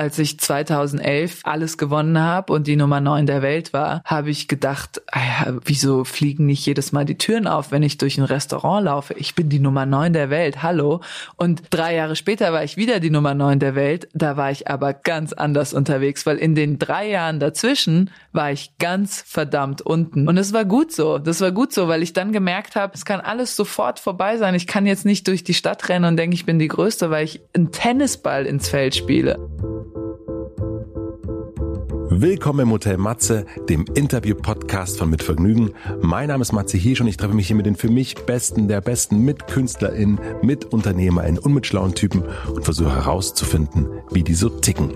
als ich 2011 alles gewonnen habe und die Nummer 9 der Welt war, habe ich gedacht, ah wieso fliegen nicht jedes Mal die Türen auf, wenn ich durch ein Restaurant laufe? Ich bin die Nummer 9 der Welt, hallo. Und drei Jahre später war ich wieder die Nummer 9 der Welt, da war ich aber ganz anders unterwegs, weil in den drei Jahren dazwischen war ich ganz verdammt unten. Und es war gut so, das war gut so, weil ich dann gemerkt habe, es kann alles sofort vorbei sein. Ich kann jetzt nicht durch die Stadt rennen und denke, ich bin die Größte, weil ich einen Tennisball ins Feld spiele. Willkommen im Hotel Matze, dem Interview-Podcast von Mit Vergnügen. Mein Name ist Matze Hirsch und ich treffe mich hier mit den für mich Besten der Besten, mit KünstlerInnen, mit UnternehmerInnen und mit schlauen Typen und versuche herauszufinden, wie die so ticken.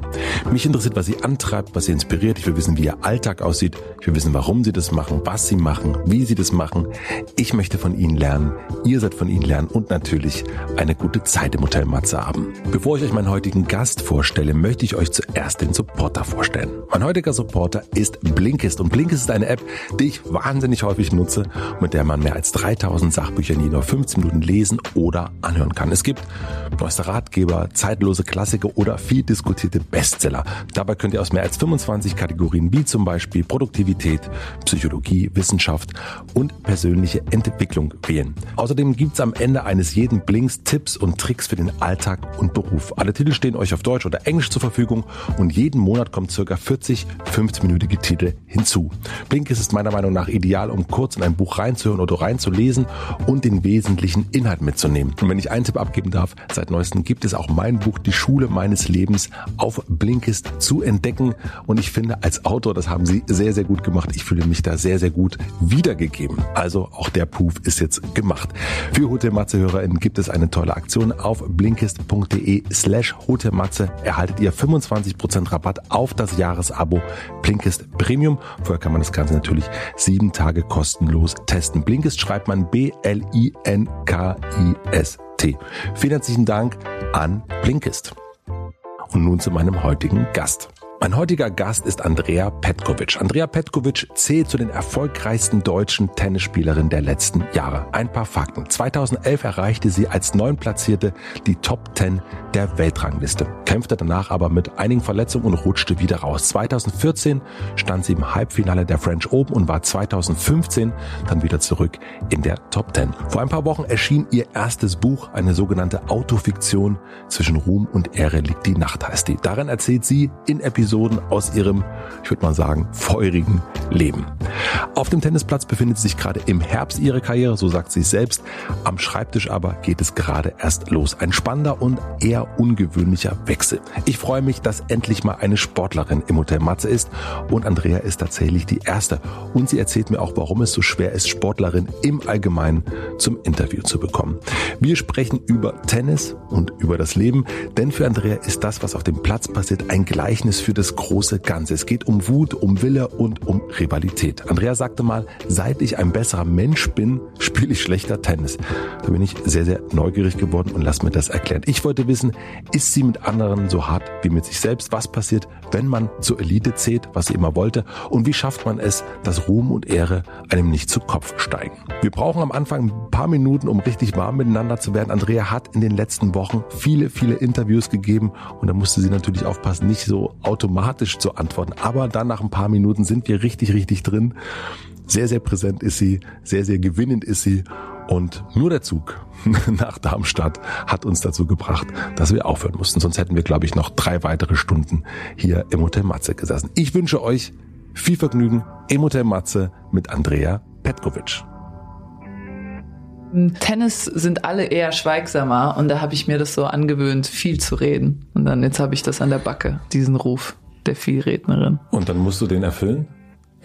Mich interessiert, was sie antreibt, was sie inspiriert. Ich will wissen, wie ihr Alltag aussieht. Ich will wissen, warum sie das machen, was sie machen, wie sie das machen. Ich möchte von ihnen lernen. Ihr seid von ihnen lernen und natürlich eine gute Zeit im Hotel Matze haben. Bevor ich euch meinen heutigen Gast vorstelle, möchte ich euch zuerst den Supporter vorstellen. Mein heutiger Supporter ist Blinkist. Und Blinkist ist eine App, die ich wahnsinnig häufig nutze, mit der man mehr als 3000 Sachbücher in nur 15 Minuten lesen oder anhören kann. Es gibt neueste Ratgeber, zeitlose Klassiker oder viel diskutierte Bestseller. Dabei könnt ihr aus mehr als 25 Kategorien wie zum Beispiel Produktivität, Psychologie, Wissenschaft und persönliche Entwicklung wählen. Außerdem gibt's am Ende eines jeden Blinks Tipps und Tricks für den Alltag und Beruf. Alle Titel stehen euch auf Deutsch oder Englisch zur Verfügung und jeden Monat kommt circa 40 30 15-minütige Titel hinzu. Blinkist ist meiner Meinung nach ideal, um kurz in ein Buch reinzuhören oder reinzulesen und den wesentlichen Inhalt mitzunehmen. Und wenn ich einen Tipp abgeben darf, seit neuestem gibt es auch mein Buch Die Schule meines Lebens auf Blinkist zu entdecken. Und ich finde, als Autor, das haben sie sehr, sehr gut gemacht. Ich fühle mich da sehr, sehr gut wiedergegeben. Also auch der Proof ist jetzt gemacht. Für Hotelmatze-HörerInnen gibt es eine tolle Aktion. Auf blinkist.de slash Hotelmatze erhaltet ihr 25% Rabatt auf das Jahresabo Abo Blinkist Premium. Vorher kann man das Ganze natürlich sieben Tage kostenlos testen. Blinkist schreibt man B-L-I-N-K-I-S-T. Vielen herzlichen Dank an Blinkist. Und nun zu meinem heutigen Gast. Mein heutiger Gast ist Andrea Petkovic. Andrea Petkovic zählt zu den erfolgreichsten deutschen Tennisspielerinnen der letzten Jahre. Ein paar Fakten. 2011 erreichte sie als Neunplatzierte die Top 10 der Weltrangliste, kämpfte danach aber mit einigen Verletzungen und rutschte wieder raus. 2014 stand sie im Halbfinale der French Open und war 2015 dann wieder zurück in der Top 10. Vor ein paar Wochen erschien ihr erstes Buch, eine sogenannte Autofiktion zwischen Ruhm und Ehre liegt die Nacht heißt die. Darin erzählt sie in Episoden Episoden aus ihrem, ich würde mal sagen, feurigen Leben. Auf dem Tennisplatz befindet sie sich gerade im Herbst ihrer Karriere, so sagt sie selbst. Am Schreibtisch aber geht es gerade erst los. Ein spannender und eher ungewöhnlicher Wechsel. Ich freue mich, dass endlich mal eine Sportlerin im Hotel Matze ist und Andrea ist tatsächlich die erste. Und sie erzählt mir auch, warum es so schwer ist, Sportlerin im Allgemeinen zum Interview zu bekommen. Wir sprechen über Tennis und über das Leben, denn für Andrea ist das, was auf dem Platz passiert, ein Gleichnis für das das große Ganze. Es geht um Wut, um Wille und um Rivalität. Andrea sagte mal, seit ich ein besserer Mensch bin, spiele ich schlechter Tennis. Da bin ich sehr, sehr neugierig geworden und lass mir das erklären. Ich wollte wissen, ist sie mit anderen so hart wie mit sich selbst? Was passiert, wenn man zur Elite zählt, was sie immer wollte? Und wie schafft man es, dass Ruhm und Ehre einem nicht zu Kopf steigen? Wir brauchen am Anfang ein paar Minuten, um richtig warm miteinander zu werden. Andrea hat in den letzten Wochen viele, viele Interviews gegeben und da musste sie natürlich aufpassen, nicht so automatisch automatisch zu antworten. Aber dann nach ein paar Minuten sind wir richtig, richtig drin. Sehr, sehr präsent ist sie, sehr, sehr gewinnend ist sie. Und nur der Zug nach Darmstadt hat uns dazu gebracht, dass wir aufhören mussten. Sonst hätten wir, glaube ich, noch drei weitere Stunden hier im Hotel Matze gesessen. Ich wünsche euch viel Vergnügen im Hotel Matze mit Andrea Petkovic. Tennis sind alle eher schweigsamer und da habe ich mir das so angewöhnt, viel zu reden. Und dann jetzt habe ich das an der Backe, diesen Ruf der Vielrednerin. Und dann musst du den erfüllen?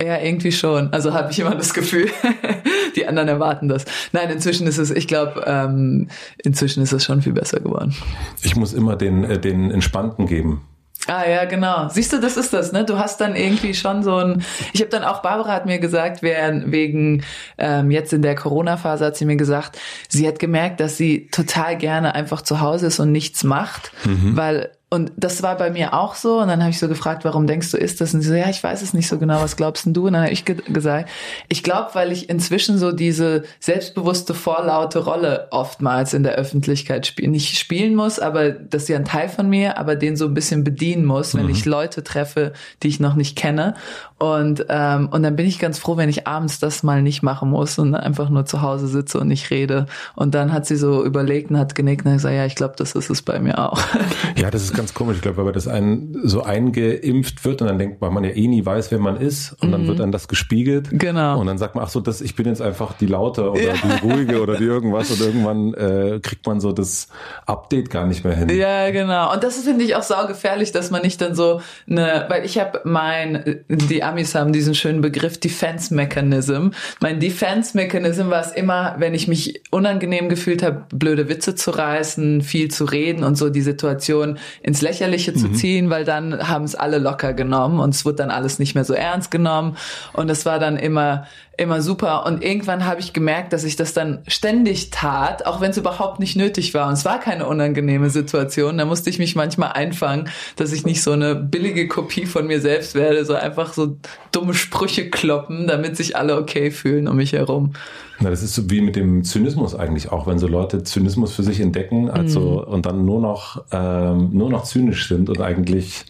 Ja, irgendwie schon. Also habe ich immer das Gefühl, die anderen erwarten das. Nein, inzwischen ist es, ich glaube, ähm, inzwischen ist es schon viel besser geworden. Ich muss immer den, äh, den Entspannten geben. Ah ja, genau. Siehst du, das ist das, ne? Du hast dann irgendwie schon so ein. Ich habe dann auch Barbara hat mir gesagt, während wegen ähm, jetzt in der Corona-Phase hat sie mir gesagt, sie hat gemerkt, dass sie total gerne einfach zu Hause ist und nichts macht, mhm. weil und das war bei mir auch so. Und dann habe ich so gefragt, warum denkst du, ist das? Und sie so, ja, ich weiß es nicht so genau. Was glaubst denn du? Und dann habe ich ge gesagt, ich glaube, weil ich inzwischen so diese selbstbewusste, vorlaute Rolle oftmals in der Öffentlichkeit spielen, nicht spielen muss, aber das ist ja ein Teil von mir, aber den so ein bisschen bedienen muss, wenn mhm. ich Leute treffe, die ich noch nicht kenne. Und, ähm, und dann bin ich ganz froh, wenn ich abends das mal nicht machen muss und einfach nur zu Hause sitze und nicht rede. Und dann hat sie so überlegt und hat genickt und gesagt, ja, ich glaube, das ist es bei mir auch. Ja, das ist ganz komisch. Ich glaube, weil das einen so eingeimpft wird und dann denkt man, man ja eh nie weiß, wer man ist und mhm. dann wird dann das gespiegelt. Genau. Und dann sagt man, ach so, das, ich bin jetzt einfach die Laute oder ja. die Ruhige oder die irgendwas und irgendwann äh, kriegt man so das Update gar nicht mehr hin. Ja, genau. Und das finde ich auch saugefährlich, dass man nicht dann so eine, weil ich habe mein, die Amis haben diesen schönen Begriff Defense Mechanism. Mein Defense Mechanism war es immer, wenn ich mich unangenehm gefühlt habe, blöde Witze zu reißen, viel zu reden und so die Situation ins Lächerliche mhm. zu ziehen, weil dann haben es alle locker genommen und es wurde dann alles nicht mehr so ernst genommen und es war dann immer immer super. Und irgendwann habe ich gemerkt, dass ich das dann ständig tat, auch wenn es überhaupt nicht nötig war. Und es war keine unangenehme Situation. Da musste ich mich manchmal einfangen, dass ich nicht so eine billige Kopie von mir selbst werde, so einfach so dumme Sprüche kloppen, damit sich alle okay fühlen um mich herum. Na, das ist so wie mit dem Zynismus eigentlich auch, wenn so Leute Zynismus für sich entdecken, also mm. und dann nur noch ähm, nur noch zynisch sind und eigentlich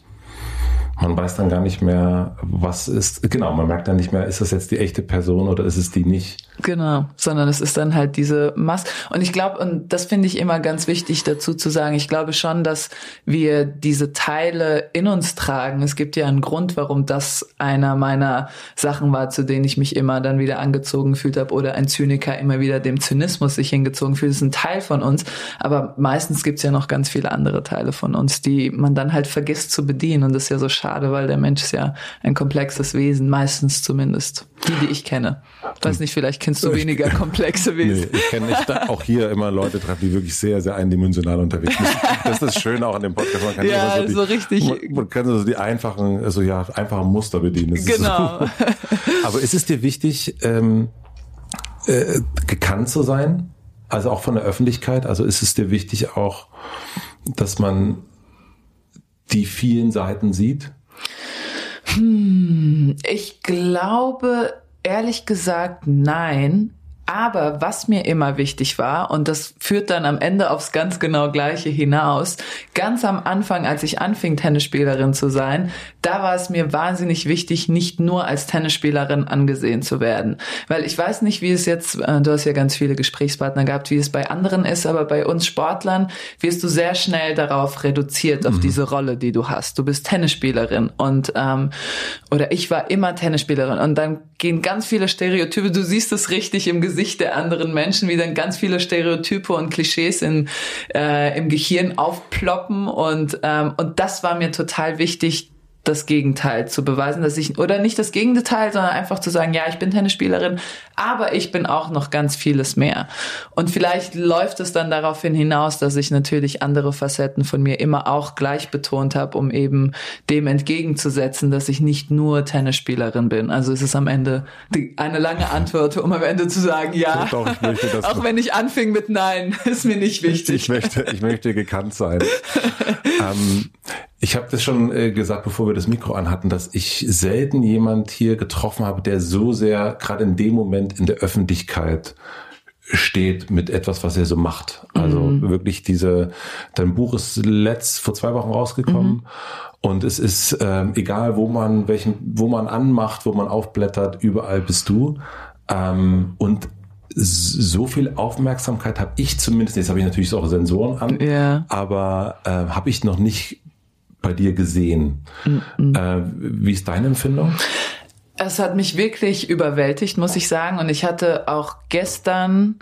man weiß dann gar nicht mehr, was ist, genau, man merkt dann nicht mehr, ist das jetzt die echte Person oder ist es die nicht? Genau, sondern es ist dann halt diese Maske. Und ich glaube, und das finde ich immer ganz wichtig dazu zu sagen, ich glaube schon, dass wir diese Teile in uns tragen. Es gibt ja einen Grund, warum das einer meiner Sachen war, zu denen ich mich immer dann wieder angezogen gefühlt habe oder ein Zyniker immer wieder dem Zynismus sich hingezogen fühlt. Das ist ein Teil von uns, aber meistens gibt es ja noch ganz viele andere Teile von uns, die man dann halt vergisst zu bedienen. Und das ist ja so schade, weil der Mensch ist ja ein komplexes Wesen, meistens zumindest. Die, die ich kenne. Weiß nicht, vielleicht kennst du weniger komplexe Wesen. Nee, ich kenne nicht auch hier immer Leute treffen, die wirklich sehr, sehr eindimensional unterwegs sind. Das ist das Schöne auch an dem Podcast. Man kann ja, so, die, so richtig. Man, man, kann so die einfachen, also ja, einfachen Muster bedienen. Das genau. So. Aber ist es dir wichtig, ähm, äh, gekannt zu sein? Also auch von der Öffentlichkeit? Also ist es dir wichtig auch, dass man die vielen Seiten sieht? Hm, ich glaube, ehrlich gesagt, nein. Aber was mir immer wichtig war, und das führt dann am Ende aufs ganz genau gleiche hinaus, ganz am Anfang, als ich anfing, Tennisspielerin zu sein, da war es mir wahnsinnig wichtig, nicht nur als Tennisspielerin angesehen zu werden. Weil ich weiß nicht, wie es jetzt, äh, du hast ja ganz viele Gesprächspartner gehabt, wie es bei anderen ist, aber bei uns Sportlern wirst du sehr schnell darauf reduziert, auf mhm. diese Rolle, die du hast. Du bist Tennisspielerin und ähm, oder ich war immer Tennisspielerin und dann gehen ganz viele Stereotype, du siehst es richtig im Gesicht Sicht der anderen Menschen, wie dann ganz viele Stereotype und Klischees in, äh, im Gehirn aufploppen. Und, ähm, und das war mir total wichtig, das Gegenteil zu beweisen, dass ich, oder nicht das Gegenteil, sondern einfach zu sagen, ja, ich bin Tennisspielerin, aber ich bin auch noch ganz vieles mehr. Und vielleicht läuft es dann daraufhin hinaus, dass ich natürlich andere Facetten von mir immer auch gleich betont habe, um eben dem entgegenzusetzen, dass ich nicht nur Tennisspielerin bin. Also es ist am Ende die, eine lange Antwort, um am Ende zu sagen, ja, Doch, auch wenn ich anfing mit Nein, ist mir nicht wichtig. Ich möchte, ich möchte gekannt sein. ähm, ich habe das schon äh, gesagt, bevor wir das Mikro anhatten, dass ich selten jemand hier getroffen habe, der so sehr gerade in dem Moment in der Öffentlichkeit steht mit etwas, was er so macht. Also mhm. wirklich diese, dein Buch ist letzt vor zwei Wochen rausgekommen mhm. und es ist ähm, egal, wo man welchen, wo man anmacht, wo man aufblättert, überall bist du. Ähm, und so viel Aufmerksamkeit habe ich zumindest, jetzt habe ich natürlich auch Sensoren an, ja. aber äh, habe ich noch nicht bei dir gesehen. Mhm. Äh, wie ist deine Empfindung? Es hat mich wirklich überwältigt, muss ich sagen. Und ich hatte auch gestern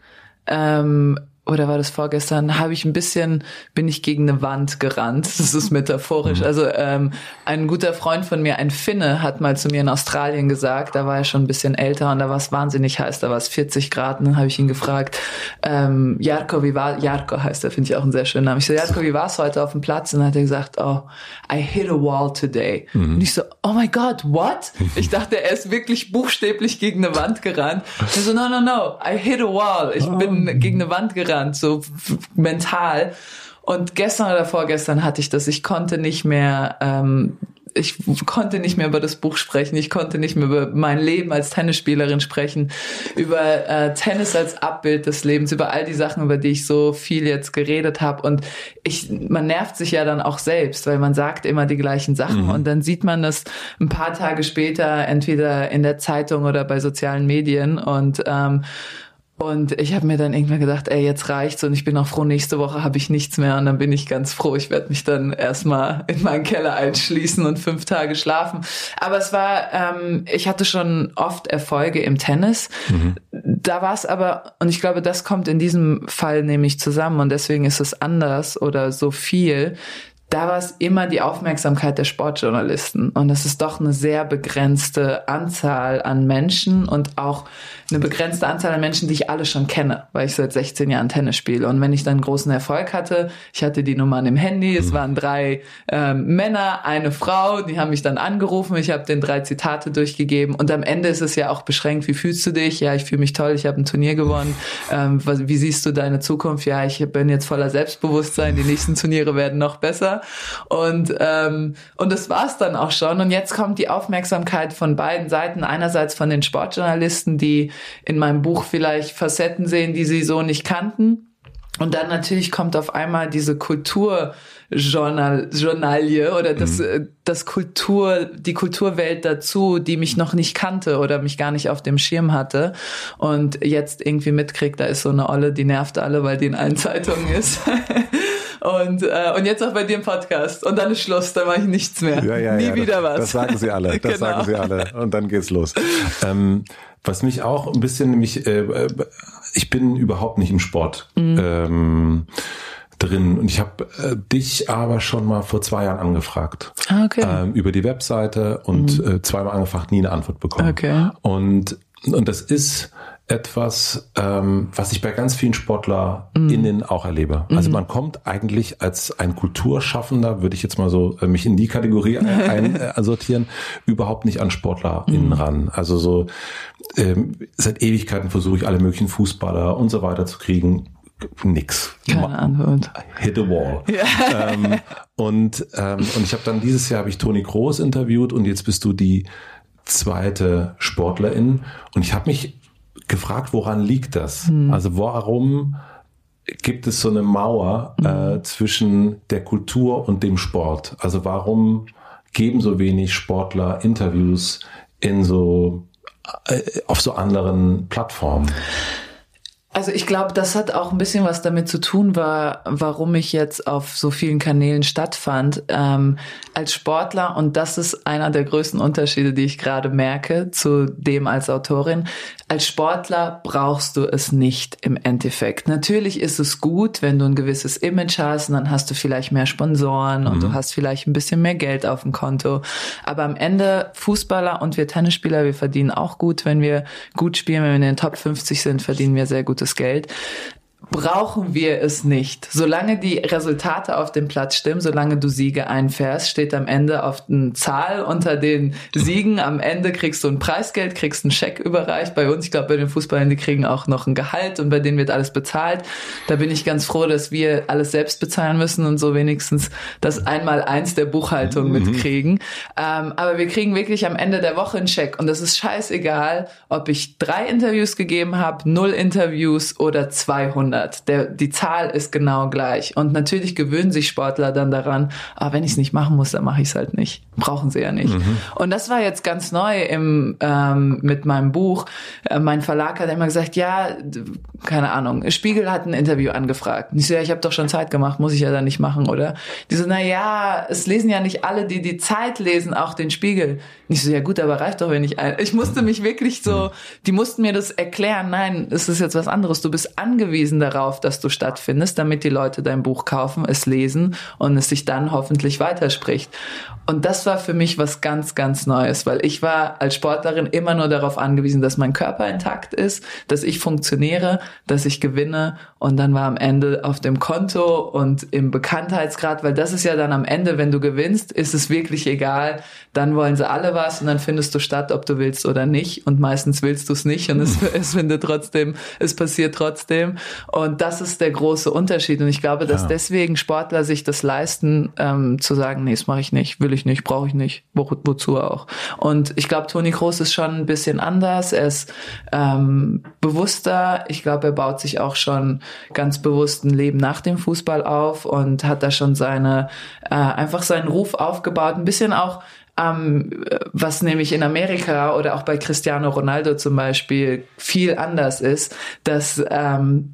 ähm, oder war das vorgestern, habe ich ein bisschen, bin ich gegen eine Wand gerannt. Das ist metaphorisch. Mhm. Also ähm, ein guter Freund von mir, ein Finne, hat mal zu mir in Australien gesagt, da war er schon ein bisschen älter und da war es wahnsinnig heiß, da war es 40 Grad. Und dann habe ich ihn gefragt, ähm, Jarko, wie war, Jarko heißt er, finde ich auch einen sehr schönen Namen. Ich so, Jarko, wie war es heute auf dem Platz? Und dann hat er gesagt, oh, I hit a wall today. Mhm. Und ich so, oh my God, what? Ich dachte, er ist wirklich buchstäblich gegen eine Wand gerannt. Er so, no, no, no, I hit a wall. Ich bin gegen eine Wand gerannt, so mental. Und gestern oder vorgestern hatte ich das. Ich konnte nicht mehr ähm, ich konnte nicht mehr über das Buch sprechen, ich konnte nicht mehr über mein Leben als Tennisspielerin sprechen, über äh, Tennis als Abbild des Lebens, über all die Sachen, über die ich so viel jetzt geredet habe. Und ich, man nervt sich ja dann auch selbst, weil man sagt immer die gleichen Sachen mhm. und dann sieht man das ein paar Tage später entweder in der Zeitung oder bei sozialen Medien und ähm, und ich habe mir dann irgendwann gedacht, ey, jetzt reicht's und ich bin auch froh, nächste Woche habe ich nichts mehr und dann bin ich ganz froh. Ich werde mich dann erstmal in meinen Keller einschließen und fünf Tage schlafen. Aber es war, ähm, ich hatte schon oft Erfolge im Tennis. Mhm. Da war es aber, und ich glaube, das kommt in diesem Fall nämlich zusammen und deswegen ist es anders oder so viel da war es immer die Aufmerksamkeit der Sportjournalisten. Und es ist doch eine sehr begrenzte Anzahl an Menschen und auch eine begrenzte Anzahl an Menschen, die ich alle schon kenne, weil ich seit 16 Jahren Tennis spiele. Und wenn ich dann großen Erfolg hatte, ich hatte die Nummern im Handy, es mhm. waren drei ähm, Männer, eine Frau, die haben mich dann angerufen, ich habe den drei Zitate durchgegeben und am Ende ist es ja auch beschränkt, wie fühlst du dich? Ja, ich fühle mich toll, ich habe ein Turnier gewonnen. Ähm, was, wie siehst du deine Zukunft? Ja, ich bin jetzt voller Selbstbewusstsein, die nächsten Turniere werden noch besser. Und, ähm, und das war's dann auch schon. Und jetzt kommt die Aufmerksamkeit von beiden Seiten. Einerseits von den Sportjournalisten, die in meinem Buch vielleicht Facetten sehen, die sie so nicht kannten. Und dann natürlich kommt auf einmal diese Kulturjournalie oder das, mhm. Äh, das Kultur, die Kulturwelt dazu, die mich noch nicht kannte oder mich gar nicht auf dem Schirm hatte und jetzt irgendwie mitkriegt, da ist so eine Olle, die nervt alle, weil die in allen Zeitungen ist. Und, äh, und jetzt auch bei dir im Podcast. Und dann ist Schluss, dann mache ich nichts mehr. Ja, ja, Nie ja, wieder das, was. Das sagen sie alle. Das genau. sagen sie alle. Und dann geht's los. Ähm, was mich auch ein bisschen nämlich, äh, äh, ich bin überhaupt nicht im Sport. Mhm. Ähm, drin. Und ich habe äh, dich aber schon mal vor zwei Jahren angefragt. Ah, okay. Ähm, über die Webseite und mhm. äh, zweimal angefragt, nie eine Antwort bekommen. Okay. Und, und das ist etwas, ähm, was ich bei ganz vielen SportlerInnen mm. auch erlebe. Also man kommt eigentlich als ein Kulturschaffender, würde ich jetzt mal so äh, mich in die Kategorie einsortieren, äh, überhaupt nicht an SportlerInnen mm. ran. Also so ähm, seit Ewigkeiten versuche ich alle möglichen Fußballer und so weiter zu kriegen. Nix. Keine Antwort. Hit a wall. Ja. Ähm, und, ähm, und ich habe dann dieses Jahr habe ich Toni Groß interviewt und jetzt bist du die zweite Sportlerin. Und ich habe mich gefragt, woran liegt das? Hm. Also warum gibt es so eine Mauer hm. äh, zwischen der Kultur und dem Sport? Also warum geben so wenig Sportler Interviews in so äh, auf so anderen Plattformen? Also ich glaube, das hat auch ein bisschen was damit zu tun, war, warum ich jetzt auf so vielen Kanälen stattfand. Ähm, als Sportler, und das ist einer der größten Unterschiede, die ich gerade merke zu dem als Autorin, als Sportler brauchst du es nicht im Endeffekt. Natürlich ist es gut, wenn du ein gewisses Image hast und dann hast du vielleicht mehr Sponsoren und mhm. du hast vielleicht ein bisschen mehr Geld auf dem Konto. Aber am Ende Fußballer und wir Tennisspieler, wir verdienen auch gut, wenn wir gut spielen, wenn wir in den Top 50 sind, verdienen wir sehr gutes Geld brauchen wir es nicht. Solange die Resultate auf dem Platz stimmen, solange du Siege einfährst, steht am Ende auf eine Zahl unter den Siegen. Am Ende kriegst du ein Preisgeld, kriegst einen Scheck überreicht. Bei uns, ich glaube, bei den Fußballern, die kriegen auch noch ein Gehalt und bei denen wird alles bezahlt. Da bin ich ganz froh, dass wir alles selbst bezahlen müssen und so wenigstens das einmal eins der Buchhaltung mhm. mitkriegen. Ähm, aber wir kriegen wirklich am Ende der Woche einen Scheck und das ist scheißegal, ob ich drei Interviews gegeben habe, null Interviews oder 200 verändert. Der, die Zahl ist genau gleich. Und natürlich gewöhnen sich Sportler dann daran, aber ah, wenn ich es nicht machen muss, dann mache ich es halt nicht. Brauchen sie ja nicht. Mhm. Und das war jetzt ganz neu im, ähm, mit meinem Buch. Äh, mein Verlag hat immer gesagt, ja, keine Ahnung, Spiegel hat ein Interview angefragt. Und ich so, ja, ich habe doch schon Zeit gemacht, muss ich ja dann nicht machen, oder? Die so, na ja, es lesen ja nicht alle, die die Zeit lesen, auch den Spiegel. Und ich so, ja gut, aber reicht doch, wenn ich ein... Ich musste mich wirklich so, die mussten mir das erklären, nein, es ist jetzt was anderes. Du bist angewiesen darauf, dass du stattfindest, damit die Leute dein Buch kaufen, es lesen und es sich dann hoffentlich weiterspricht. Und das war für mich was ganz, ganz Neues, weil ich war als Sportlerin immer nur darauf angewiesen, dass mein Körper intakt ist, dass ich funktioniere, dass ich gewinne und dann war am Ende auf dem Konto und im Bekanntheitsgrad, weil das ist ja dann am Ende, wenn du gewinnst, ist es wirklich egal, dann wollen sie alle was und dann findest du statt, ob du willst oder nicht und meistens willst du es nicht und es, es findet trotzdem, es passiert trotzdem Und das ist der große Unterschied. Und ich glaube, dass ja. deswegen Sportler sich das leisten, ähm, zu sagen, nee, das mache ich nicht, will ich nicht, brauche ich nicht, wo, wozu auch. Und ich glaube, Toni Kroos ist schon ein bisschen anders. Er ist ähm, bewusster. Ich glaube, er baut sich auch schon ganz bewusst ein Leben nach dem Fußball auf und hat da schon seine äh, einfach seinen Ruf aufgebaut. Ein bisschen auch ähm, was nämlich in Amerika oder auch bei Cristiano Ronaldo zum Beispiel viel anders ist, dass ähm,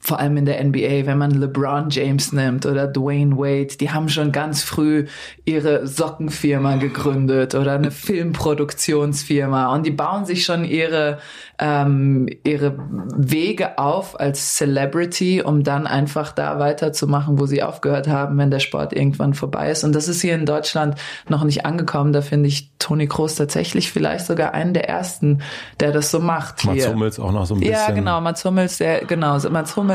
vor allem in der NBA, wenn man LeBron James nimmt oder Dwayne Wade, die haben schon ganz früh ihre Sockenfirma gegründet oder eine Filmproduktionsfirma und die bauen sich schon ihre ähm, ihre Wege auf als Celebrity, um dann einfach da weiterzumachen, wo sie aufgehört haben, wenn der Sport irgendwann vorbei ist. Und das ist hier in Deutschland noch nicht angekommen. Da finde ich Toni Kroos tatsächlich vielleicht sogar einen der ersten, der das so macht. Mats Hummels auch noch so ein bisschen. Ja, genau, Mats Hummels, der, genau, Mats Hummels.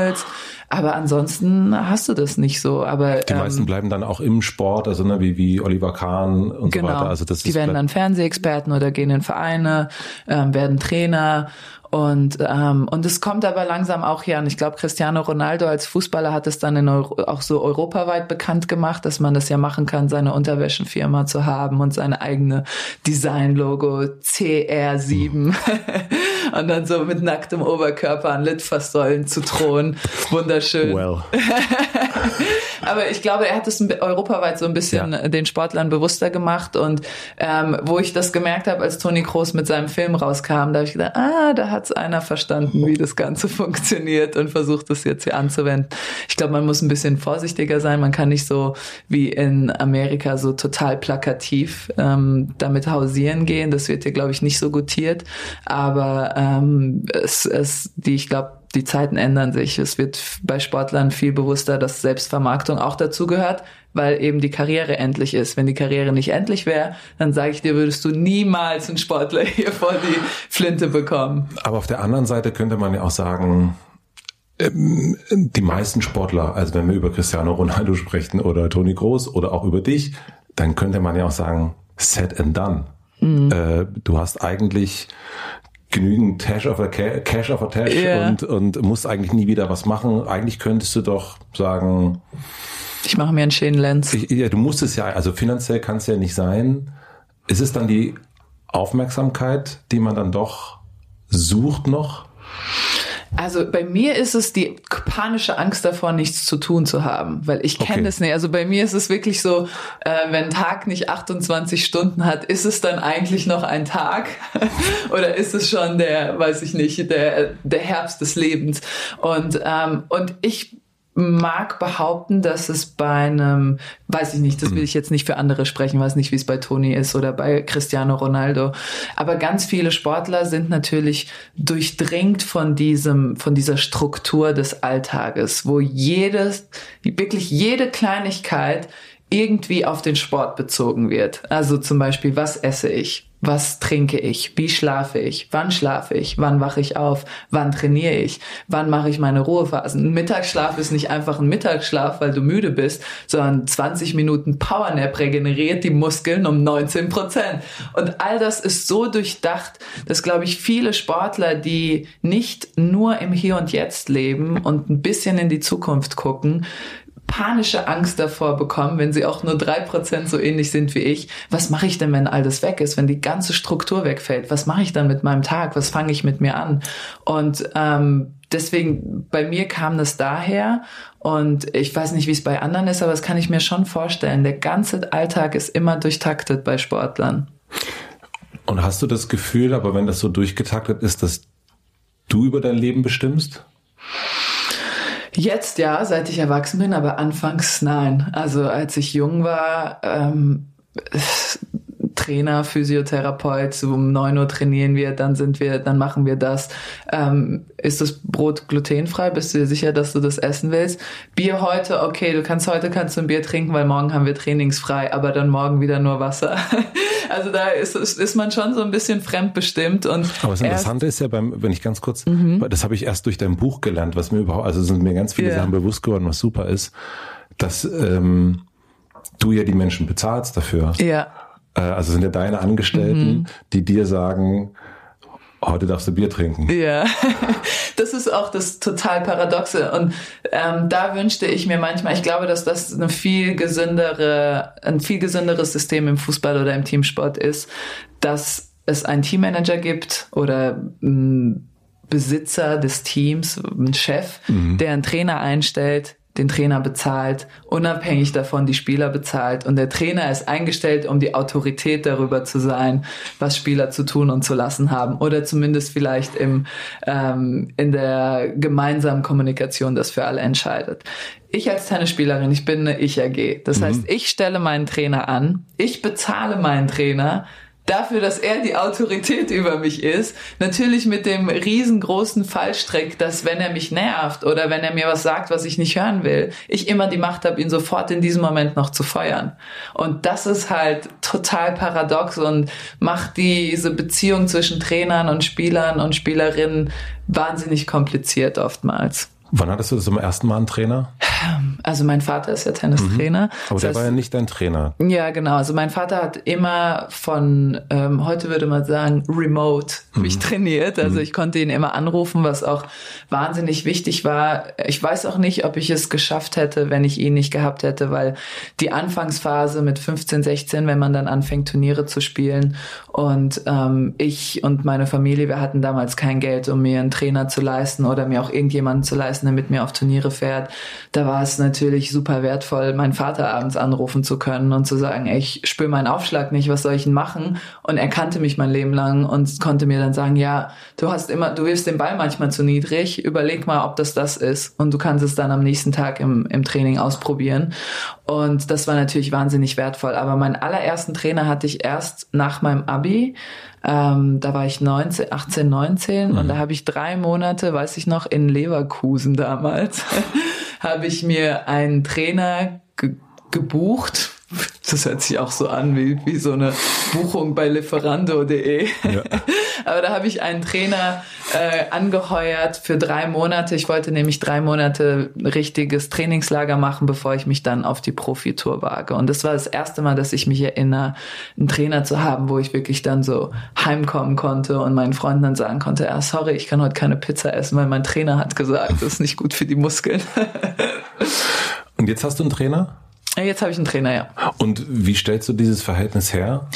Aber ansonsten hast du das nicht so. Aber die meisten ähm, bleiben dann auch im Sport, also ne, wie wie Oliver Kahn und genau, so weiter. Also das die werden dann Fernsehexperten oder gehen in Vereine, ähm, werden Trainer und, ähm, und es kommt aber langsam auch hier an. Ich glaube, Cristiano Ronaldo als Fußballer hat es dann in Euro, auch so europaweit bekannt gemacht, dass man das ja machen kann, seine Unterwäschenfirma zu haben und seine eigene Designlogo CR7 und dann so mit nacktem Oberkörper an Litfaßsäulen zu drohen. Wunderschön. Well. aber ich glaube, er hat es europaweit so ein bisschen ja. den Sportlern bewusster gemacht und ähm, wo ich das gemerkt habe, als Toni Kroos mit seinem Film rauskam, da habe ich gedacht, ah, da hat hat's einer verstanden, wie das Ganze funktioniert und versucht es jetzt hier anzuwenden. Ich glaube, man muss ein bisschen vorsichtiger sein. Man kann nicht so wie in Amerika so total plakativ ähm, damit hausieren gehen. Das wird hier, glaube ich, nicht so gutiert. Aber ähm, es, es, die, ich glaube, die Zeiten ändern sich. Es wird bei Sportlern viel bewusster, dass Selbstvermarktung auch dazu gehört, weil eben die Karriere endlich ist. Wenn die Karriere nicht endlich wäre, dann sage ich dir, würdest du niemals einen Sportler hier vor die Flinte bekommen. Aber auf der anderen Seite könnte man ja auch sagen, ähm, die meisten Sportler, also wenn wir über Cristiano Ronaldo sprechen oder Toni Groß oder auch über dich, dann könnte man ja auch sagen, set and done. Mhm. Äh, du hast eigentlich genügend Cash of a Cash of a Tash yeah. und, und musst eigentlich nie wieder was machen. Eigentlich könntest du doch sagen, ich mache mir einen schönen Lenz. Ich, ja, du musst es ja, also finanziell kann es ja nicht sein. Ist es dann die Aufmerksamkeit, die man dann doch sucht noch? Also bei mir ist es die panische Angst davor, nichts zu tun zu haben, weil ich kenne okay. das nicht. Also bei mir ist es wirklich so, äh, wenn ein Tag nicht 28 Stunden hat, ist es dann eigentlich noch ein Tag oder ist es schon der, weiß ich nicht, der der Herbst des Lebens? Und ähm, und ich mag behaupten, dass es bei einem, weiß ich nicht, das will ich jetzt nicht für andere sprechen, weiß nicht, wie es bei Toni ist oder bei Cristiano Ronaldo. Aber ganz viele Sportler sind natürlich durchdringt von diesem, von dieser Struktur des Alltages, wo jedes, wirklich jede Kleinigkeit irgendwie auf den Sport bezogen wird. Also zum Beispiel, was esse ich? Was trinke ich? Wie schlafe ich? Wann schlafe ich? Wann wache ich auf? Wann trainiere ich? Wann mache ich meine Ruhephasen? Ein Mittagsschlaf ist nicht einfach ein Mittagsschlaf, weil du müde bist, sondern 20 Minuten Powernap regeneriert die Muskeln um 19 Prozent. Und all das ist so durchdacht, dass, glaube ich, viele Sportler, die nicht nur im Hier und Jetzt leben und ein bisschen in die Zukunft gucken, panische Angst davor bekommen, wenn sie auch nur drei Prozent so ähnlich sind wie ich. Was mache ich denn, wenn all das weg ist, wenn die ganze Struktur wegfällt? Was mache ich dann mit meinem Tag? Was fange ich mit mir an? Und ähm, deswegen, bei mir kam das daher. Und ich weiß nicht, wie es bei anderen ist, aber das kann ich mir schon vorstellen. Der ganze Alltag ist immer durchtaktet bei Sportlern. Und hast du das Gefühl, aber wenn das so durchgetaktet ist, dass du über dein Leben bestimmst? Jetzt ja, seit ich erwachsen bin, aber anfangs nein. Also als ich jung war, ähm, Trainer, Physiotherapeut, um neun Uhr trainieren wir, dann sind wir, dann machen wir das. Ähm, ist das Brot glutenfrei? Bist du dir sicher, dass du das essen willst? Bier heute, okay, du kannst heute kannst du ein Bier trinken, weil morgen haben wir trainingsfrei, aber dann morgen wieder nur Wasser. also da ist, ist man schon so ein bisschen fremdbestimmt und. Aber das Interessante ist ja beim, wenn ich ganz kurz, mhm. das habe ich erst durch dein Buch gelernt, was mir überhaupt, also sind mir ganz viele yeah. Sachen bewusst geworden, was super ist, dass ähm, du ja die Menschen bezahlst dafür. Ja. Äh, also sind ja deine Angestellten, mhm. die dir sagen, heute darfst du Bier trinken. Ja, das ist auch das total Paradoxe. Und ähm, da wünschte ich mir manchmal, ich glaube, dass das eine viel gesündere, ein viel gesünderes System im Fußball oder im Teamsport ist, dass es einen Teammanager gibt oder einen Besitzer des Teams, einen Chef, mhm. der einen Trainer einstellt, den Trainer bezahlt, unabhängig davon die Spieler bezahlt und der Trainer ist eingestellt, um die Autorität darüber zu sein, was Spieler zu tun und zu lassen haben oder zumindest vielleicht im ähm, in der gemeinsamen Kommunikation das für alle entscheidet. Ich als Tennisspielerin, ich bin eine Ich-AG. Das mhm. heißt, ich stelle meinen Trainer an, ich bezahle meinen Trainer, dafür, dass er die Autorität über mich ist. Natürlich mit dem riesengroßen Fallstrick, dass wenn er mich nervt oder wenn er mir was sagt, was ich nicht hören will, ich immer die Macht habe, ihn sofort in diesem Moment noch zu feuern. Und das ist halt total paradox und macht diese Beziehung zwischen Trainern und Spielern und Spielerinnen wahnsinnig kompliziert oftmals. Wann hattest du zum ersten Mal einen Trainer? Also mein Vater ist ja Tennistrainer. Mhm. Aber der heißt, war ja nicht dein Trainer. Ja, genau. Also mein Vater hat immer von, ähm, heute würde man sagen, remote mhm. mich trainiert. Also mhm. ich konnte ihn immer anrufen, was auch wahnsinnig wichtig war. Ich weiß auch nicht, ob ich es geschafft hätte, wenn ich ihn nicht gehabt hätte, weil die Anfangsphase mit 15, 16, wenn man dann anfängt, Turniere zu spielen und ähm, ich und meine Familie, wir hatten damals kein Geld, um mir einen Trainer zu leisten oder mir auch irgendjemanden zu leisten, der mit mir auf Turniere fährt. Da war es natürlich super wertvoll, meinen Vater abends anrufen zu können und zu sagen, ey, ich spüre meinen Aufschlag nicht, was soll ich denn machen? Und er kannte mich mein Leben lang und konnte mir dann sagen, ja, du hast immer, du wirfst den Ball manchmal zu niedrig, überleg mal, ob das das ist. Und du kannst es dann am nächsten Tag im, im Training ausprobieren. Und das war natürlich wahnsinnig wertvoll. Aber meinen allerersten Trainer hatte ich erst nach meinem Abi. Ähm, da war ich 19, 18, 19 mhm. und da habe ich drei Monate, weiß ich noch, in Leverkusen damals, habe ich mir einen Trainer ge gebucht das hört sich auch so an wie, wie so eine Buchung bei lieferando.de. Ja. Aber da habe ich einen Trainer äh, angeheuert für drei Monate. Ich wollte nämlich drei Monate richtiges Trainingslager machen, bevor ich mich dann auf die Profitour wage. Und das war das erste Mal, dass ich mich erinnere, einen Trainer zu haben, wo ich wirklich dann so heimkommen konnte und meinen Freunden dann sagen konnte, ah, sorry, ich kann heute keine Pizza essen, weil mein Trainer hat gesagt, das ist nicht gut für die Muskeln. und jetzt hast du einen Trainer? Jetzt habe ich einen Trainer, ja. Und wie stellst du dieses Verhältnis her?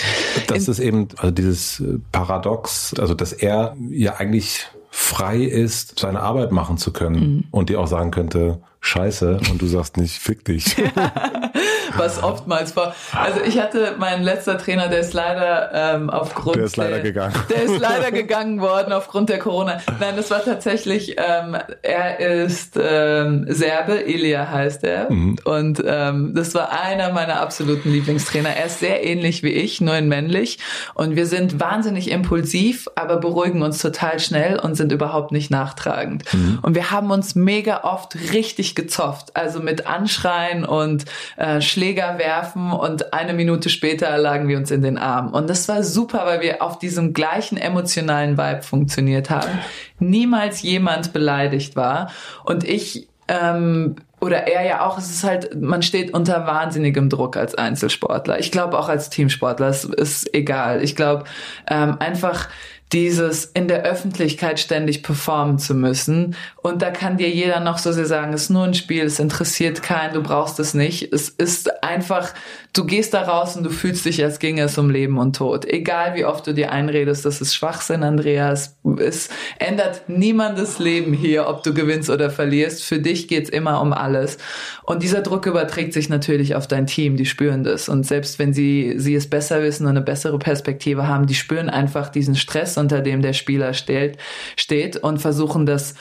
Dass es eben, also dieses äh, Paradox, also dass er ja eigentlich frei ist, seine Arbeit machen zu können mhm. und dir auch sagen könnte, scheiße, und du sagst nicht, fick dich. was oftmals vor. Also ich hatte meinen letzter Trainer, der ist leider ähm, aufgrund der ist leider der, gegangen. Der ist leider gegangen worden aufgrund der Corona. Nein, das war tatsächlich. Ähm, er ist ähm, Serbe, Ilia heißt er, mhm. und ähm, das war einer meiner absoluten Lieblingstrainer. Er ist sehr ähnlich wie ich, nur in männlich, und wir sind wahnsinnig impulsiv, aber beruhigen uns total schnell und sind überhaupt nicht nachtragend. Mhm. Und wir haben uns mega oft richtig gezofft, also mit Anschreien und äh, Schläger werfen und eine Minute später lagen wir uns in den Armen. Und das war super, weil wir auf diesem gleichen emotionalen Vibe funktioniert haben. Niemals jemand beleidigt war. Und ich ähm, oder er ja auch, es ist halt, man steht unter wahnsinnigem Druck als Einzelsportler. Ich glaube auch als Teamsportler, es ist egal. Ich glaube ähm, einfach dieses in der Öffentlichkeit ständig performen zu müssen. Und da kann dir jeder noch so sehr sagen, es ist nur ein Spiel, es interessiert keinen, du brauchst es nicht. Es ist einfach, du gehst da raus und du fühlst dich, als ginge es um Leben und Tod. Egal wie oft du dir einredest, das ist Schwachsinn, Andreas. Es ändert niemandes Leben hier, ob du gewinnst oder verlierst. Für dich geht's immer um alles. Und dieser Druck überträgt sich natürlich auf dein Team, die spüren das. Und selbst wenn sie, sie es besser wissen und eine bessere Perspektive haben, die spüren einfach diesen Stress unter dem der Spieler steht, steht und versuchen das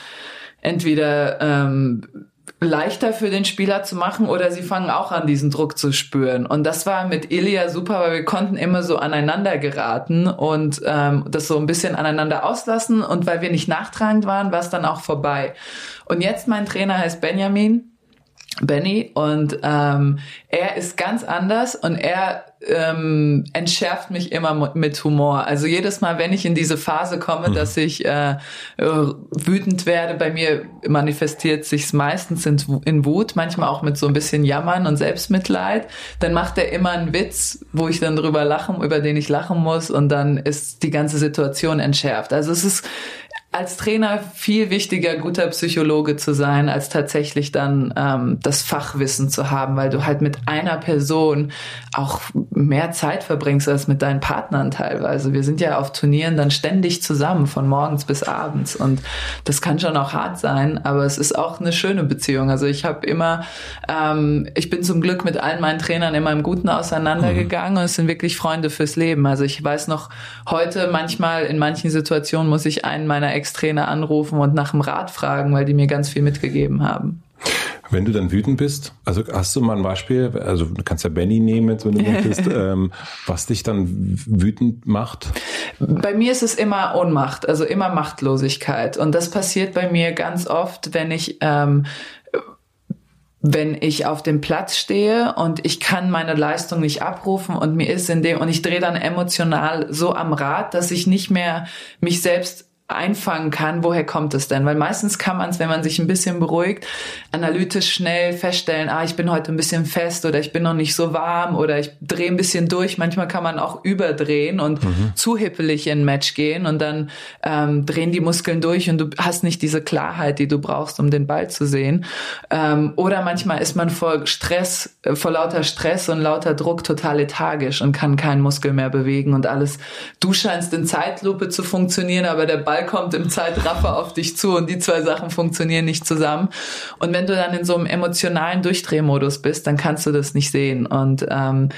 entweder ähm, leichter für den Spieler zu machen oder sie fangen auch an, diesen Druck zu spüren. Und das war mit Ilya super, weil wir konnten immer so aneinander geraten und ähm, das so ein bisschen aneinander auslassen. Und weil wir nicht nachtragend waren, war es dann auch vorbei. Und jetzt mein Trainer heißt Benjamin Benny und ähm, er ist ganz anders und er ähm, entschärft mich immer mit Humor. Also jedes Mal, wenn ich in diese Phase komme, mhm. dass ich äh, äh, wütend werde, bei mir manifestiert sich's meistens in, in Wut, manchmal auch mit so ein bisschen Jammern und Selbstmitleid. Dann macht er immer einen Witz, wo ich dann drüber lachen, über den ich lachen muss und dann ist die ganze Situation entschärft. Also es ist als Trainer viel wichtiger, guter Psychologe zu sein, als tatsächlich dann ähm, das Fachwissen zu haben, weil du halt mit einer Person auch mehr Zeit verbringst als mit deinen Partnern teilweise. Wir sind ja auf Turnieren dann ständig zusammen, von morgens bis abends. Und das kann schon auch hart sein, aber es ist auch eine schöne Beziehung. Also ich habe immer, ähm, ich bin zum Glück mit allen meinen Trainern immer im Guten auseinandergegangen mhm. und es sind wirklich Freunde fürs Leben. Also ich weiß noch heute manchmal in manchen Situationen muss ich einen meiner Ex-Trainer anrufen und nach dem Rat fragen, weil die mir ganz viel mitgegeben haben. Wenn du dann wütend bist, also hast du mal ein Beispiel, also du kannst ja Benny nehmen, wenn du möchtest, ähm, was dich dann wütend macht? Bei mir ist es immer Ohnmacht, also immer Machtlosigkeit. Und das passiert bei mir ganz oft, wenn ich ähm, wenn ich auf dem Platz stehe und ich kann meine Leistung nicht abrufen und mir ist in dem und ich drehe dann emotional so am Rad, dass ich nicht mehr mich selbst einfangen kann, woher kommt es denn? Weil meistens kann man es, wenn man sich ein bisschen beruhigt, analytisch schnell feststellen, ah, ich bin heute ein bisschen fest oder ich bin noch nicht so warm oder ich drehe ein bisschen durch. Manchmal kann man auch überdrehen und mhm. zu hippelig in ein Match gehen und dann ähm, drehen die Muskeln durch und du hast nicht diese Klarheit, die du brauchst, um den Ball zu sehen. Ähm, oder manchmal ist man vor Stress, äh, vor lauter Stress und lauter Druck total lethargisch und kann keinen Muskel mehr bewegen und alles. Du scheinst in Zeitlupe zu funktionieren, aber der Ball Ball kommt im Zeitraffer auf dich zu und die zwei Sachen funktionieren nicht zusammen. Und wenn du dann in so einem emotionalen Durchdrehmodus bist, dann kannst du das nicht sehen. Und ähm,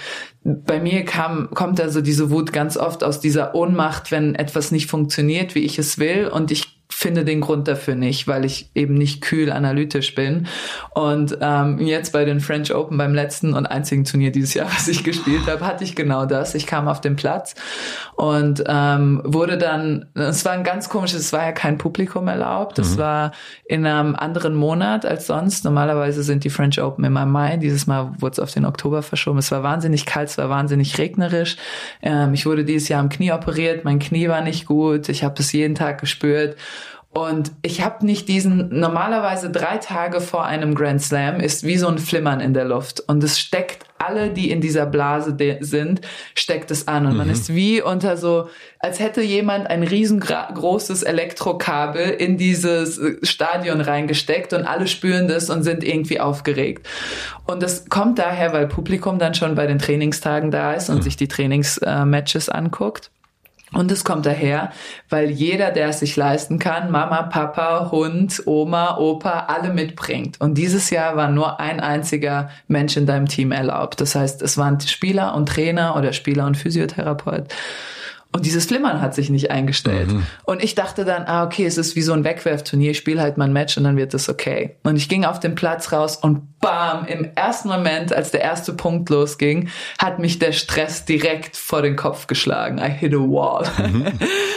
bei mir kam, kommt also diese Wut ganz oft aus dieser Ohnmacht, wenn etwas nicht funktioniert, wie ich es will und ich finde den Grund dafür nicht, weil ich eben nicht kühl analytisch bin. Und ähm, jetzt bei den French Open beim letzten und einzigen Turnier dieses Jahr, was ich gespielt habe, hatte ich genau das. Ich kam auf den Platz und ähm, wurde dann, es war ein ganz komisches, es war ja kein Publikum erlaubt. Es mhm. war in einem anderen Monat als sonst. Normalerweise sind die French Open immer im Mai. Dieses Mal wurde es auf den Oktober verschoben. Es war wahnsinnig kalt, es war wahnsinnig regnerisch. Ähm, ich wurde dieses Jahr am Knie operiert, mein Knie war nicht gut. Ich habe es jeden Tag gespürt. Und ich habe nicht diesen, normalerweise drei Tage vor einem Grand Slam ist wie so ein Flimmern in der Luft. Und es steckt alle, die in dieser Blase sind, steckt es an. Und mhm. man ist wie unter so, als hätte jemand ein riesengroßes Elektrokabel in dieses Stadion reingesteckt und alle spüren das und sind irgendwie aufgeregt. Und das kommt daher, weil Publikum dann schon bei den Trainingstagen da ist und mhm. sich die Trainingsmatches anguckt. Und es kommt daher, weil jeder, der es sich leisten kann, Mama, Papa, Hund, Oma, Opa, alle mitbringt. Und dieses Jahr war nur ein einziger Mensch in deinem Team erlaubt. Das heißt, es waren Spieler und Trainer oder Spieler und Physiotherapeut. Und dieses Flimmern hat sich nicht eingestellt. Mhm. Und ich dachte dann, ah, okay, es ist wie so ein Wegwerfturnier, ich spiele halt mein Match und dann wird es okay. Und ich ging auf den Platz raus und bam, im ersten Moment, als der erste Punkt losging, hat mich der Stress direkt vor den Kopf geschlagen. I hit a wall. Mhm.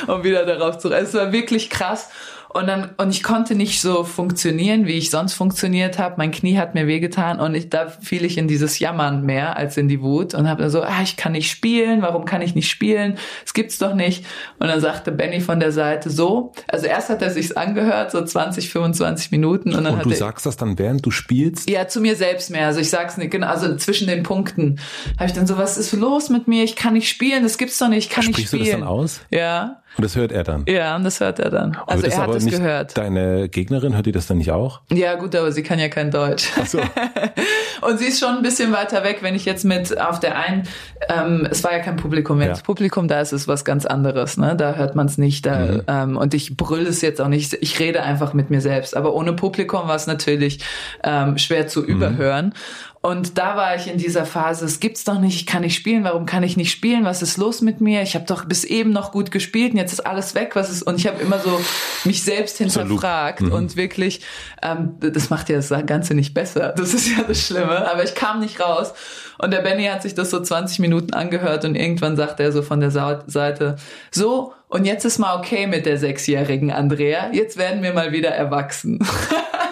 und wieder darauf zurück. Es war wirklich krass. Und dann und ich konnte nicht so funktionieren, wie ich sonst funktioniert habe. Mein Knie hat mir wehgetan und ich, da fiel ich in dieses Jammern mehr als in die Wut und habe dann so, ah, ich kann nicht spielen, warum kann ich nicht spielen? Es gibt's doch nicht. Und dann sagte Benny von der Seite so, also erst hat er sich's angehört, so 20, 25 Minuten und dann und du sagst das dann während du spielst? Ja, zu mir selbst mehr. Also ich sag's nicht, genau, also zwischen den Punkten habe ich dann so, was ist los mit mir? Ich kann nicht spielen, das gibt's doch nicht, ich kann Sprichst nicht spielen. Sprichst du das dann aus? Ja. Und das hört er dann? Ja, und das hört er dann. Also er hat es gehört. Deine Gegnerin, hört die das dann nicht auch? Ja, gut, aber sie kann ja kein Deutsch. Ach so. und sie ist schon ein bisschen weiter weg, wenn ich jetzt mit auf der einen, ähm, es war ja kein Publikum, wenn ja. das Publikum da ist, ist was ganz anderes, ne? Da hört man es nicht. Da, mhm. ähm, und ich brülle es jetzt auch nicht, ich rede einfach mit mir selbst. Aber ohne Publikum war es natürlich ähm, schwer zu mhm. überhören. Und da war ich in dieser Phase, es gibt's doch nicht, ich kann nicht spielen, warum kann ich nicht spielen? Was ist los mit mir? Ich habe doch bis eben noch gut gespielt und jetzt ist alles weg. Was ist? Und ich habe immer so mich selbst hinterfragt mhm. und wirklich, ähm, das macht ja das Ganze nicht besser. Das ist ja das Schlimme. Aber ich kam nicht raus. Und der Benny hat sich das so 20 Minuten angehört und irgendwann sagt er so von der Seite, so, und jetzt ist mal okay mit der sechsjährigen Andrea, jetzt werden wir mal wieder erwachsen.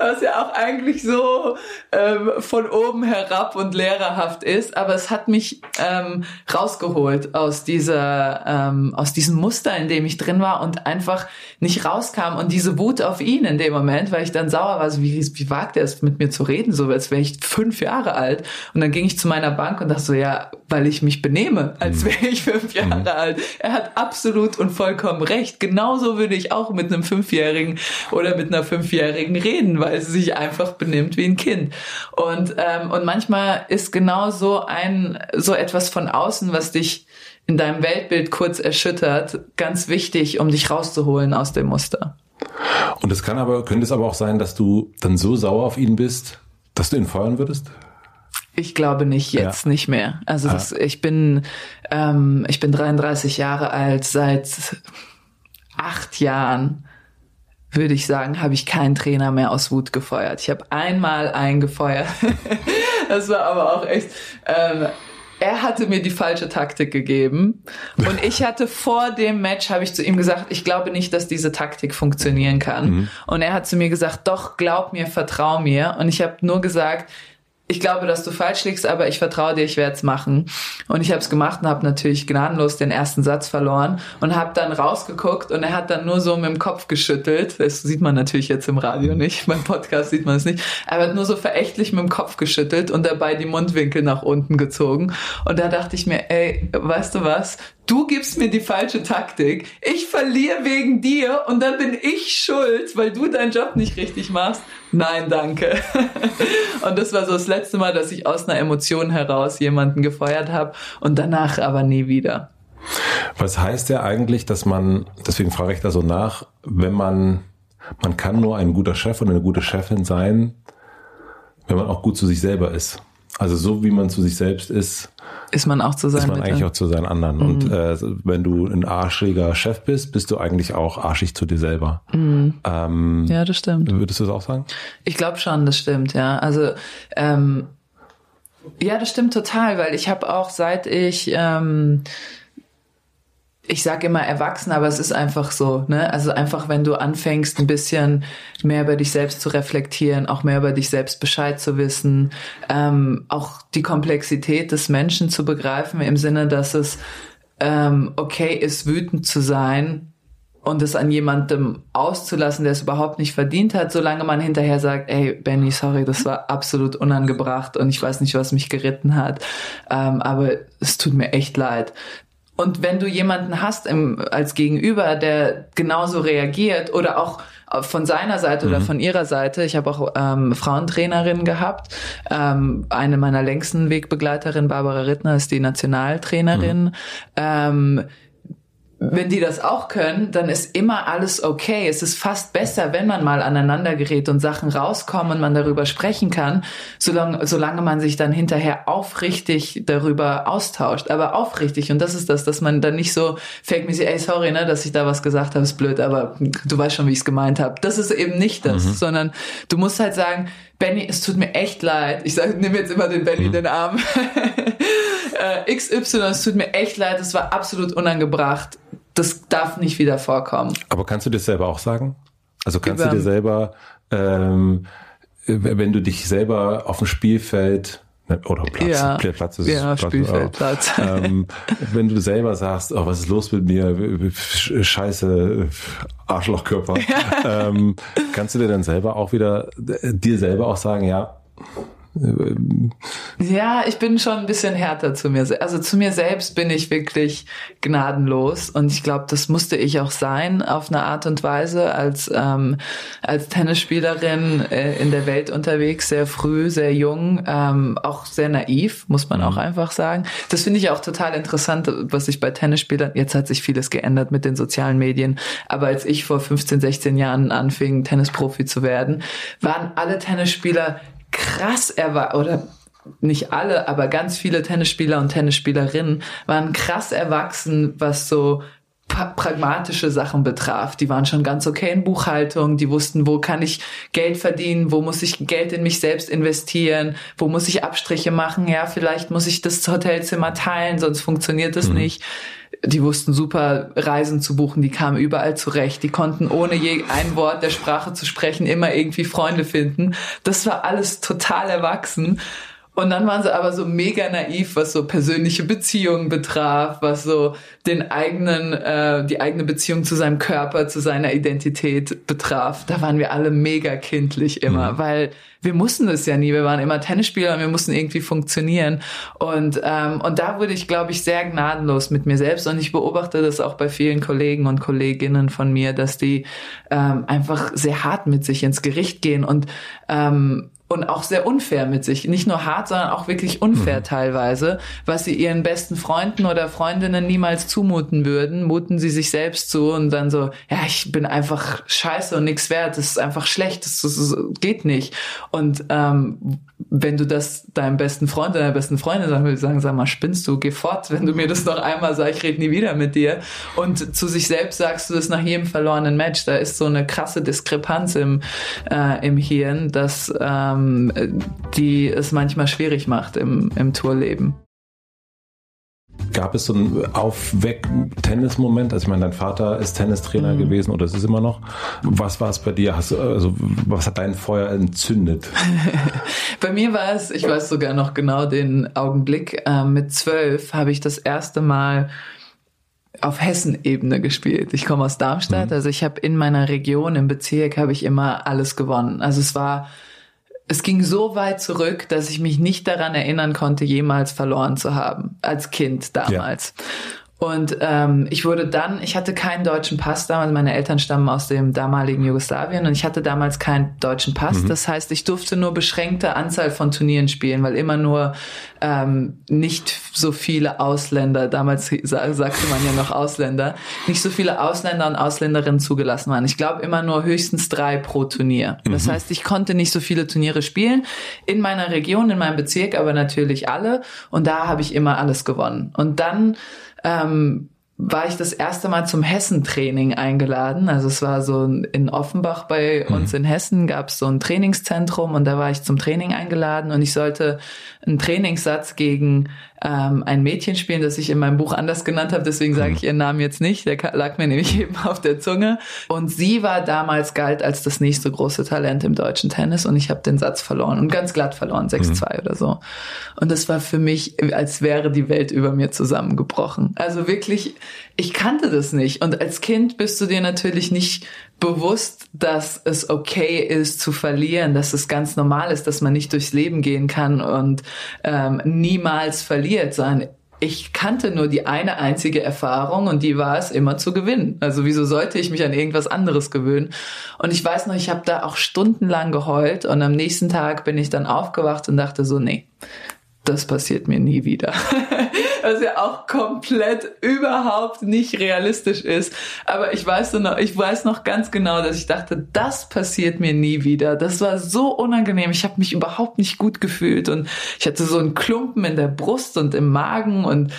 was ja auch eigentlich so ähm, von oben herab und lehrerhaft ist, aber es hat mich ähm, rausgeholt aus dieser, ähm, aus diesem Muster, in dem ich drin war und einfach nicht rauskam und diese Wut auf ihn in dem Moment, weil ich dann sauer war, so wie, wie wagt er es mit mir zu reden, so als wäre ich fünf Jahre alt und dann ging ich zu meiner Bank und dachte so, ja, weil ich mich benehme, als mhm. wäre ich fünf Jahre mhm. alt. Er hat absolut und vollkommen recht. Genauso würde ich auch mit einem Fünfjährigen oder mit einer Fünfjährigen reden, weil sie sich einfach benimmt wie ein Kind. Und, ähm, und manchmal ist genau so ein, so etwas von außen, was dich in deinem Weltbild kurz erschüttert, ganz wichtig, um dich rauszuholen aus dem Muster. Und es kann aber, könnte es aber auch sein, dass du dann so sauer auf ihn bist, dass du ihn feuern würdest? Ich glaube nicht, jetzt ja. nicht mehr. Also ah. das, ich bin, ähm, ich bin 33 Jahre alt, seit acht Jahren würde ich sagen, habe ich keinen Trainer mehr aus Wut gefeuert. Ich habe einmal eingefeuert. das war aber auch echt. Ähm, er hatte mir die falsche Taktik gegeben und ich hatte vor dem Match habe ich zu ihm gesagt, ich glaube nicht, dass diese Taktik funktionieren kann. Mhm. Und er hat zu mir gesagt, doch glaub mir, vertrau mir. Und ich habe nur gesagt, ich glaube, dass du falsch liegst, aber ich vertraue dir, ich werde es machen. Und ich habe es gemacht und habe natürlich gnadenlos den ersten Satz verloren und habe dann rausgeguckt und er hat dann nur so mit dem Kopf geschüttelt. Das sieht man natürlich jetzt im Radio nicht, beim Podcast sieht man es nicht. Er hat nur so verächtlich mit dem Kopf geschüttelt und dabei die Mundwinkel nach unten gezogen. Und da dachte ich mir, ey, weißt du was? Du gibst mir die falsche Taktik, ich verliere wegen dir und dann bin ich schuld, weil du deinen Job nicht richtig machst. Nein, danke. und das war so das letzte Mal, dass ich aus einer Emotion heraus jemanden gefeuert habe und danach aber nie wieder. Was heißt ja eigentlich, dass man, deswegen frage ich da so nach, wenn man, man kann nur ein guter Chef und eine gute Chefin sein, wenn man auch gut zu sich selber ist. Also so wie man zu sich selbst ist, ist man auch zu seinen Ist man eigentlich auch zu seinen anderen. Mhm. Und äh, wenn du ein arschiger Chef bist, bist du eigentlich auch arschig zu dir selber. Mhm. Ähm, ja, das stimmt. Würdest du das auch sagen? Ich glaube schon, das stimmt, ja. Also ähm, ja, das stimmt total, weil ich habe auch seit ich ähm, ich sage immer erwachsen, aber es ist einfach so, ne? Also einfach, wenn du anfängst, ein bisschen mehr über dich selbst zu reflektieren, auch mehr über dich selbst Bescheid zu wissen, ähm, auch die Komplexität des Menschen zu begreifen, im Sinne, dass es ähm, okay ist, wütend zu sein und es an jemandem auszulassen, der es überhaupt nicht verdient hat, solange man hinterher sagt, ey, Benny, sorry, das war absolut unangebracht und ich weiß nicht, was mich geritten hat, ähm, aber es tut mir echt leid und wenn du jemanden hast im, als Gegenüber, der genauso reagiert oder auch von seiner Seite mhm. oder von ihrer Seite, ich habe auch ähm, Frauentrainerinnen gehabt. Ähm, eine meiner längsten Wegbegleiterinnen, Barbara Rittner, ist die Nationaltrainerin. Mhm. Ähm, wenn die das auch können, dann ist immer alles okay. Es ist fast besser, wenn man mal aneinander gerät und Sachen rauskommen und man darüber sprechen kann, solange, solange man sich dann hinterher aufrichtig darüber austauscht. Aber aufrichtig. Und das ist das, dass man dann nicht so fake me ey, sorry, ne, dass ich da was gesagt habe, ist blöd, aber du weißt schon, wie ich es gemeint habe. Das ist eben nicht das, mhm. sondern du musst halt sagen, Benny, es tut mir echt leid. Ich sage, nimm jetzt immer den Benny mhm. den Arm. äh, XY, es tut mir echt leid, es war absolut unangebracht das darf nicht wieder vorkommen. Aber kannst du das selber auch sagen? Also kannst Über, du dir selber, ähm, wenn du dich selber auf dem Spielfeld ne, oder Platz, ja, Platz ist ja, Platz, Spielfeldplatz. Ähm, wenn du selber sagst, oh, was ist los mit mir, scheiße Arschlochkörper, ja. ähm, kannst du dir dann selber auch wieder dir selber auch sagen, ja, ja, ich bin schon ein bisschen härter zu mir. Also zu mir selbst bin ich wirklich gnadenlos und ich glaube, das musste ich auch sein auf eine Art und Weise als ähm, als Tennisspielerin äh, in der Welt unterwegs, sehr früh, sehr jung, ähm, auch sehr naiv, muss man auch mhm. einfach sagen. Das finde ich auch total interessant, was ich bei Tennisspielern. Jetzt hat sich vieles geändert mit den sozialen Medien, aber als ich vor 15, 16 Jahren anfing, Tennisprofi zu werden, waren alle Tennisspieler krass erwachsen, oder nicht alle, aber ganz viele Tennisspieler und Tennisspielerinnen waren krass erwachsen, was so pragmatische Sachen betraf. Die waren schon ganz okay in Buchhaltung, die wussten, wo kann ich Geld verdienen, wo muss ich Geld in mich selbst investieren, wo muss ich Abstriche machen, ja, vielleicht muss ich das Hotelzimmer teilen, sonst funktioniert es mhm. nicht die wussten super Reisen zu buchen, die kamen überall zurecht, die konnten ohne je ein Wort der Sprache zu sprechen immer irgendwie Freunde finden. Das war alles total erwachsen. Und dann waren sie aber so mega naiv, was so persönliche Beziehungen betraf, was so den eigenen, äh, die eigene Beziehung zu seinem Körper, zu seiner Identität betraf. Da waren wir alle mega kindlich immer, mhm. weil wir mussten es ja nie. Wir waren immer Tennisspieler und wir mussten irgendwie funktionieren. Und, ähm, und da wurde ich, glaube ich, sehr gnadenlos mit mir selbst. Und ich beobachte das auch bei vielen Kollegen und Kolleginnen von mir, dass die ähm, einfach sehr hart mit sich ins Gericht gehen und ähm, und auch sehr unfair mit sich. Nicht nur hart, sondern auch wirklich unfair mhm. teilweise, was sie ihren besten Freunden oder Freundinnen niemals zumuten würden, muten sie sich selbst zu und dann so, ja, ich bin einfach scheiße und nichts wert, das ist einfach schlecht, das, das, das geht nicht. Und ähm, wenn du das deinem besten Freund oder deiner besten Freundin sagen willst, sagen, sag mal, spinnst du, geh fort, wenn du mir das noch einmal sagst, ich rede nie wieder mit dir. Und zu sich selbst sagst du das nach jedem verlorenen Match. Da ist so eine krasse Diskrepanz im, äh, im Hirn, dass ähm, die es manchmal schwierig macht im, im Tourleben. Gab es so einen Aufweck-Tennis-Moment? Also ich meine, dein Vater ist Tennistrainer mhm. gewesen oder ist es immer noch. Was war es bei dir? Hast, also, was hat dein Feuer entzündet? bei mir war es, ich weiß sogar noch genau den Augenblick, äh, mit zwölf habe ich das erste Mal auf Hessen-Ebene gespielt. Ich komme aus Darmstadt, mhm. also ich habe in meiner Region, im Bezirk, habe ich immer alles gewonnen. Also es war es ging so weit zurück, dass ich mich nicht daran erinnern konnte, jemals verloren zu haben, als Kind damals. Ja. Und ähm, ich wurde dann, ich hatte keinen deutschen Pass damals, meine Eltern stammen aus dem damaligen Jugoslawien und ich hatte damals keinen deutschen Pass. Mhm. Das heißt, ich durfte nur beschränkte Anzahl von Turnieren spielen, weil immer nur ähm, nicht so viele Ausländer, damals sagte man ja noch Ausländer, nicht so viele Ausländer und Ausländerinnen zugelassen waren. Ich glaube immer nur höchstens drei pro Turnier. Mhm. Das heißt, ich konnte nicht so viele Turniere spielen in meiner Region, in meinem Bezirk, aber natürlich alle. Und da habe ich immer alles gewonnen. Und dann ähm, war ich das erste Mal zum Hessentraining eingeladen. Also es war so in Offenbach bei mhm. uns in Hessen gab es so ein Trainingszentrum und da war ich zum Training eingeladen und ich sollte einen Trainingssatz gegen ähm, ein Mädchen spielen, das ich in meinem Buch anders genannt habe. Deswegen sage ich ihren Namen jetzt nicht. Der lag mir nämlich eben auf der Zunge. Und sie war damals galt als das nächste große Talent im deutschen Tennis und ich habe den Satz verloren und ganz glatt verloren, 6-2 mhm. oder so. Und das war für mich, als wäre die Welt über mir zusammengebrochen. Also wirklich, ich kannte das nicht. Und als Kind bist du dir natürlich nicht bewusst, dass es okay ist zu verlieren, dass es ganz normal ist, dass man nicht durchs Leben gehen kann und ähm, niemals verliert, sondern ich kannte nur die eine einzige Erfahrung und die war es, immer zu gewinnen. Also wieso sollte ich mich an irgendwas anderes gewöhnen? Und ich weiß noch, ich habe da auch stundenlang geheult und am nächsten Tag bin ich dann aufgewacht und dachte so, nee, das passiert mir nie wieder. Was ja auch komplett überhaupt nicht realistisch ist. Aber ich weiß noch, ich weiß noch ganz genau, dass ich dachte, das passiert mir nie wieder. Das war so unangenehm. Ich habe mich überhaupt nicht gut gefühlt und ich hatte so einen Klumpen in der Brust und im Magen und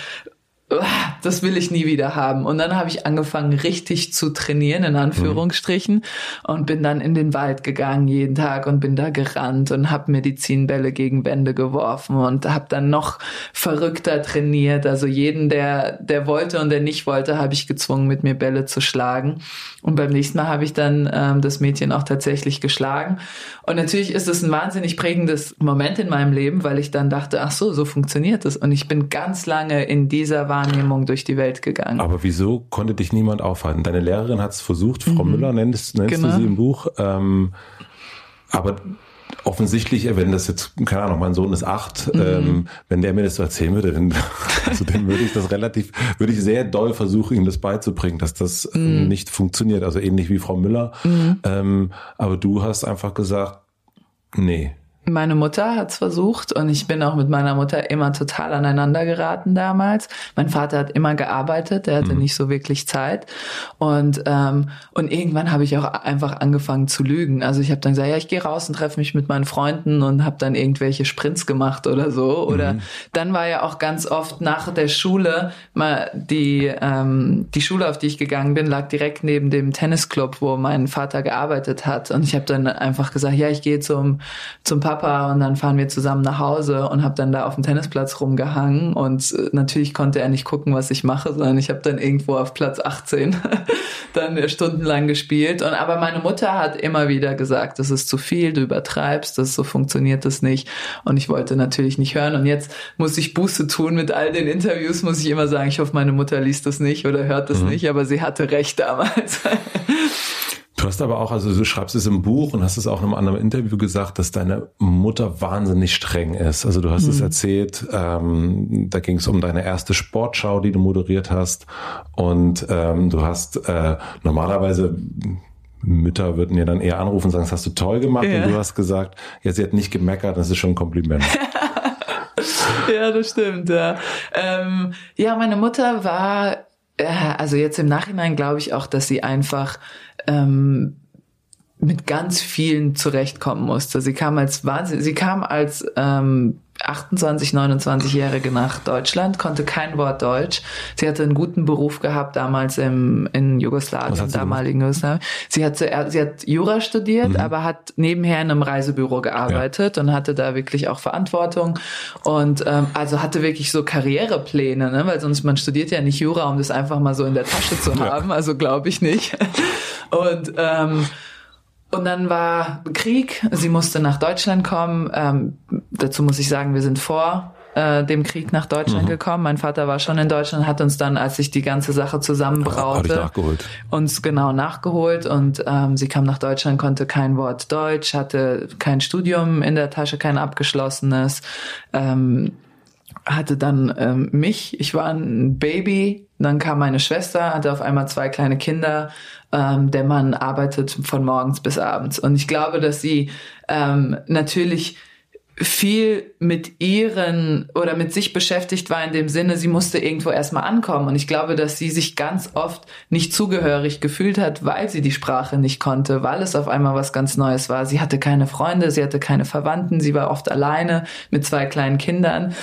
das will ich nie wieder haben. Und dann habe ich angefangen, richtig zu trainieren, in Anführungsstrichen, mhm. und bin dann in den Wald gegangen jeden Tag und bin da gerannt und habe Medizinbälle gegen Wände geworfen und habe dann noch verrückter trainiert. Also jeden, der, der wollte und der nicht wollte, habe ich gezwungen, mit mir Bälle zu schlagen. Und beim nächsten Mal habe ich dann ähm, das Mädchen auch tatsächlich geschlagen. Und natürlich ist es ein wahnsinnig prägendes Moment in meinem Leben, weil ich dann dachte, ach so, so funktioniert es. Und ich bin ganz lange in dieser Wahrnehmung durch die Welt gegangen. Aber wieso konnte dich niemand aufhalten? Deine Lehrerin hat es versucht, Frau mhm. Müller nennst, nennst genau. du sie im Buch. Ähm, aber offensichtlich, wenn das jetzt, keine Ahnung, mein Sohn ist acht, mhm. ähm, wenn der mir das so erzählen würde, dann, also dann würde ich das relativ, würde ich sehr doll versuchen, ihm das beizubringen, dass das mhm. nicht funktioniert. Also ähnlich wie Frau Müller. Mhm. Ähm, aber du hast einfach gesagt, nee, meine Mutter hat's versucht und ich bin auch mit meiner Mutter immer total aneinander geraten damals. Mein Vater hat immer gearbeitet, der hatte mhm. nicht so wirklich Zeit und ähm, und irgendwann habe ich auch einfach angefangen zu lügen. Also ich habe dann gesagt, ja, ich gehe raus und treffe mich mit meinen Freunden und habe dann irgendwelche Sprints gemacht oder so. Oder mhm. dann war ja auch ganz oft nach der Schule mal die ähm, die Schule, auf die ich gegangen bin, lag direkt neben dem Tennisclub, wo mein Vater gearbeitet hat und ich habe dann einfach gesagt, ja, ich gehe zum zum Park Papa und dann fahren wir zusammen nach Hause und habe dann da auf dem Tennisplatz rumgehangen und äh, natürlich konnte er nicht gucken, was ich mache, sondern ich habe dann irgendwo auf Platz 18 dann stundenlang gespielt und aber meine Mutter hat immer wieder gesagt, das ist zu viel, du übertreibst, das so funktioniert das nicht und ich wollte natürlich nicht hören und jetzt muss ich Buße tun mit all den Interviews, muss ich immer sagen, ich hoffe, meine Mutter liest das nicht oder hört das mhm. nicht, aber sie hatte recht damals. Du hast aber auch, also du schreibst es im Buch und hast es auch in einem anderen Interview gesagt, dass deine Mutter wahnsinnig streng ist. Also du hast mhm. es erzählt, ähm, da ging es um deine erste Sportschau, die du moderiert hast. Und ähm, du hast äh, normalerweise Mütter würden ja dann eher anrufen und sagen, das hast du toll gemacht. Ja. Und du hast gesagt, ja, sie hat nicht gemeckert, das ist schon ein Kompliment. ja, das stimmt, ja. Ähm, ja, meine Mutter war, äh, also jetzt im Nachhinein glaube ich auch, dass sie einfach ähm, mit ganz vielen zurechtkommen musste. Sie kam als Wahnsinn, sie kam als ähm, 28, 29-Jährige nach Deutschland, konnte kein Wort Deutsch. Sie hatte einen guten Beruf gehabt damals im, in Jugoslawien, damaligen Jugoslawien. Sie hat, sie hat Jura studiert, mhm. aber hat nebenher in einem Reisebüro gearbeitet ja. und hatte da wirklich auch Verantwortung und ähm, also hatte wirklich so Karrierepläne, ne? weil sonst man studiert ja nicht Jura, um das einfach mal so in der Tasche zu haben. Ja. Also glaube ich nicht. Und ähm, und dann war Krieg. Sie musste nach Deutschland kommen. Ähm, dazu muss ich sagen, wir sind vor äh, dem Krieg nach Deutschland mhm. gekommen. Mein Vater war schon in Deutschland, hat uns dann, als sich die ganze Sache zusammenbraute, uns genau nachgeholt. Und ähm, sie kam nach Deutschland, konnte kein Wort Deutsch, hatte kein Studium in der Tasche, kein abgeschlossenes. Ähm, hatte dann ähm, mich, ich war ein Baby, dann kam meine Schwester, hatte auf einmal zwei kleine Kinder. Ähm, der Mann arbeitet von morgens bis abends. Und ich glaube, dass sie ähm, natürlich viel mit ihren oder mit sich beschäftigt war in dem Sinne, sie musste irgendwo erstmal ankommen. Und ich glaube, dass sie sich ganz oft nicht zugehörig gefühlt hat, weil sie die Sprache nicht konnte, weil es auf einmal was ganz Neues war. Sie hatte keine Freunde, sie hatte keine Verwandten, sie war oft alleine mit zwei kleinen Kindern.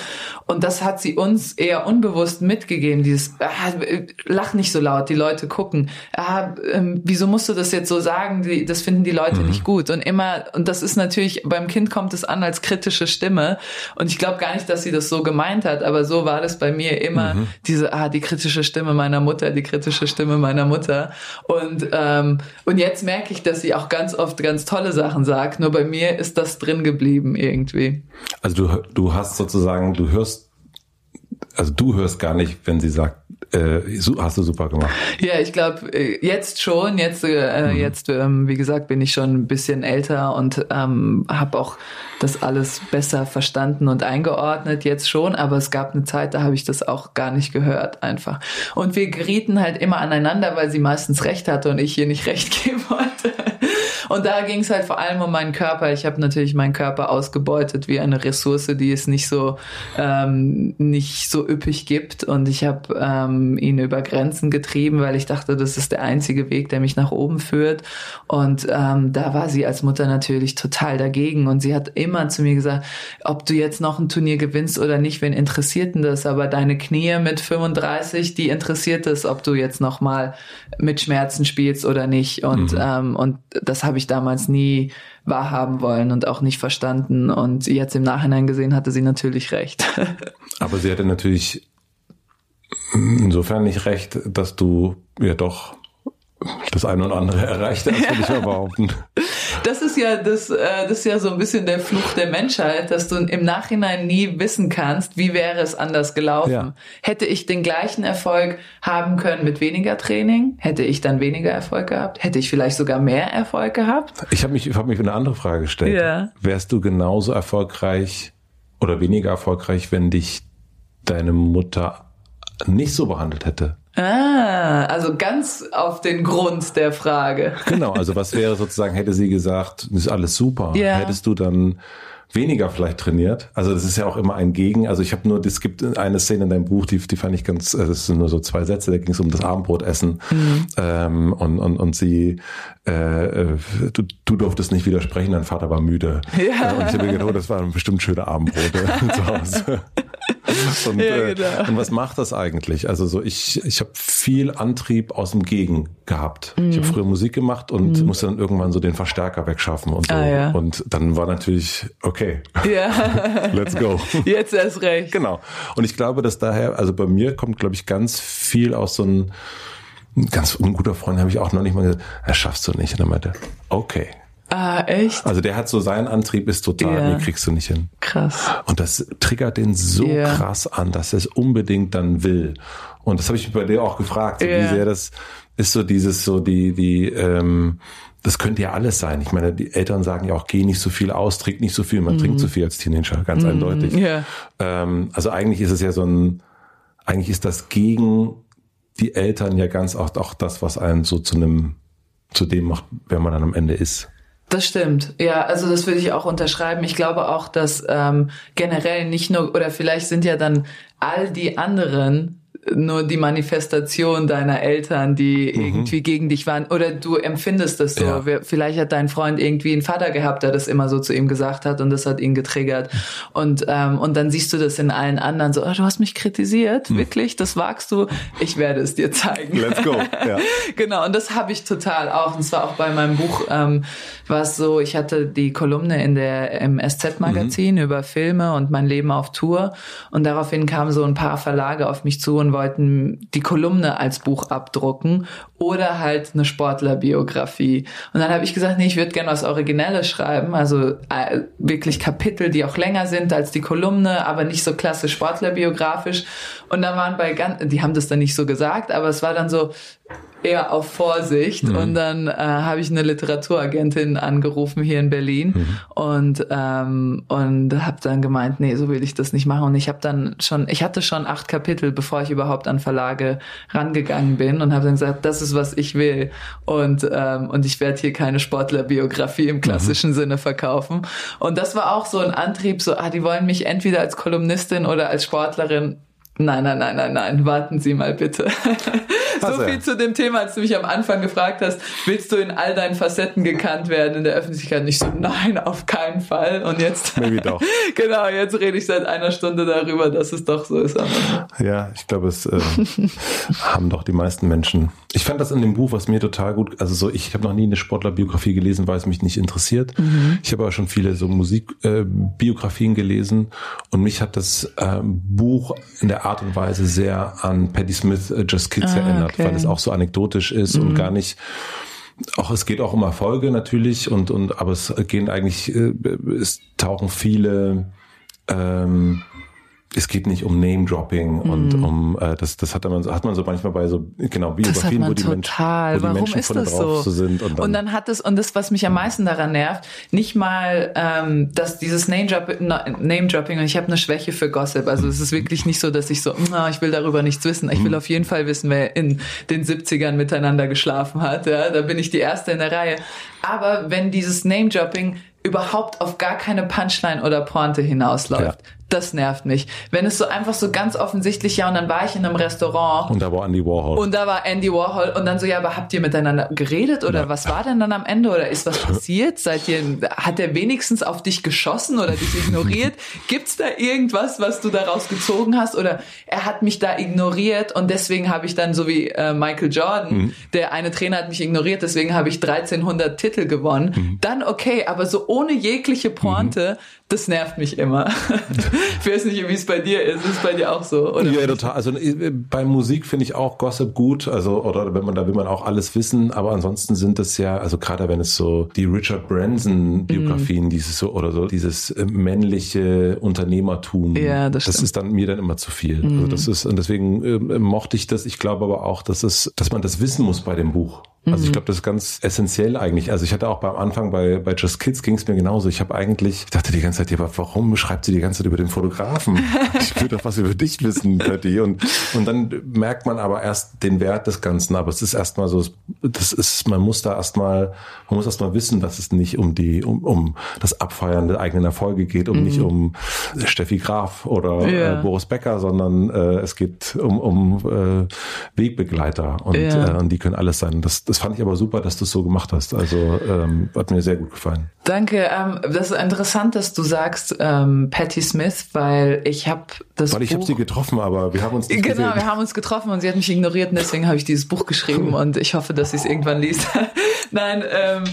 Und das hat sie uns eher unbewusst mitgegeben, dieses, ah, lach nicht so laut, die Leute gucken. Ah, ähm, wieso musst du das jetzt so sagen? Die, das finden die Leute mhm. nicht gut. Und immer, und das ist natürlich, beim Kind kommt es an als kritische Stimme. Und ich glaube gar nicht, dass sie das so gemeint hat, aber so war das bei mir immer, mhm. diese, ah, die kritische Stimme meiner Mutter, die kritische Stimme meiner Mutter. Und, ähm, und jetzt merke ich, dass sie auch ganz oft ganz tolle Sachen sagt, nur bei mir ist das drin geblieben irgendwie. Also du, du hast sozusagen, du hörst also du hörst gar nicht, wenn sie sagt, äh, hast du super gemacht. Ja, ich glaube äh, jetzt schon. Jetzt, äh, mhm. jetzt ähm, wie gesagt, bin ich schon ein bisschen älter und ähm, habe auch das alles besser verstanden und eingeordnet. Jetzt schon, aber es gab eine Zeit, da habe ich das auch gar nicht gehört einfach. Und wir gerieten halt immer aneinander, weil sie meistens recht hatte und ich hier nicht recht geben wollte. Und da ging es halt vor allem um meinen Körper. Ich habe natürlich meinen Körper ausgebeutet wie eine Ressource, die es nicht so ähm, nicht so üppig gibt. Und ich habe ähm, ihn über Grenzen getrieben, weil ich dachte, das ist der einzige Weg, der mich nach oben führt. Und ähm, da war sie als Mutter natürlich total dagegen. Und sie hat immer zu mir gesagt, ob du jetzt noch ein Turnier gewinnst oder nicht, wen interessiert denn das? Aber deine Knie mit 35, die interessiert es, ob du jetzt noch mal mit Schmerzen spielst oder nicht. Und mhm. ähm, und das habe ich ich damals nie wahrhaben wollen und auch nicht verstanden. Und jetzt im Nachhinein gesehen hatte sie natürlich recht. Aber sie hatte natürlich insofern nicht recht, dass du ja doch das eine oder andere erreicht hast, würde ich mal behaupten. Das ist ja das, äh, das ist ja so ein bisschen der Fluch der Menschheit, dass du im Nachhinein nie wissen kannst, wie wäre es anders gelaufen. Ja. Hätte ich den gleichen Erfolg haben können mit weniger Training, hätte ich dann weniger Erfolg gehabt, hätte ich vielleicht sogar mehr Erfolg gehabt. Ich habe mich, ich hab mich eine andere Frage gestellt. Ja. Wärst du genauso erfolgreich oder weniger erfolgreich, wenn dich deine Mutter nicht so behandelt hätte? Ah, also ganz auf den Grund der Frage. Genau, also was wäre sozusagen, hätte sie gesagt, ist alles super, ja. hättest du dann weniger vielleicht trainiert. Also das ist ja auch immer ein Gegen. Also ich habe nur, es gibt eine Szene in deinem Buch, die, die fand ich ganz, äh, das sind nur so zwei Sätze, da ging es um das Abendbrotessen. Mhm. Ähm, und, und, und sie, äh, äh, du, du durftest nicht widersprechen, dein Vater war müde. Ja. Und ich habe mir gedacht, oh, das waren bestimmt schöne Abendbrote zu Hause. und, ja, äh, genau. und was macht das eigentlich? Also so ich, ich habe viel Antrieb aus dem Gegen gehabt. Mhm. Ich habe früher Musik gemacht und mhm. musste dann irgendwann so den Verstärker wegschaffen und so. Ah, ja. Und dann war natürlich, okay, ja. let's go. Jetzt erst recht. Genau. Und ich glaube, dass daher, also bei mir kommt, glaube ich, ganz viel aus so einem ein ganz unguter Freund habe ich auch noch nicht mal gesagt, das schaffst du nicht. Und dann meinte, okay. Ah, echt? Also der hat so, sein Antrieb ist total, yeah. nee, kriegst du nicht hin. Krass. Und das triggert den so yeah. krass an, dass er es unbedingt dann will. Und das habe ich bei dir auch gefragt, so yeah. wie sehr das ist so dieses, so die, die, ähm, das könnte ja alles sein. Ich meine, die Eltern sagen ja auch, geh nicht so viel aus, trink nicht so viel. Man mm. trinkt zu so viel als Teenager, ganz mm. eindeutig. Yeah. Ähm, also eigentlich ist es ja so ein, eigentlich ist das gegen die Eltern ja ganz oft auch das, was einen so zu einem, zu dem macht, wer man dann am Ende ist. Das stimmt. Ja, also das würde ich auch unterschreiben. Ich glaube auch, dass ähm, generell nicht nur, oder vielleicht sind ja dann all die anderen nur die Manifestation deiner Eltern, die mhm. irgendwie gegen dich waren. Oder du empfindest das so. Ja. Vielleicht hat dein Freund irgendwie einen Vater gehabt, der das immer so zu ihm gesagt hat und das hat ihn getriggert. Und, ähm, und dann siehst du das in allen anderen so, oh, du hast mich kritisiert, mhm. wirklich, das wagst du. Ich werde es dir zeigen. Let's go. Ja. genau, und das habe ich total auch. Und zwar auch bei meinem Buch ähm, war es so, ich hatte die Kolumne in der im SZ-Magazin mhm. über Filme und mein Leben auf Tour. Und daraufhin kamen so ein paar Verlage auf mich zu und wollten die Kolumne als Buch abdrucken oder halt eine Sportlerbiografie. Und dann habe ich gesagt, nee, ich würde gerne was Originelles schreiben, also äh, wirklich Kapitel, die auch länger sind als die Kolumne, aber nicht so klassisch sportlerbiografisch. Und da waren bei ganz, die haben das dann nicht so gesagt, aber es war dann so, eher auf Vorsicht. Mhm. Und dann äh, habe ich eine Literaturagentin angerufen hier in Berlin mhm. und ähm, und habe dann gemeint, nee, so will ich das nicht machen. Und ich habe dann schon, ich hatte schon acht Kapitel, bevor ich überhaupt an Verlage rangegangen bin und habe dann gesagt, das ist was ich will und ähm, und ich werde hier keine Sportlerbiografie im klassischen mhm. Sinne verkaufen. Und das war auch so ein Antrieb, so ah, die wollen mich entweder als Kolumnistin oder als Sportlerin Nein, nein, nein, nein, nein, warten Sie mal bitte. so also, viel zu dem Thema, als du mich am Anfang gefragt hast, willst du in all deinen Facetten gekannt werden in der Öffentlichkeit? Nicht so, nein, auf keinen Fall. Und jetzt, Maybe doch. genau, jetzt rede ich seit einer Stunde darüber, dass es doch so ist. Ja, ich glaube, es äh, haben doch die meisten Menschen. Ich fand das in dem Buch, was mir total gut, also so, ich habe noch nie eine Sportlerbiografie gelesen, weil es mich nicht interessiert. Mhm. Ich habe aber schon viele so Musikbiografien äh, gelesen und mich hat das äh, Buch in der Art und Weise sehr an Patti Smith uh, Just Kids ah, erinnert, okay. weil es auch so anekdotisch ist mhm. und gar nicht auch es geht auch um Erfolge natürlich und und aber es gehen eigentlich äh, es tauchen viele ähm, es geht nicht um Name-Dropping mm. und um äh, das das hat man hat man so manchmal bei so genau Biografien, wo die, Mensch, wo die Warum Menschen ist das so? so sind und dann, und dann hat es und das was mich am meisten daran nervt nicht mal ähm, dass dieses Name-Dropping Name -Dropping, und ich habe eine Schwäche für Gossip also es ist wirklich nicht so dass ich so na, ich will darüber nichts wissen ich will mhm. auf jeden Fall wissen wer in den 70ern miteinander geschlafen hat ja da bin ich die erste in der Reihe aber wenn dieses Name-Dropping überhaupt auf gar keine Punchline oder Pointe hinausläuft. Ja das nervt mich. Wenn es so einfach so ganz offensichtlich, ja, und dann war ich in einem Restaurant. Und da war Andy Warhol. Und da war Andy Warhol. Und dann so, ja, aber habt ihr miteinander geredet oder ja. was war denn dann am Ende oder ist was passiert? Seid ihr, hat er wenigstens auf dich geschossen oder dich ignoriert? Gibt's da irgendwas, was du daraus gezogen hast? Oder er hat mich da ignoriert und deswegen habe ich dann so wie äh, Michael Jordan, mhm. der eine Trainer hat mich ignoriert, deswegen habe ich 1300 Titel gewonnen. Mhm. Dann okay, aber so ohne jegliche Pointe, mhm das nervt mich immer. ich weiß nicht, wie es bei dir ist. Ist es bei dir auch so? Oder ja, total. Also äh, bei Musik finde ich auch Gossip gut. Also, oder wenn man, da will man auch alles wissen. Aber ansonsten sind das ja, also gerade wenn es so die Richard Branson Biografien, mhm. dieses so, oder so, dieses äh, männliche Unternehmertum. Ja, das, das ist dann mir dann immer zu viel. Mhm. Also das ist, und deswegen äh, mochte ich das. Ich glaube aber auch, dass es, dass man das wissen muss bei dem Buch. Also ich mhm. glaube, das ist ganz essentiell eigentlich. Also ich hatte auch beim Anfang bei, bei Just Kids ging es mir genauso. Ich habe eigentlich, ich dachte die ganze Zeit, ja, warum schreibt sie die ganze Zeit über den Fotografen? ich will doch was über dich wissen, Patty. Und, und dann merkt man aber erst den Wert des Ganzen. Aber es ist erstmal so, das ist, man muss da erstmal, man muss erstmal wissen, dass es nicht um die, um, um das Abfeiern der eigenen Erfolge geht, um mhm. nicht um Steffi Graf oder ja. äh, Boris Becker, sondern äh, es geht um, um äh, Wegbegleiter und, ja. äh, und die können alles sein. Das das fand ich aber super, dass du es so gemacht hast. Also ähm, hat mir sehr gut gefallen. Danke. Ähm, das ist interessant, dass du sagst ähm, Patti Smith, weil ich habe das Weil ich habe sie getroffen, aber wir haben uns nicht Genau, gesehen. wir haben uns getroffen und sie hat mich ignoriert und deswegen habe ich dieses Buch geschrieben und ich hoffe, dass sie es irgendwann liest. Nein, ähm,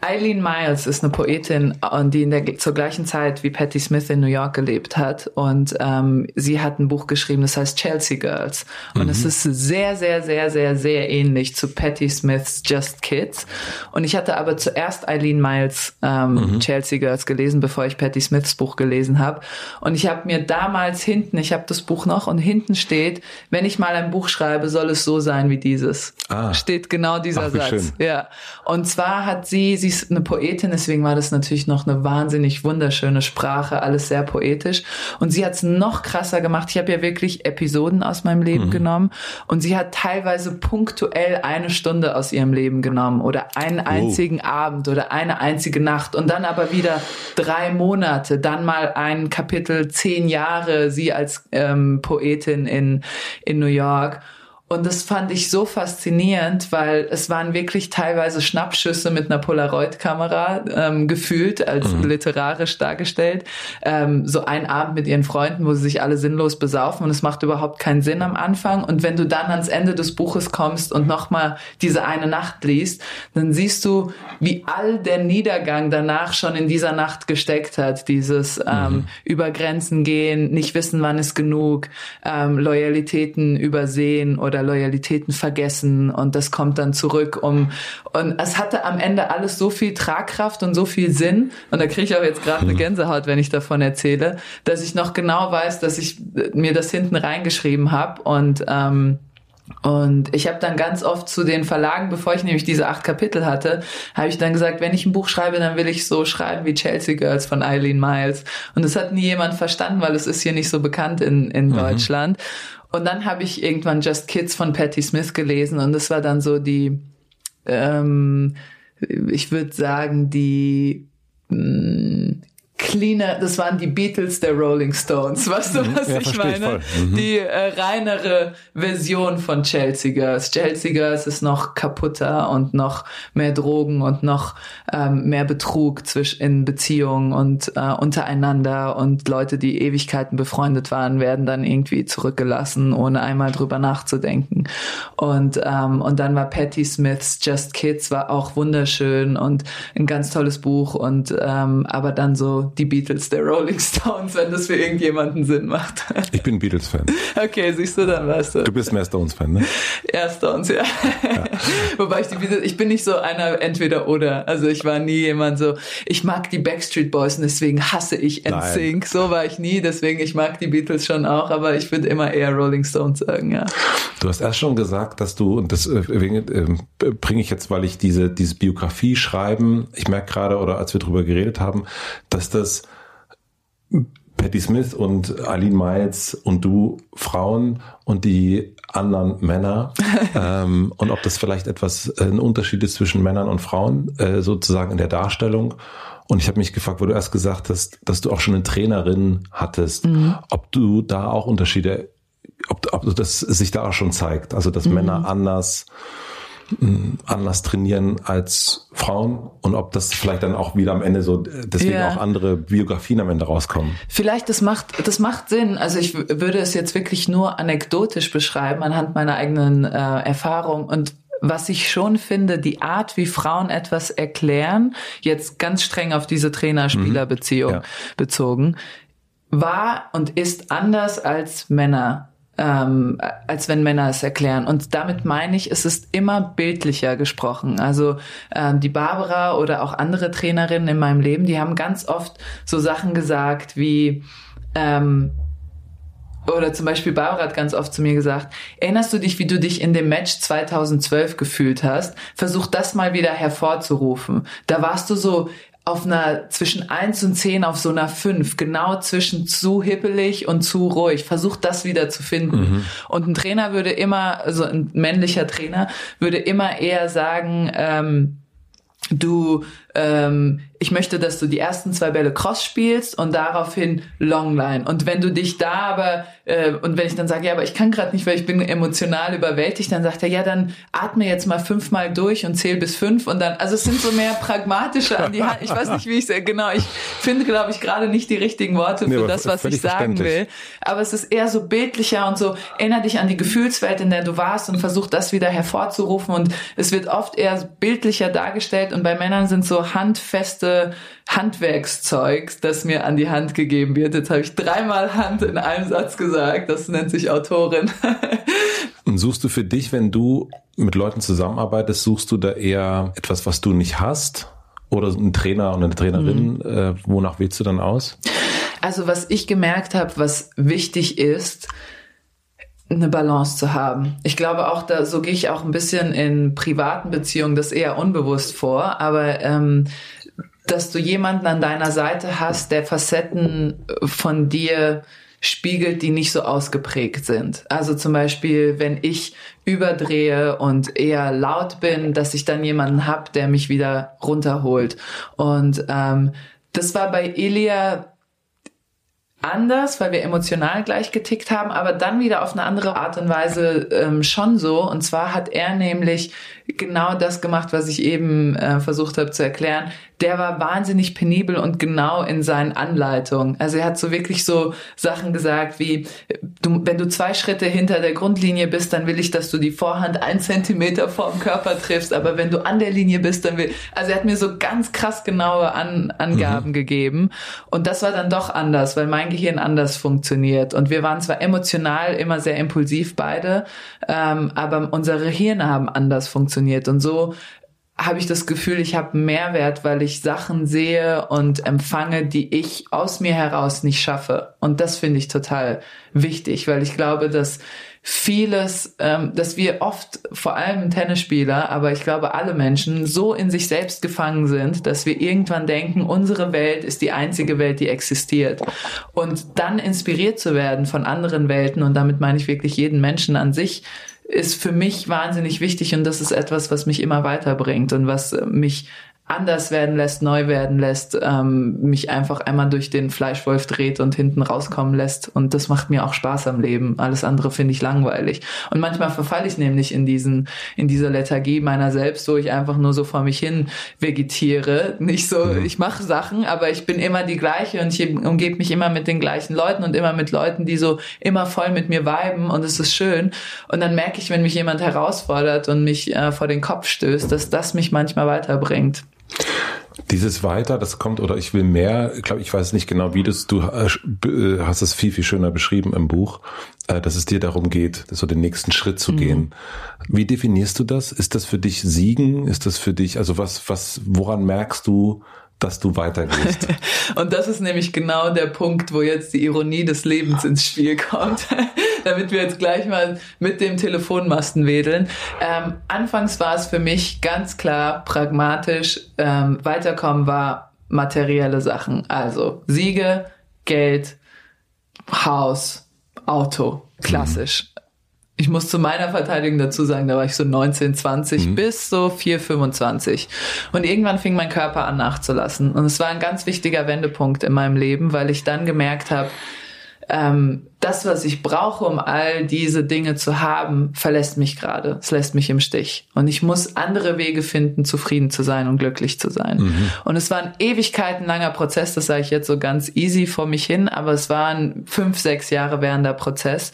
Eileen Miles ist eine Poetin, die in der zur gleichen Zeit wie Patti Smith in New York gelebt hat und ähm, sie hat ein Buch geschrieben, das heißt Chelsea Girls und mhm. es ist sehr sehr sehr sehr sehr ähnlich zu Patti Smiths Just Kids und ich hatte aber zuerst Eileen Miles ähm, mhm. Chelsea Girls gelesen, bevor ich Patti Smiths Buch gelesen habe und ich habe mir damals hinten, ich habe das Buch noch und hinten steht, wenn ich mal ein Buch schreibe, soll es so sein wie dieses. Ah. Steht genau dieser Ach, Satz. Schön. Ja. Und zwar hat sie sie, sie ist eine Poetin, deswegen war das natürlich noch eine wahnsinnig wunderschöne Sprache, alles sehr poetisch. Und sie hat es noch krasser gemacht. Ich habe ja wirklich Episoden aus meinem Leben mhm. genommen und sie hat teilweise punktuell eine Stunde aus ihrem Leben genommen oder einen einzigen oh. Abend oder eine einzige Nacht und dann aber wieder drei Monate, dann mal ein Kapitel, zehn Jahre, sie als ähm, Poetin in, in New York. Und das fand ich so faszinierend, weil es waren wirklich teilweise Schnappschüsse mit einer Polaroid-Kamera ähm, gefühlt, als mhm. literarisch dargestellt. Ähm, so ein Abend mit ihren Freunden, wo sie sich alle sinnlos besaufen und es macht überhaupt keinen Sinn am Anfang. Und wenn du dann ans Ende des Buches kommst und nochmal diese eine Nacht liest, dann siehst du, wie all der Niedergang danach schon in dieser Nacht gesteckt hat. Dieses ähm, mhm. über Grenzen gehen, nicht wissen, wann ist genug, ähm, Loyalitäten übersehen oder oder Loyalitäten vergessen und das kommt dann zurück um und es hatte am Ende alles so viel Tragkraft und so viel Sinn und da kriege ich auch jetzt gerade eine hm. Gänsehaut, wenn ich davon erzähle, dass ich noch genau weiß, dass ich mir das hinten reingeschrieben habe und ähm, und ich habe dann ganz oft zu den Verlagen, bevor ich nämlich diese acht Kapitel hatte, habe ich dann gesagt, wenn ich ein Buch schreibe, dann will ich so schreiben wie Chelsea Girls von Eileen Miles. Und das hat nie jemand verstanden, weil es ist hier nicht so bekannt in, in mhm. Deutschland. Und dann habe ich irgendwann Just Kids von Patti Smith gelesen und das war dann so die, ähm, ich würde sagen, die mh, mm, cleaner, das waren die Beatles der Rolling Stones. Weißt du, mhm. was ja, ich meine? Mhm. Die äh, reinere Version von Chelsea Girls. Chelsea Girls ist noch kaputter und noch mehr Drogen und noch ähm, mehr Betrug zwischen in Beziehungen und äh, untereinander und Leute, die Ewigkeiten befreundet waren, werden dann irgendwie zurückgelassen, ohne einmal drüber nachzudenken. Und ähm, und dann war Patti Smiths Just Kids war auch wunderschön und ein ganz tolles Buch und ähm, aber dann so die Beatles der Rolling Stones, wenn das für irgendjemanden Sinn macht. Ich bin Beatles-Fan. Okay, siehst du, dann weißt du. Du bist mehr Stones-Fan, ne? Ja, Stones, ja. ja. Wobei ich die Beatles, ich bin nicht so einer entweder oder. Also ich war nie jemand so, ich mag die Backstreet Boys und deswegen hasse ich NSYNC. So war ich nie, deswegen ich mag die Beatles schon auch, aber ich würde immer eher Rolling Stones sagen, ja. Du hast erst schon gesagt, dass du, und das äh, äh, bringe ich jetzt, weil ich diese, diese Biografie schreiben, ich merke gerade, oder als wir drüber geredet haben, dass das dass Patti Smith und Aline Miles und du Frauen und die anderen Männer ähm, und ob das vielleicht etwas äh, ein Unterschied ist zwischen Männern und Frauen äh, sozusagen in der Darstellung. Und ich habe mich gefragt, wo du erst gesagt hast, dass du auch schon eine Trainerin hattest, mhm. ob du da auch Unterschiede, ob, ob das sich da auch schon zeigt, also dass mhm. Männer anders anders trainieren als Frauen und ob das vielleicht dann auch wieder am Ende so deswegen ja. auch andere Biografien am Ende rauskommen. Vielleicht das macht das macht Sinn. Also ich würde es jetzt wirklich nur anekdotisch beschreiben anhand meiner eigenen äh, Erfahrung und was ich schon finde, die Art, wie Frauen etwas erklären, jetzt ganz streng auf diese Trainer-Spieler-Beziehung mhm. ja. bezogen, war und ist anders als Männer ähm, als wenn Männer es erklären. Und damit meine ich, es ist immer bildlicher gesprochen. Also ähm, die Barbara oder auch andere Trainerinnen in meinem Leben, die haben ganz oft so Sachen gesagt wie ähm, oder zum Beispiel Barbara hat ganz oft zu mir gesagt, erinnerst du dich, wie du dich in dem Match 2012 gefühlt hast? Versuch das mal wieder hervorzurufen. Da warst du so auf einer zwischen eins und zehn auf so einer fünf, genau zwischen zu hippelig und zu ruhig. Versuch das wieder zu finden. Mhm. Und ein Trainer würde immer, also ein männlicher Trainer würde immer eher sagen, ähm, du ähm, ich möchte, dass du die ersten zwei Bälle Cross spielst und daraufhin Longline. Und wenn du dich da aber, äh, und wenn ich dann sage, ja, aber ich kann gerade nicht, weil ich bin emotional überwältigt, dann sagt er, ja, dann atme jetzt mal fünfmal durch und zähl bis fünf und dann, also es sind so mehr pragmatische an die Hand. Ich weiß nicht, wie ich es, genau, ich finde, glaube ich, gerade nicht die richtigen Worte für nee, das, was ich sagen will. Aber es ist eher so bildlicher und so, erinnere dich an die Gefühlswelt, in der du warst und versuch das wieder hervorzurufen und es wird oft eher bildlicher dargestellt und bei Männern sind so handfeste Handwerkszeug, das mir an die Hand gegeben wird. Jetzt habe ich dreimal Hand in einem Satz gesagt. Das nennt sich Autorin. Und suchst du für dich, wenn du mit Leuten zusammenarbeitest, suchst du da eher etwas, was du nicht hast? Oder ein Trainer und eine Trainerin, mhm. äh, wonach wählst du dann aus? Also was ich gemerkt habe, was wichtig ist, eine Balance zu haben. Ich glaube auch, da so gehe ich auch ein bisschen in privaten Beziehungen das eher unbewusst vor, aber ähm, dass du jemanden an deiner Seite hast, der Facetten von dir spiegelt, die nicht so ausgeprägt sind. Also zum Beispiel, wenn ich überdrehe und eher laut bin, dass ich dann jemanden hab, der mich wieder runterholt. Und ähm, das war bei Elia anders, weil wir emotional gleich getickt haben, aber dann wieder auf eine andere Art und Weise ähm, schon so. Und zwar hat er nämlich genau das gemacht, was ich eben äh, versucht habe zu erklären. Der war wahnsinnig penibel und genau in seinen Anleitungen. Also er hat so wirklich so Sachen gesagt wie, du, wenn du zwei Schritte hinter der Grundlinie bist, dann will ich, dass du die Vorhand ein Zentimeter vorm Körper triffst. Aber wenn du an der Linie bist, dann will, also er hat mir so ganz krass genaue An Angaben mhm. gegeben. Und das war dann doch anders, weil mein Gehirn anders funktioniert. Und wir waren zwar emotional immer sehr impulsiv beide, ähm, aber unsere Hirne haben anders funktioniert funktioniert. Und so habe ich das Gefühl, ich habe Mehrwert, weil ich Sachen sehe und empfange, die ich aus mir heraus nicht schaffe. Und das finde ich total wichtig, weil ich glaube, dass vieles, ähm, dass wir oft, vor allem Tennisspieler, aber ich glaube alle Menschen, so in sich selbst gefangen sind, dass wir irgendwann denken, unsere Welt ist die einzige Welt, die existiert. Und dann inspiriert zu werden von anderen Welten, und damit meine ich wirklich jeden Menschen an sich, ist für mich wahnsinnig wichtig und das ist etwas, was mich immer weiterbringt und was mich anders werden lässt, neu werden lässt, ähm, mich einfach einmal durch den Fleischwolf dreht und hinten rauskommen lässt. Und das macht mir auch Spaß am Leben. Alles andere finde ich langweilig. Und manchmal verfalle ich nämlich in diesen, in dieser Lethargie meiner selbst, wo ich einfach nur so vor mich hin vegetiere. Nicht so, mhm. ich mache Sachen, aber ich bin immer die gleiche und ich umgebe mich immer mit den gleichen Leuten und immer mit Leuten, die so immer voll mit mir viben und es ist schön. Und dann merke ich, wenn mich jemand herausfordert und mich äh, vor den Kopf stößt, dass das mich manchmal weiterbringt. Dieses weiter, das kommt oder ich will mehr, ich glaube, ich weiß nicht genau, wie das, du äh, äh, hast es viel, viel schöner beschrieben im Buch, äh, dass es dir darum geht, so den nächsten Schritt zu mhm. gehen. Wie definierst du das? Ist das für dich Siegen? Ist das für dich, also was, was, woran merkst du, dass du weitergehst. und das ist nämlich genau der Punkt, wo jetzt die Ironie des Lebens ins Spiel kommt, damit wir jetzt gleich mal mit dem Telefonmasten wedeln. Ähm, anfangs war es für mich ganz klar pragmatisch, ähm, weiterkommen war materielle Sachen, also Siege, Geld, Haus, Auto, klassisch. Mhm. Ich muss zu meiner Verteidigung dazu sagen, da war ich so 19, 20 mhm. bis so 4, 25. Und irgendwann fing mein Körper an nachzulassen. Und es war ein ganz wichtiger Wendepunkt in meinem Leben, weil ich dann gemerkt habe, ähm, das, was ich brauche, um all diese Dinge zu haben, verlässt mich gerade. Es lässt mich im Stich. Und ich muss andere Wege finden, zufrieden zu sein und glücklich zu sein. Mhm. Und es war ein ewigkeitenlanger Prozess, das sage ich jetzt so ganz easy vor mich hin, aber es waren fünf, sechs Jahre währender Prozess.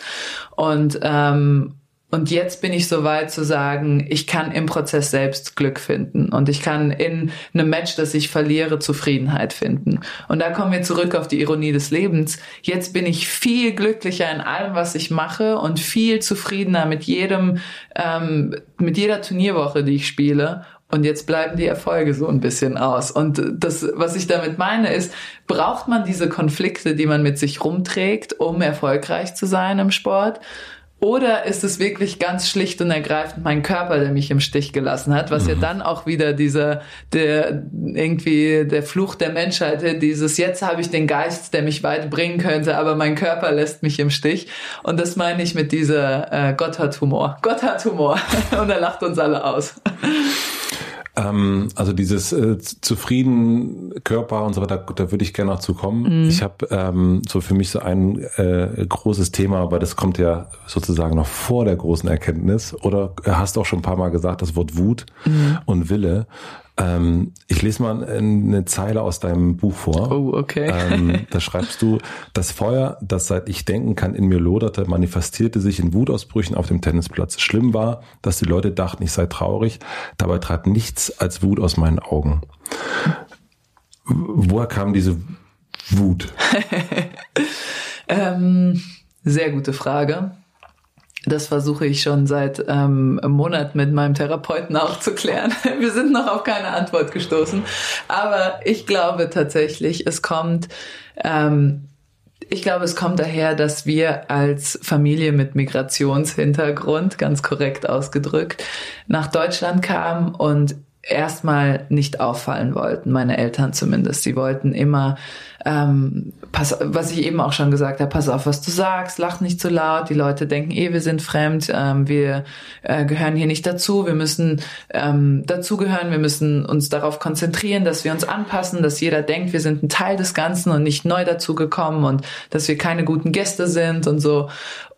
Und ähm, und jetzt bin ich so weit zu sagen, ich kann im Prozess selbst Glück finden und ich kann in einem Match, das ich verliere, Zufriedenheit finden. Und da kommen wir zurück auf die Ironie des Lebens. Jetzt bin ich viel glücklicher in allem, was ich mache und viel zufriedener mit jedem, ähm, mit jeder Turnierwoche, die ich spiele. Und jetzt bleiben die Erfolge so ein bisschen aus. Und das, was ich damit meine, ist, braucht man diese Konflikte, die man mit sich rumträgt, um erfolgreich zu sein im Sport? Oder ist es wirklich ganz schlicht und ergreifend mein Körper, der mich im Stich gelassen hat, was mhm. ja dann auch wieder dieser, der, irgendwie der Fluch der Menschheit, dieses jetzt habe ich den Geist, der mich weit bringen könnte, aber mein Körper lässt mich im Stich. Und das meine ich mit dieser äh, Gott hat Humor. Gott hat Humor. und er lacht uns alle aus. Ähm, also dieses äh, zufrieden Körper und so weiter, da würde ich gerne noch zu kommen. Mhm. Ich habe ähm, so für mich so ein äh, großes Thema, aber das kommt ja sozusagen noch vor der großen Erkenntnis. Oder hast du auch schon ein paar Mal gesagt, das Wort Wut mhm. und Wille. Ähm, ich lese mal eine Zeile aus deinem Buch vor. Oh, okay. Ähm, da schreibst du, das Feuer, das seit ich denken kann in mir loderte, manifestierte sich in Wutausbrüchen auf dem Tennisplatz. Schlimm war, dass die Leute dachten, ich sei traurig. Dabei trat nichts als Wut aus meinen Augen. Woher kam diese Wut? ähm, sehr gute Frage. Das versuche ich schon seit ähm, einem Monat mit meinem Therapeuten auch zu klären. Wir sind noch auf keine Antwort gestoßen. Aber ich glaube tatsächlich, es kommt, ähm, ich glaube, es kommt daher, dass wir als Familie mit Migrationshintergrund, ganz korrekt ausgedrückt, nach Deutschland kamen und erstmal nicht auffallen wollten, meine Eltern zumindest. Sie wollten immer, ähm, pass, was ich eben auch schon gesagt habe, pass auf, was du sagst, lach nicht zu laut, die Leute denken eh, wir sind fremd, ähm, wir äh, gehören hier nicht dazu, wir müssen ähm, dazugehören, wir müssen uns darauf konzentrieren, dass wir uns anpassen, dass jeder denkt, wir sind ein Teil des Ganzen und nicht neu dazugekommen und dass wir keine guten Gäste sind und so.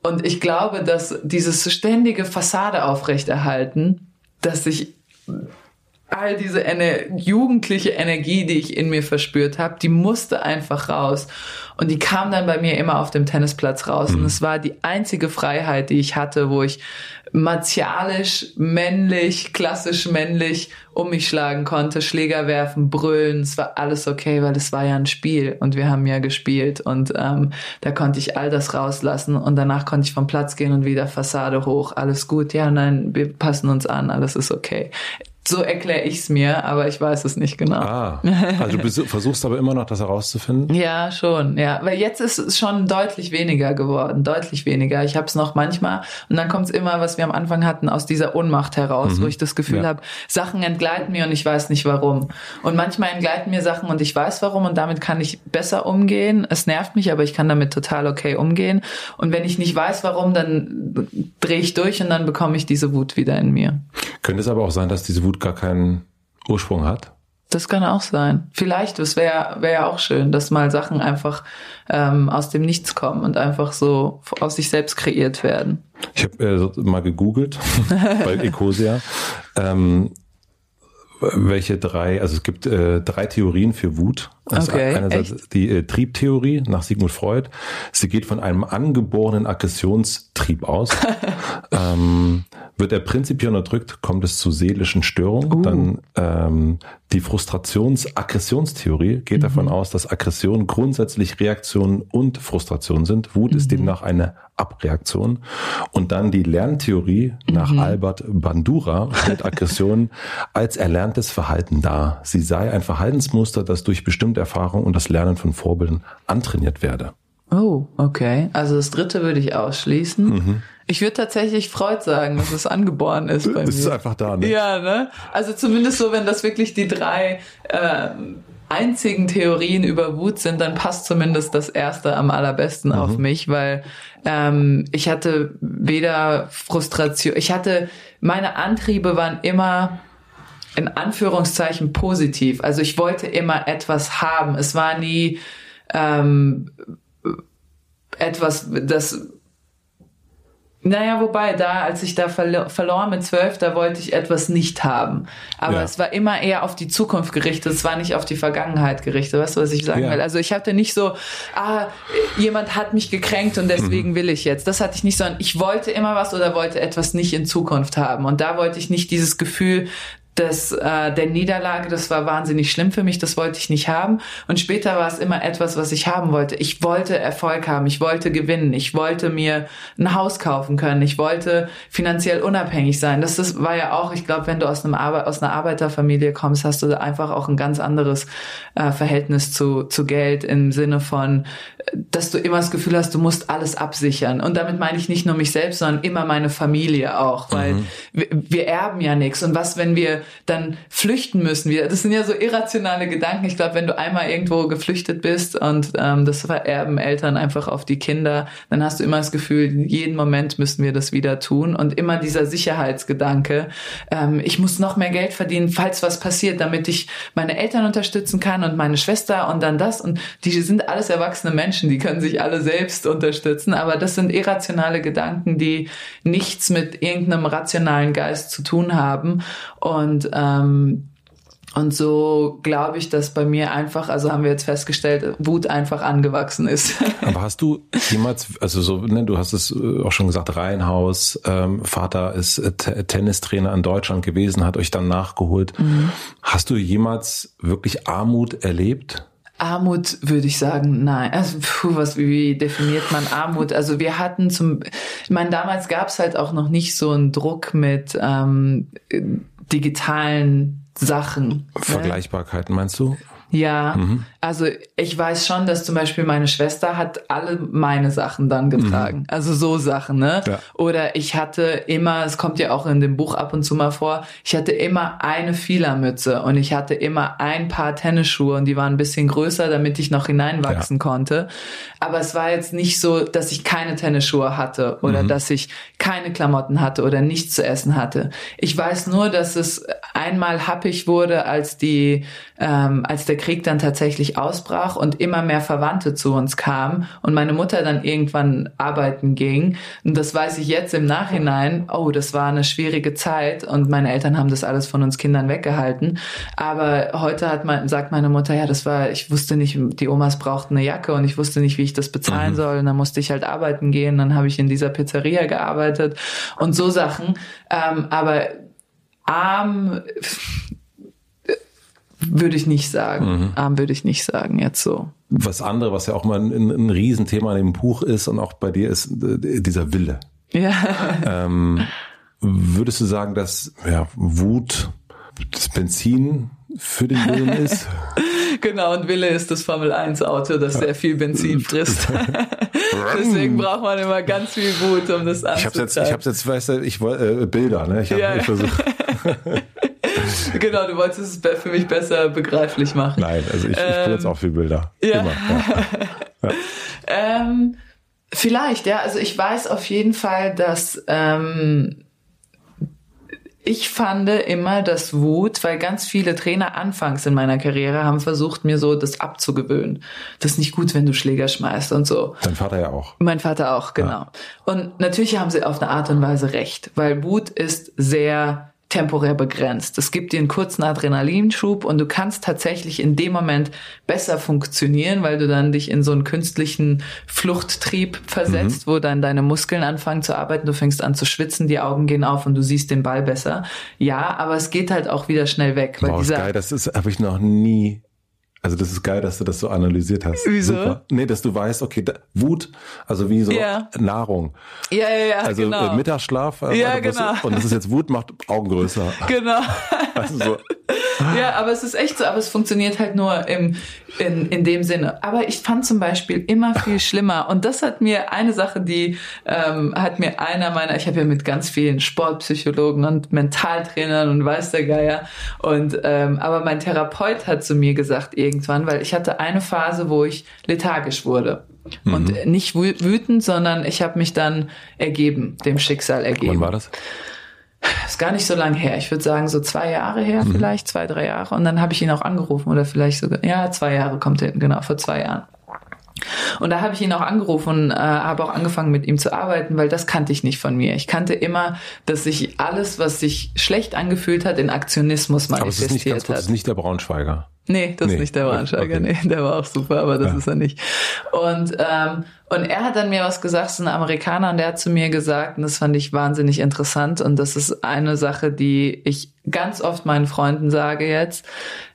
Und ich glaube, dass dieses ständige Fassade aufrechterhalten, dass sich all diese Ener jugendliche Energie, die ich in mir verspürt habe, die musste einfach raus. Und die kam dann bei mir immer auf dem Tennisplatz raus. Mhm. Und es war die einzige Freiheit, die ich hatte, wo ich martialisch, männlich, klassisch männlich um mich schlagen konnte, Schläger werfen, brüllen. Es war alles okay, weil es war ja ein Spiel und wir haben ja gespielt. Und ähm, da konnte ich all das rauslassen und danach konnte ich vom Platz gehen und wieder Fassade hoch. Alles gut, ja, nein, wir passen uns an, alles ist okay. So erkläre ich es mir, aber ich weiß es nicht genau. Ah, also du versuchst aber immer noch das herauszufinden? ja, schon, ja. Weil jetzt ist es schon deutlich weniger geworden, deutlich weniger. Ich habe es noch manchmal und dann kommt es immer, was wir am Anfang hatten, aus dieser Ohnmacht heraus, mhm. wo ich das Gefühl ja. habe, Sachen entgleiten mir und ich weiß nicht warum. Und manchmal entgleiten mir Sachen und ich weiß warum und damit kann ich besser umgehen. Es nervt mich, aber ich kann damit total okay umgehen. Und wenn ich nicht weiß warum, dann drehe ich durch und dann bekomme ich diese Wut wieder in mir. Könnte es aber auch sein, dass diese Wut gar keinen Ursprung hat? Das kann auch sein. Vielleicht, das wäre wär ja auch schön, dass mal Sachen einfach ähm, aus dem Nichts kommen und einfach so aus sich selbst kreiert werden. Ich habe äh, mal gegoogelt bei Ecosia. Ähm, welche drei, also es gibt äh, drei Theorien für Wut. Also okay, einerseits echt? die äh, Triebtheorie nach Sigmund Freud. Sie geht von einem angeborenen Aggressionstrieb aus. ähm, wird er prinzipiell unterdrückt, kommt es zu seelischen Störungen. Uh. Dann ähm, die Frustrations-Aggressionstheorie geht mhm. davon aus, dass Aggression grundsätzlich Reaktion und Frustration sind. Wut mhm. ist demnach eine Abreaktion. Und dann die Lerntheorie nach mhm. Albert Bandura stellt Aggression als erlerntes Verhalten dar. Sie sei ein Verhaltensmuster, das durch bestimmte Erfahrung und das Lernen von Vorbildern antrainiert werde. Oh, okay. Also das dritte würde ich ausschließen. Mhm. Ich würde tatsächlich Freud sagen, dass es angeboren ist bei mir. Es ist einfach da, ne? Ja, ne? Also zumindest so, wenn das wirklich die drei äh, einzigen Theorien über Wut sind, dann passt zumindest das erste am allerbesten mhm. auf mich, weil ähm, ich hatte weder Frustration, ich hatte, meine Antriebe waren immer in Anführungszeichen positiv. Also ich wollte immer etwas haben. Es war nie ähm, etwas, das naja, wobei, da, als ich da verlo verlor mit zwölf, da wollte ich etwas nicht haben. Aber ja. es war immer eher auf die Zukunft gerichtet, es war nicht auf die Vergangenheit gerichtet. Weißt du, was ich sagen ja. will? Also ich hatte nicht so, ah, jemand hat mich gekränkt und deswegen mhm. will ich jetzt. Das hatte ich nicht, sondern ich wollte immer was oder wollte etwas nicht in Zukunft haben. Und da wollte ich nicht dieses Gefühl des, äh, der Niederlage, das war wahnsinnig schlimm für mich, das wollte ich nicht haben. Und später war es immer etwas, was ich haben wollte. Ich wollte Erfolg haben, ich wollte gewinnen, ich wollte mir ein Haus kaufen können, ich wollte finanziell unabhängig sein. Das, das war ja auch, ich glaube, wenn du aus, einem Arbe aus einer Arbeiterfamilie kommst, hast du einfach auch ein ganz anderes äh, Verhältnis zu, zu Geld im Sinne von, dass du immer das Gefühl hast, du musst alles absichern. Und damit meine ich nicht nur mich selbst, sondern immer meine Familie auch, weil mhm. wir, wir erben ja nichts. Und was, wenn wir dann flüchten müssen wir. Das sind ja so irrationale Gedanken. Ich glaube, wenn du einmal irgendwo geflüchtet bist und ähm, das vererben Eltern einfach auf die Kinder, dann hast du immer das Gefühl, jeden Moment müssen wir das wieder tun und immer dieser Sicherheitsgedanke. Ähm, ich muss noch mehr Geld verdienen, falls was passiert, damit ich meine Eltern unterstützen kann und meine Schwester und dann das und die sind alles erwachsene Menschen, die können sich alle selbst unterstützen, aber das sind irrationale Gedanken, die nichts mit irgendeinem rationalen Geist zu tun haben und ähm, und so glaube ich, dass bei mir einfach, also haben wir jetzt festgestellt, Wut einfach angewachsen ist. Aber hast du jemals, also so, ne, du hast es äh, auch schon gesagt, Reihenhaus, ähm, Vater ist äh, Tennistrainer in Deutschland gewesen, hat euch dann nachgeholt. Mhm. Hast du jemals wirklich Armut erlebt? Armut würde ich sagen, nein. Also puh, was wie definiert man Armut? Also wir hatten zum, ich meine, damals gab es halt auch noch nicht so einen Druck mit ähm, digitalen Sachen. Ne? Vergleichbarkeiten meinst du? Ja, mhm. also ich weiß schon, dass zum Beispiel meine Schwester hat alle meine Sachen dann getragen. Mhm. Also so Sachen, ne? Ja. Oder ich hatte immer, es kommt ja auch in dem Buch ab und zu mal vor, ich hatte immer eine Fielermütze und ich hatte immer ein paar Tennisschuhe und die waren ein bisschen größer, damit ich noch hineinwachsen ja. konnte. Aber es war jetzt nicht so, dass ich keine Tennisschuhe hatte oder mhm. dass ich keine Klamotten hatte oder nichts zu essen hatte. Ich weiß nur, dass es einmal happig wurde, als die, ähm, als der Krieg dann tatsächlich ausbrach und immer mehr Verwandte zu uns kamen und meine Mutter dann irgendwann arbeiten ging. Und das weiß ich jetzt im Nachhinein. Oh, das war eine schwierige Zeit und meine Eltern haben das alles von uns Kindern weggehalten. Aber heute hat man, sagt meine Mutter, ja, das war, ich wusste nicht, die Omas brauchten eine Jacke und ich wusste nicht, wie ich das bezahlen mhm. soll. Und dann musste ich halt arbeiten gehen. Dann habe ich in dieser Pizzeria gearbeitet und so Sachen. Ähm, aber arm würde ich nicht sagen. Mhm. Arm würde ich nicht sagen, jetzt so. Was andere, was ja auch mal ein, ein Riesenthema in dem Buch ist und auch bei dir ist, äh, dieser Wille. Ja. Ähm, würdest du sagen, dass ja, Wut das Benzin für den Willen ist? genau, und Wille ist das Formel 1 Auto, das sehr viel Benzin frisst. Deswegen braucht man immer ganz viel Wut, um das anzutreiben. Ich habe jetzt, ich habe jetzt, weißt du, ich wollte äh, Bilder, ne? Ich habe ja. versucht. genau, du wolltest es für mich besser begreiflich machen. Nein, also ich, ich ähm, benutze auch viel Bilder. Ja. Immer, ja. ähm, vielleicht, ja. Also ich weiß auf jeden Fall, dass ähm, ich fand immer, dass Wut, weil ganz viele Trainer anfangs in meiner Karriere haben versucht, mir so das abzugewöhnen. Das ist nicht gut, wenn du Schläger schmeißt und so. Dein Vater ja auch. Mein Vater auch, genau. Ja. Und natürlich haben sie auf eine Art und Weise recht, weil Wut ist sehr temporär begrenzt. Es gibt dir einen kurzen Adrenalinschub und du kannst tatsächlich in dem Moment besser funktionieren, weil du dann dich in so einen künstlichen Fluchttrieb versetzt, mhm. wo dann deine Muskeln anfangen zu arbeiten, du fängst an zu schwitzen, die Augen gehen auf und du siehst den Ball besser. Ja, aber es geht halt auch wieder schnell weg. Weil wow, dieser, geil, das ist habe ich noch nie also das ist geil, dass du das so analysiert hast. Wieso? Super. Nee, dass du weißt, okay, da, Wut, also wie so ja. Nahrung. Ja, ja, ja, Also genau. äh, Mittagsschlaf. Äh, ja, genau. und das ist jetzt Wut, macht Augen größer. Genau. also so. Ja, aber es ist echt so, aber es funktioniert halt nur im, in, in dem Sinne. Aber ich fand zum Beispiel immer viel schlimmer. Und das hat mir eine Sache, die ähm, hat mir einer meiner, ich habe ja mit ganz vielen Sportpsychologen und Mentaltrainern und weiß der Geier. Und ähm, aber mein Therapeut hat zu mir gesagt, irgendwann, weil ich hatte eine Phase, wo ich lethargisch wurde. Mhm. Und nicht wütend, sondern ich habe mich dann ergeben, dem Schicksal ergeben. Wann war das? Ist gar nicht so lange her. Ich würde sagen, so zwei Jahre her, mhm. vielleicht, zwei, drei Jahre. Und dann habe ich ihn auch angerufen oder vielleicht sogar, ja, zwei Jahre kommt hin, genau, vor zwei Jahren. Und da habe ich ihn auch angerufen und äh, habe auch angefangen mit ihm zu arbeiten, weil das kannte ich nicht von mir. Ich kannte immer, dass sich alles, was sich schlecht angefühlt hat, in Aktionismus manifestiert aber ist nicht ganz kurz, hat. Das ist nicht der Braunschweiger. Nee, das nee. ist nicht der Braunschweiger. Okay. Nee, der war auch super, aber das ja. ist er nicht. Und, ähm, und er hat dann mir was gesagt, so ein Amerikaner, und der hat zu mir gesagt, und das fand ich wahnsinnig interessant, und das ist eine Sache, die ich ganz oft meinen Freunden sage jetzt,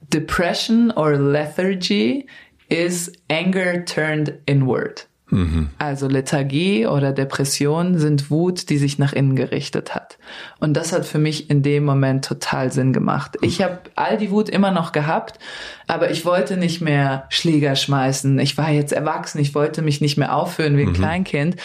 Depression or Lethargy is anger turned inward. Mhm. Also Lethargie oder Depression sind Wut, die sich nach innen gerichtet hat. Und das hat für mich in dem Moment total Sinn gemacht. Ich habe all die Wut immer noch gehabt, aber ich wollte nicht mehr Schläger schmeißen. Ich war jetzt erwachsen, ich wollte mich nicht mehr aufführen wie ein mhm. Kleinkind.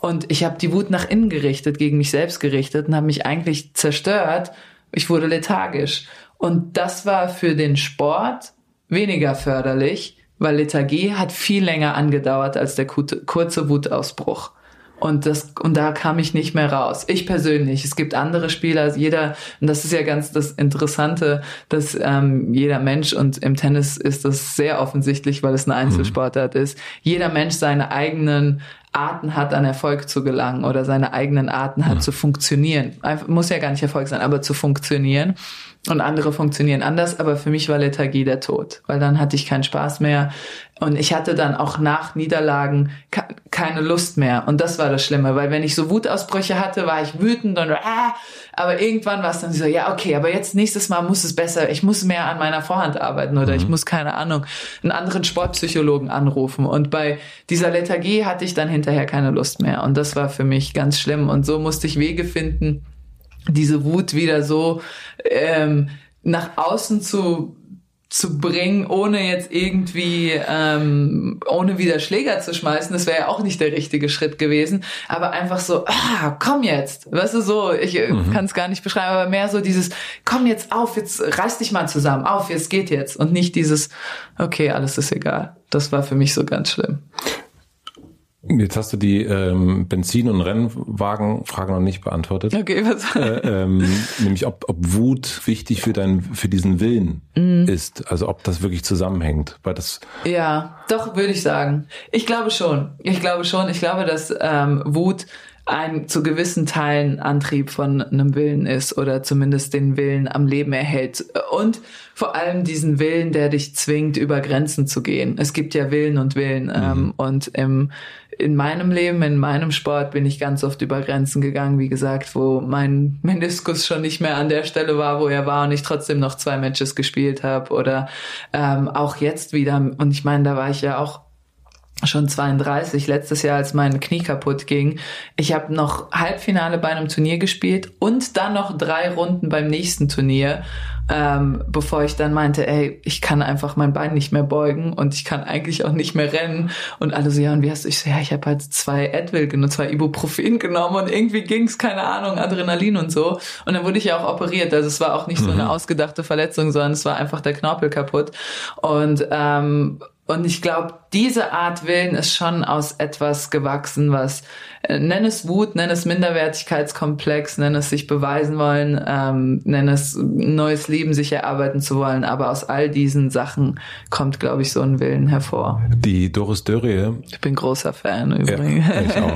Und ich habe die Wut nach innen gerichtet, gegen mich selbst gerichtet und habe mich eigentlich zerstört, Ich wurde lethargisch. Und das war für den Sport weniger förderlich, weil Lethargie hat viel länger angedauert als der kurze Wutausbruch. Und das, und da kam ich nicht mehr raus. Ich persönlich. Es gibt andere Spieler, also jeder, und das ist ja ganz das Interessante, dass ähm, jeder Mensch, und im Tennis ist das sehr offensichtlich, weil es eine Einzelsportart mhm. ist, jeder Mensch seine eigenen Arten hat, an Erfolg zu gelangen oder seine eigenen Arten hat mhm. zu funktionieren. Einfach, muss ja gar nicht Erfolg sein, aber zu funktionieren und andere funktionieren anders, aber für mich war Lethargie der Tod, weil dann hatte ich keinen Spaß mehr. Und ich hatte dann auch nach Niederlagen keine Lust mehr. Und das war das Schlimme, weil wenn ich so Wutausbrüche hatte, war ich wütend und ah, aber irgendwann war es dann so, ja okay, aber jetzt nächstes Mal muss es besser, ich muss mehr an meiner Vorhand arbeiten oder mhm. ich muss keine Ahnung einen anderen Sportpsychologen anrufen. Und bei dieser Lethargie hatte ich dann hinterher keine Lust mehr. Und das war für mich ganz schlimm. Und so musste ich Wege finden diese Wut wieder so ähm, nach außen zu zu bringen, ohne jetzt irgendwie, ähm, ohne wieder Schläger zu schmeißen, das wäre ja auch nicht der richtige Schritt gewesen. Aber einfach so, ah, komm jetzt. Weißt du, so, ich äh, mhm. kann es gar nicht beschreiben, aber mehr so dieses, komm jetzt auf, jetzt reiß dich mal zusammen, auf, jetzt geht jetzt. Und nicht dieses, okay, alles ist egal. Das war für mich so ganz schlimm. Jetzt hast du die ähm, Benzin- und Rennwagenfrage noch nicht beantwortet. Okay, was? Äh, ähm, nämlich ob, ob Wut wichtig für deinen für diesen Willen mhm. ist, also ob das wirklich zusammenhängt, weil das. Ja, doch würde ich sagen. Ich glaube schon. Ich glaube schon. Ich glaube, dass ähm, Wut ein zu gewissen Teilen Antrieb von einem Willen ist oder zumindest den Willen am Leben erhält. Und vor allem diesen Willen, der dich zwingt, über Grenzen zu gehen. Es gibt ja Willen und Willen. Mhm. Ähm, und im, in meinem Leben, in meinem Sport bin ich ganz oft über Grenzen gegangen, wie gesagt, wo mein Meniskus schon nicht mehr an der Stelle war, wo er war und ich trotzdem noch zwei Matches gespielt habe. Oder ähm, auch jetzt wieder. Und ich meine, da war ich ja auch schon 32, letztes Jahr, als mein Knie kaputt ging. Ich habe noch Halbfinale bei einem Turnier gespielt und dann noch drei Runden beim nächsten Turnier, ähm, bevor ich dann meinte, ey, ich kann einfach mein Bein nicht mehr beugen und ich kann eigentlich auch nicht mehr rennen. Und alle so, ja, und wie hast du? Ich so, ja, ich habe halt zwei Advil genommen, zwei Ibuprofen genommen und irgendwie ging's, keine Ahnung, Adrenalin und so. Und dann wurde ich ja auch operiert. Also es war auch nicht mhm. so eine mhm. ausgedachte Verletzung, sondern es war einfach der Knorpel kaputt. Und ähm, und ich glaube, diese Art Willen ist schon aus etwas gewachsen, was äh, nenn es Wut, nenn es Minderwertigkeitskomplex, nenn es sich beweisen wollen, ähm, nenn es neues Leben sich erarbeiten zu wollen. Aber aus all diesen Sachen kommt, glaube ich, so ein Willen hervor. Die Doris Dörrie. Ich bin großer Fan übrigens. Ja, ich auch.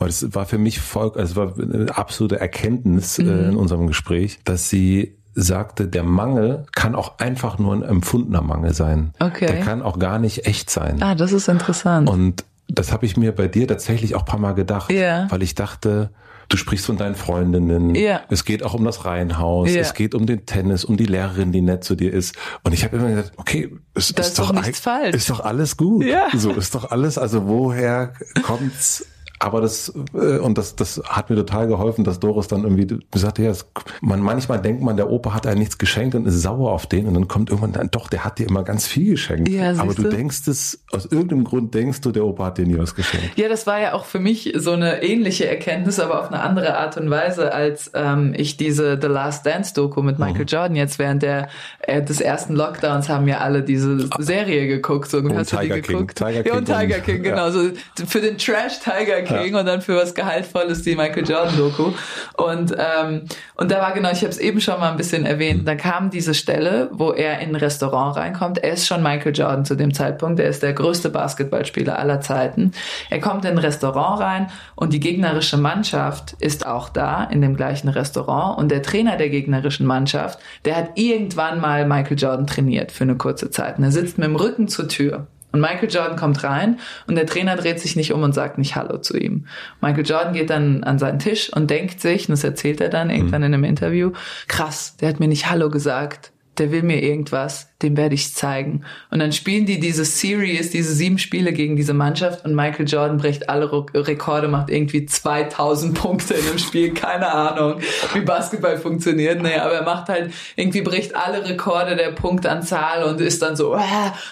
Das war für mich voll, also war eine absolute Erkenntnis äh, mhm. in unserem Gespräch, dass sie sagte, der Mangel kann auch einfach nur ein empfundener Mangel sein. Okay. Der kann auch gar nicht echt sein. Ah, das ist interessant. Und das habe ich mir bei dir tatsächlich auch paar Mal gedacht, yeah. weil ich dachte, du sprichst von deinen Freundinnen. Yeah. Es geht auch um das Reihenhaus. Yeah. Es geht um den Tennis, um die Lehrerin, die nett zu dir ist. Und ich habe immer gedacht, okay, es ist, ist, doch, nichts falsch. ist doch alles gut. Ja. So ist doch alles. Also woher kommt's? Aber das, äh, und das, das hat mir total geholfen, dass Doris dann irgendwie sagte, ja, man, manchmal denkt man, der Opa hat einem nichts geschenkt und ist sauer auf den und dann kommt irgendwann dann, doch, der hat dir immer ganz viel geschenkt. Ja, Aber du, denkst es, aus irgendeinem Grund denkst du, der Opa hat dir nie was geschenkt. Ja, das war ja auch für mich so eine ähnliche Erkenntnis, aber auf eine andere Art und Weise, als ähm, ich diese The Last Dance Doku mit Michael mhm. Jordan jetzt während der äh, des ersten Lockdowns haben ja alle diese Serie geguckt. So, und hast Tiger du die geguckt? King, Tiger King. Ja, und Tiger King, genau. Ja. So für den Trash Tiger King King ja. und dann für was Gehaltvolles die Michael Jordan Doku. Und, ähm, und da war genau, ich habe es eben schon mal ein bisschen erwähnt, da kam diese Stelle, wo er in ein Restaurant reinkommt. Er ist schon Michael Jordan zu dem Zeitpunkt. Er ist der größte Basketballspieler aller Zeiten. Er kommt in ein Restaurant rein und die gegnerische Mannschaft ist auch da in dem gleichen Restaurant und der Trainer der gegnerischen Mannschaft, der hat irgendwann mal Michael Jordan trainiert für eine kurze Zeit. Und er sitzt mit dem Rücken zur Tür. Und Michael Jordan kommt rein und der Trainer dreht sich nicht um und sagt nicht Hallo zu ihm. Michael Jordan geht dann an seinen Tisch und denkt sich, und das erzählt er dann irgendwann mhm. in einem Interview, krass, der hat mir nicht Hallo gesagt der will mir irgendwas, dem werde ich zeigen. Und dann spielen die diese Series, diese sieben Spiele gegen diese Mannschaft und Michael Jordan bricht alle Rekorde, macht irgendwie 2000 Punkte in einem Spiel, keine Ahnung, wie Basketball funktioniert, nee, aber er macht halt, irgendwie bricht alle Rekorde der Punktanzahl und ist dann so, äh,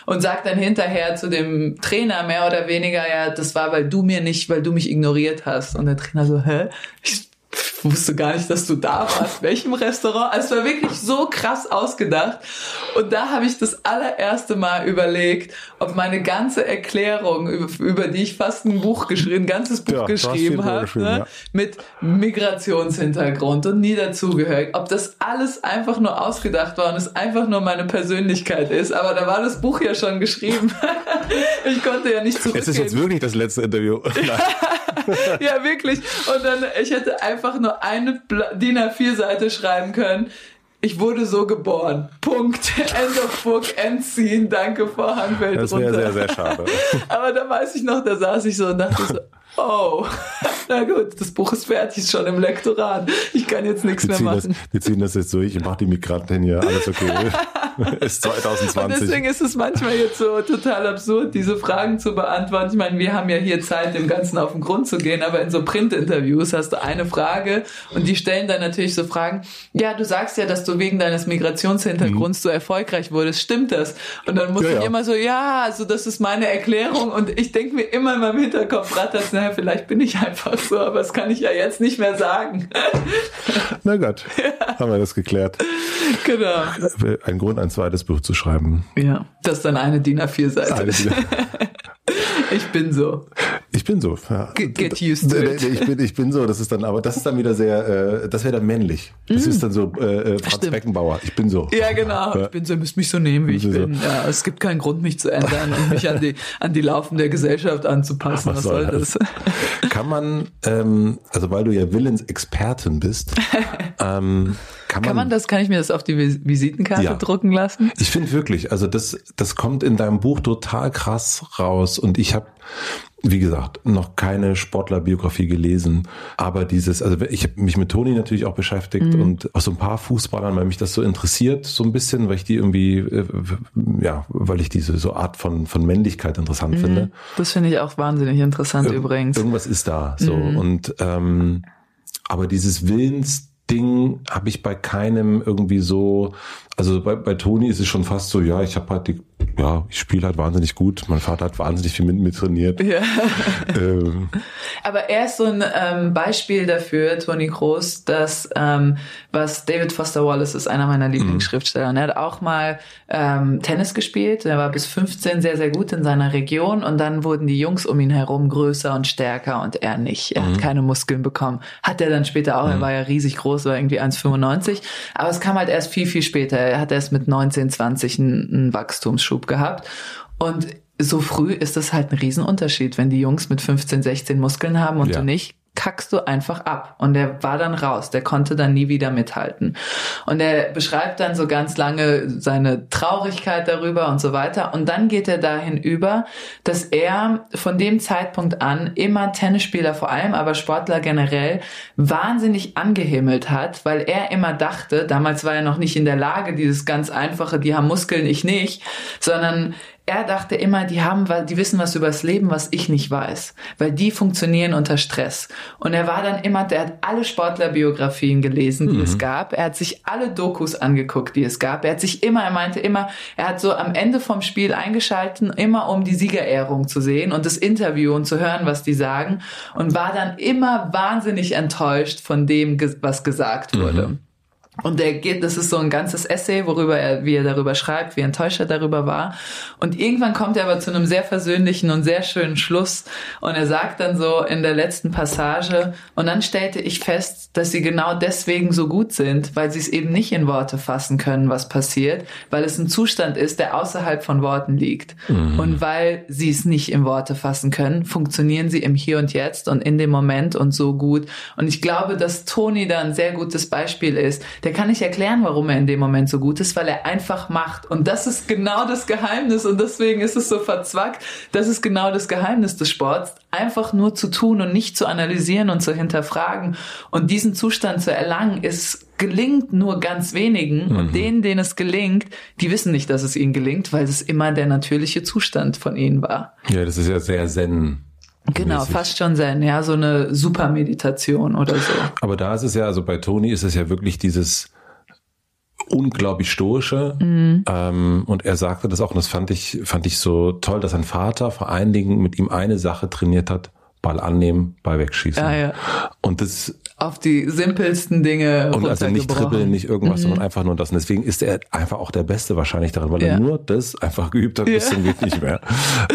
und sagt dann hinterher zu dem Trainer mehr oder weniger, ja, das war, weil du mir nicht, weil du mich ignoriert hast. Und der Trainer so, hä? Ich wusste gar nicht, dass du da warst. Welchem Restaurant? Also es war wirklich so krass ausgedacht. Und da habe ich das allererste Mal überlegt, ob meine ganze Erklärung, über, über die ich fast ein Buch geschrieben, ein ganzes Buch ja, geschrieben habe, ne, ja. mit Migrationshintergrund und nie dazugehört, ob das alles einfach nur ausgedacht war und es einfach nur meine Persönlichkeit ist. Aber da war das Buch ja schon geschrieben. ich konnte ja nicht zurückgehen. Es ist jetzt wirklich das letzte Interview. ja, wirklich. Und dann, ich hätte einfach nur eine DIN A4-Seite schreiben können. Ich wurde so geboren. Punkt. End of Book, End Scene. Danke, Vorhangwelt Das wäre sehr, sehr schade. Aber da weiß ich noch, da saß ich so und dachte so, oh, na gut, das Buch ist fertig, ist schon im Lektorat. Ich kann jetzt nichts mehr machen. Das, wir ziehen das jetzt durch, ich mache die Migranten hier, alles okay. ist 2020. Und deswegen ist es manchmal jetzt so total absurd, diese Fragen zu beantworten. Ich meine, wir haben ja hier Zeit, dem Ganzen auf den Grund zu gehen, aber in so Print-Interviews hast du eine Frage und die stellen dann natürlich so Fragen, ja, du sagst ja, dass du wegen deines Migrationshintergrunds mhm. so erfolgreich wurdest, stimmt das? Und dann muss ja, ich ja. immer so, ja, also das ist meine Erklärung und ich denke mir immer in meinem Hinterkopf rattert, naja, vielleicht bin ich einfach so, aber das kann ich ja jetzt nicht mehr sagen. Na Gott, ja. haben wir das geklärt. Genau. Ein Grund, ein zweites Buch zu schreiben. Ja, das ist dann eine DIN A4-Seite. ich bin so. Ich bin so. Ja. Get used to it. Ich bin, ich bin so. Das ist dann, aber das ist dann wieder sehr, äh, das wäre dann männlich. Das mm. ist dann so äh, äh Franz Stimmt. Beckenbauer. Ich bin so. Ja, genau. Ja. Ich bin so. Ihr müsst mich so nehmen, wie ich, ich bin. So. Ja, es gibt keinen Grund, mich zu ändern und mich an die an die Laufen der Gesellschaft anzupassen. Was, Was soll das? das? Kann man, ähm, also weil du ja Willensexpertin bist, ähm, kann man, kann man das, kann ich mir das auf die Visitenkarte ja. drucken lassen? Ich finde wirklich, also das, das kommt in deinem Buch total krass raus und ich habe wie gesagt, noch keine Sportlerbiografie gelesen, aber dieses, also ich habe mich mit Toni natürlich auch beschäftigt mhm. und auch so ein paar Fußballern, weil mich das so interessiert, so ein bisschen, weil ich die irgendwie, äh, ja, weil ich diese so Art von von Männlichkeit interessant mhm. finde. Das finde ich auch wahnsinnig interessant Ir übrigens. Irgendwas ist da, so mhm. und ähm, aber dieses Willens Ding habe ich bei keinem irgendwie so, also bei, bei Toni ist es schon fast so, ja, ich habe halt die, ja, ich spiele halt wahnsinnig gut. Mein Vater hat wahnsinnig viel mit mir trainiert. Ja. Ähm. Aber er ist so ein ähm, Beispiel dafür, Toni Groß, dass ähm, was David Foster Wallace ist einer meiner Lieblingsschriftsteller. Mhm. Er hat auch mal ähm, Tennis gespielt. Er war bis 15 sehr, sehr gut in seiner Region und dann wurden die Jungs um ihn herum größer und stärker und er nicht. Er mhm. hat keine Muskeln bekommen. Hat er dann später auch, mhm. er war ja riesig groß, war irgendwie 1,95. Aber es kam halt erst viel, viel später. Er hat erst mit 19, 20 einen, einen Wachstumsschub gehabt. Und so früh ist das halt ein Riesenunterschied, wenn die Jungs mit 15, 16 Muskeln haben und ja. du nicht kackst du einfach ab. Und der war dann raus, der konnte dann nie wieder mithalten. Und er beschreibt dann so ganz lange seine Traurigkeit darüber und so weiter. Und dann geht er dahin über, dass er von dem Zeitpunkt an immer Tennisspieler vor allem, aber Sportler generell wahnsinnig angehimmelt hat, weil er immer dachte, damals war er noch nicht in der Lage, dieses ganz einfache, die haben Muskeln, ich nicht, sondern er dachte immer, die haben, die wissen was über das Leben, was ich nicht weiß, weil die funktionieren unter Stress. Und er war dann immer, der hat alle Sportlerbiografien gelesen, die mhm. es gab. Er hat sich alle Dokus angeguckt, die es gab. Er hat sich immer, er meinte immer, er hat so am Ende vom Spiel eingeschalten, immer um die Siegerehrung zu sehen und das Interview und zu hören, was die sagen und war dann immer wahnsinnig enttäuscht von dem, was gesagt wurde. Mhm. Und der geht, das ist so ein ganzes Essay, worüber er, wie er darüber schreibt, wie enttäuscht er darüber war. Und irgendwann kommt er aber zu einem sehr versöhnlichen und sehr schönen Schluss. Und er sagt dann so in der letzten Passage, und dann stellte ich fest, dass sie genau deswegen so gut sind, weil sie es eben nicht in Worte fassen können, was passiert, weil es ein Zustand ist, der außerhalb von Worten liegt. Mhm. Und weil sie es nicht in Worte fassen können, funktionieren sie im Hier und Jetzt und in dem Moment und so gut. Und ich glaube, dass Toni da ein sehr gutes Beispiel ist. Der der kann nicht erklären, warum er in dem Moment so gut ist, weil er einfach macht. Und das ist genau das Geheimnis und deswegen ist es so verzwackt. Das ist genau das Geheimnis des Sports. Einfach nur zu tun und nicht zu analysieren und zu hinterfragen. Und diesen Zustand zu erlangen, ist gelingt nur ganz wenigen mhm. und denen, denen es gelingt, die wissen nicht, dass es ihnen gelingt, weil es immer der natürliche Zustand von ihnen war. Ja, das ist ja sehr zen Genau, fast schon Zen, ja, so eine Supermeditation oder so. Aber da ist es ja, also bei Toni ist es ja wirklich dieses unglaublich stoische. Mhm. Ähm, und er sagte das auch, und das fand ich, fand ich so toll, dass sein Vater vor allen Dingen mit ihm eine Sache trainiert hat, Ball annehmen, Ball wegschießen. Ah, ja. Und das Auf die simpelsten Dinge und also nicht dribbeln, nicht irgendwas, Mhm. sondern einfach nur das. Und deswegen ist er einfach auch der Beste wahrscheinlich daran, weil Ja. er nur das einfach geübt hat bis Ja. zum geht nicht mehr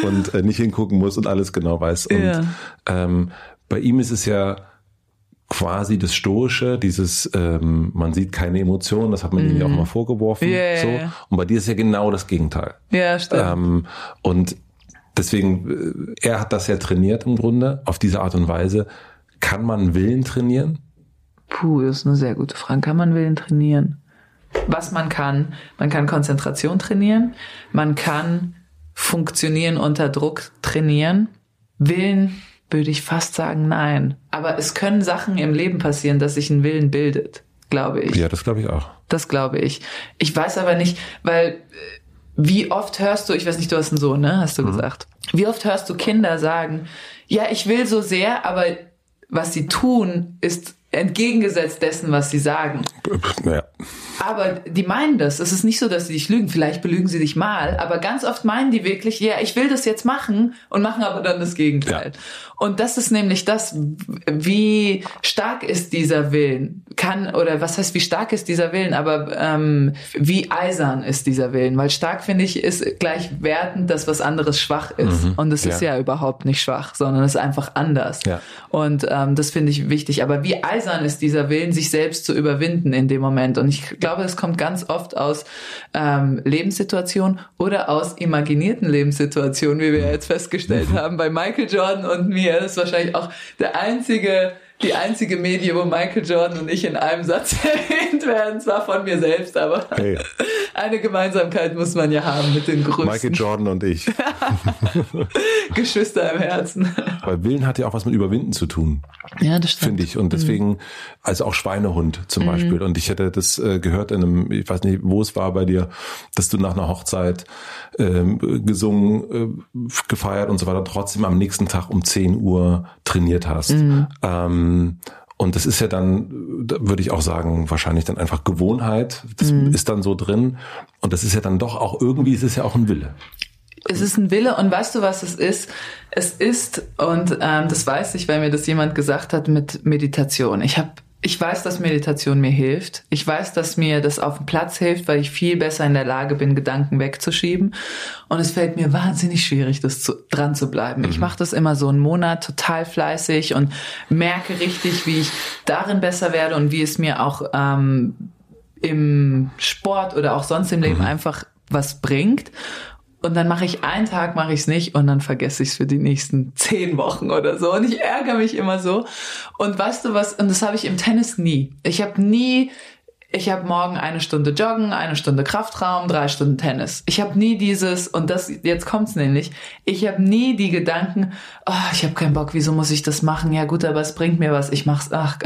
und äh, nicht hingucken muss und alles genau weiß. Und Ja. ähm, bei ihm ist es ja quasi das Stoische, dieses, ähm, man sieht keine Emotionen, das hat man ihm ja auch vorgeworfen. Mhm. Ja, ja, so. ja. Und bei dir ist ja genau das Gegenteil. Ja, stimmt. Ähm, und deswegen, äh, er hat das ja trainiert im Grunde, auf diese Art und Weise. Kann man Willen trainieren? Puh, das ist eine sehr gute Frage. Kann man Willen trainieren? Was man kann, man kann Konzentration trainieren, man kann Funktionieren unter Druck trainieren. Willen würde ich fast sagen, nein. Aber es können Sachen im Leben passieren, dass sich ein Willen bildet, glaube ich. Ja, das glaube ich auch. Das glaube ich. Ich weiß aber nicht, weil äh, wie oft hörst du, ich weiß nicht, du hast einen Sohn, ne? Hast du gesagt. Wie oft hörst du Kinder sagen, ja, ich will so sehr, aber was sie tun, ist entgegengesetzt dessen, was sie sagen. Naja. Aber die meinen das. Es ist nicht so, dass sie dich lügen. Vielleicht belügen sie dich mal, aber ganz oft meinen die wirklich, ja, ich will das jetzt machen und machen aber dann das Gegenteil. Und das ist nämlich das, wie stark ist dieser Willen? Kann, oder was heißt, wie stark ist dieser Willen? Aber ähm, wie eisern ist dieser Willen? Weil stark, finde ich, ist gleich wertend, dass was anderes schwach ist. Und es ist ja. ja überhaupt nicht schwach, sondern es ist einfach anders. Ja. Und ähm, das finde ich wichtig. Aber wie eisern ist dieser Willen, sich selbst zu überwinden in dem Moment? Und ich glaube, es kommt ganz oft aus ähm, Lebenssituationen oder aus imaginierten Lebenssituationen, wie wir jetzt festgestellt haben. Bei Michael Jordan und mir das ist wahrscheinlich auch der einzige die einzige Medie, wo Michael Jordan und ich in einem Satz erwähnt werden, zwar von mir selbst, aber Hey. eine Gemeinsamkeit muss man ja haben mit den Michael größten Jordan und ich. Geschwister im Herzen. Weil Willen hat ja auch was mit Überwinden zu tun, Ja, das stimmt. finde ich. Und deswegen, also auch Schweinehund zum Beispiel. Und ich hätte das äh, gehört in einem, ich weiß nicht, wo es war bei dir, dass du nach einer Hochzeit gesungen, äh, gefeiert und so weiter, trotzdem am nächsten Tag um 10 Uhr trainiert hast. Ähm, und das ist ja dann, da würde ich auch sagen, wahrscheinlich dann einfach Gewohnheit. Das ist dann so drin. Und das ist ja dann doch auch, irgendwie ist es ja auch ein Wille. Es ist ein Wille und weißt du, was es ist? Es ist, und ähm, das weiß ich, weil mir das jemand gesagt hat, mit Meditation. Ich habe ich weiß, dass Meditation mir hilft. Ich weiß, dass mir das auf dem Platz hilft, weil ich viel besser in der Lage bin, Gedanken wegzuschieben. Und es fällt mir wahnsinnig schwierig, das zu, dran zu bleiben. Ich mache das immer so einen Monat total fleißig und merke richtig, wie ich darin besser werde und wie es mir auch ähm, im Sport oder auch sonst im Leben einfach was bringt. Und dann mache ich einen Tag, mache ich es nicht und dann vergesse ich es für die nächsten zehn Wochen oder so. Und ich ärgere mich immer so. Und weißt du was? Und das habe ich im Tennis nie. Ich habe nie, ich habe morgen eine Stunde Joggen, eine Stunde Kraftraum, drei Stunden Tennis. Ich habe nie dieses, und das, jetzt kommt's nämlich, ich habe nie die Gedanken, oh, ich habe keinen Bock, wieso muss ich das machen? Ja gut, aber es bringt mir was, ich mach's, ach,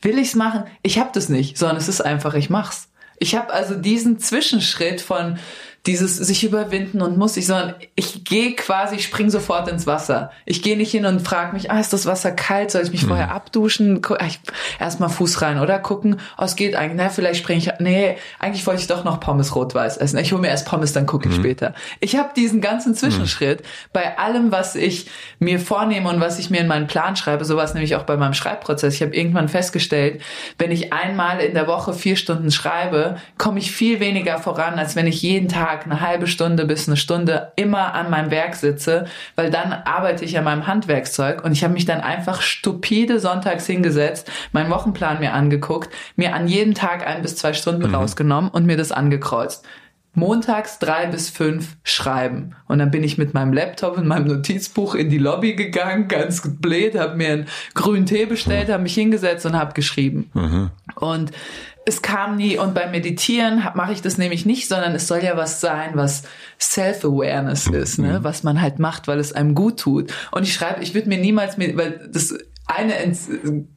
will ich's machen? Ich habe das nicht, sondern es ist einfach, ich mach's. Ich habe also diesen Zwischenschritt von dieses sich überwinden und muss ich, sondern ich gehe quasi, ich spring sofort ins Wasser. Ich gehe nicht hin und frage mich, ah, ist das Wasser kalt? Soll ich mich vorher abduschen? Ah, Erstmal Fuß rein oder gucken, oh, es geht eigentlich, na, vielleicht springe ich, nee, eigentlich wollte ich doch noch Pommes rot-weiß essen. Ich hole mir erst Pommes, dann gucke ich später. Ich habe diesen ganzen Zwischenschritt bei allem, was ich mir vornehme und was ich mir in meinen Plan schreibe, sowas nämlich auch bei meinem Schreibprozess. Ich habe irgendwann festgestellt, wenn ich einmal in der Woche vier Stunden schreibe, komme ich viel weniger voran, als wenn ich jeden Tag eine halbe Stunde bis eine Stunde immer an meinem Werk sitze, weil dann arbeite ich an meinem Handwerkszeug und ich habe mich dann einfach stupide sonntags hingesetzt, meinen Wochenplan mir angeguckt, mir an jedem Tag ein bis zwei Stunden rausgenommen und mir das angekreuzt. Montags drei bis fünf schreiben. Und dann bin ich mit meinem Laptop und meinem Notizbuch in die Lobby gegangen, ganz blöd, habe mir einen grünen Tee bestellt, habe mich hingesetzt und habe geschrieben. Und es kam nie, und beim Meditieren mache ich das nämlich nicht, sondern es soll ja was sein, was Self-Awareness ist, ne? was man halt macht, weil es einem gut tut. Und ich schreibe, ich würde mir niemals, weil das eine ent,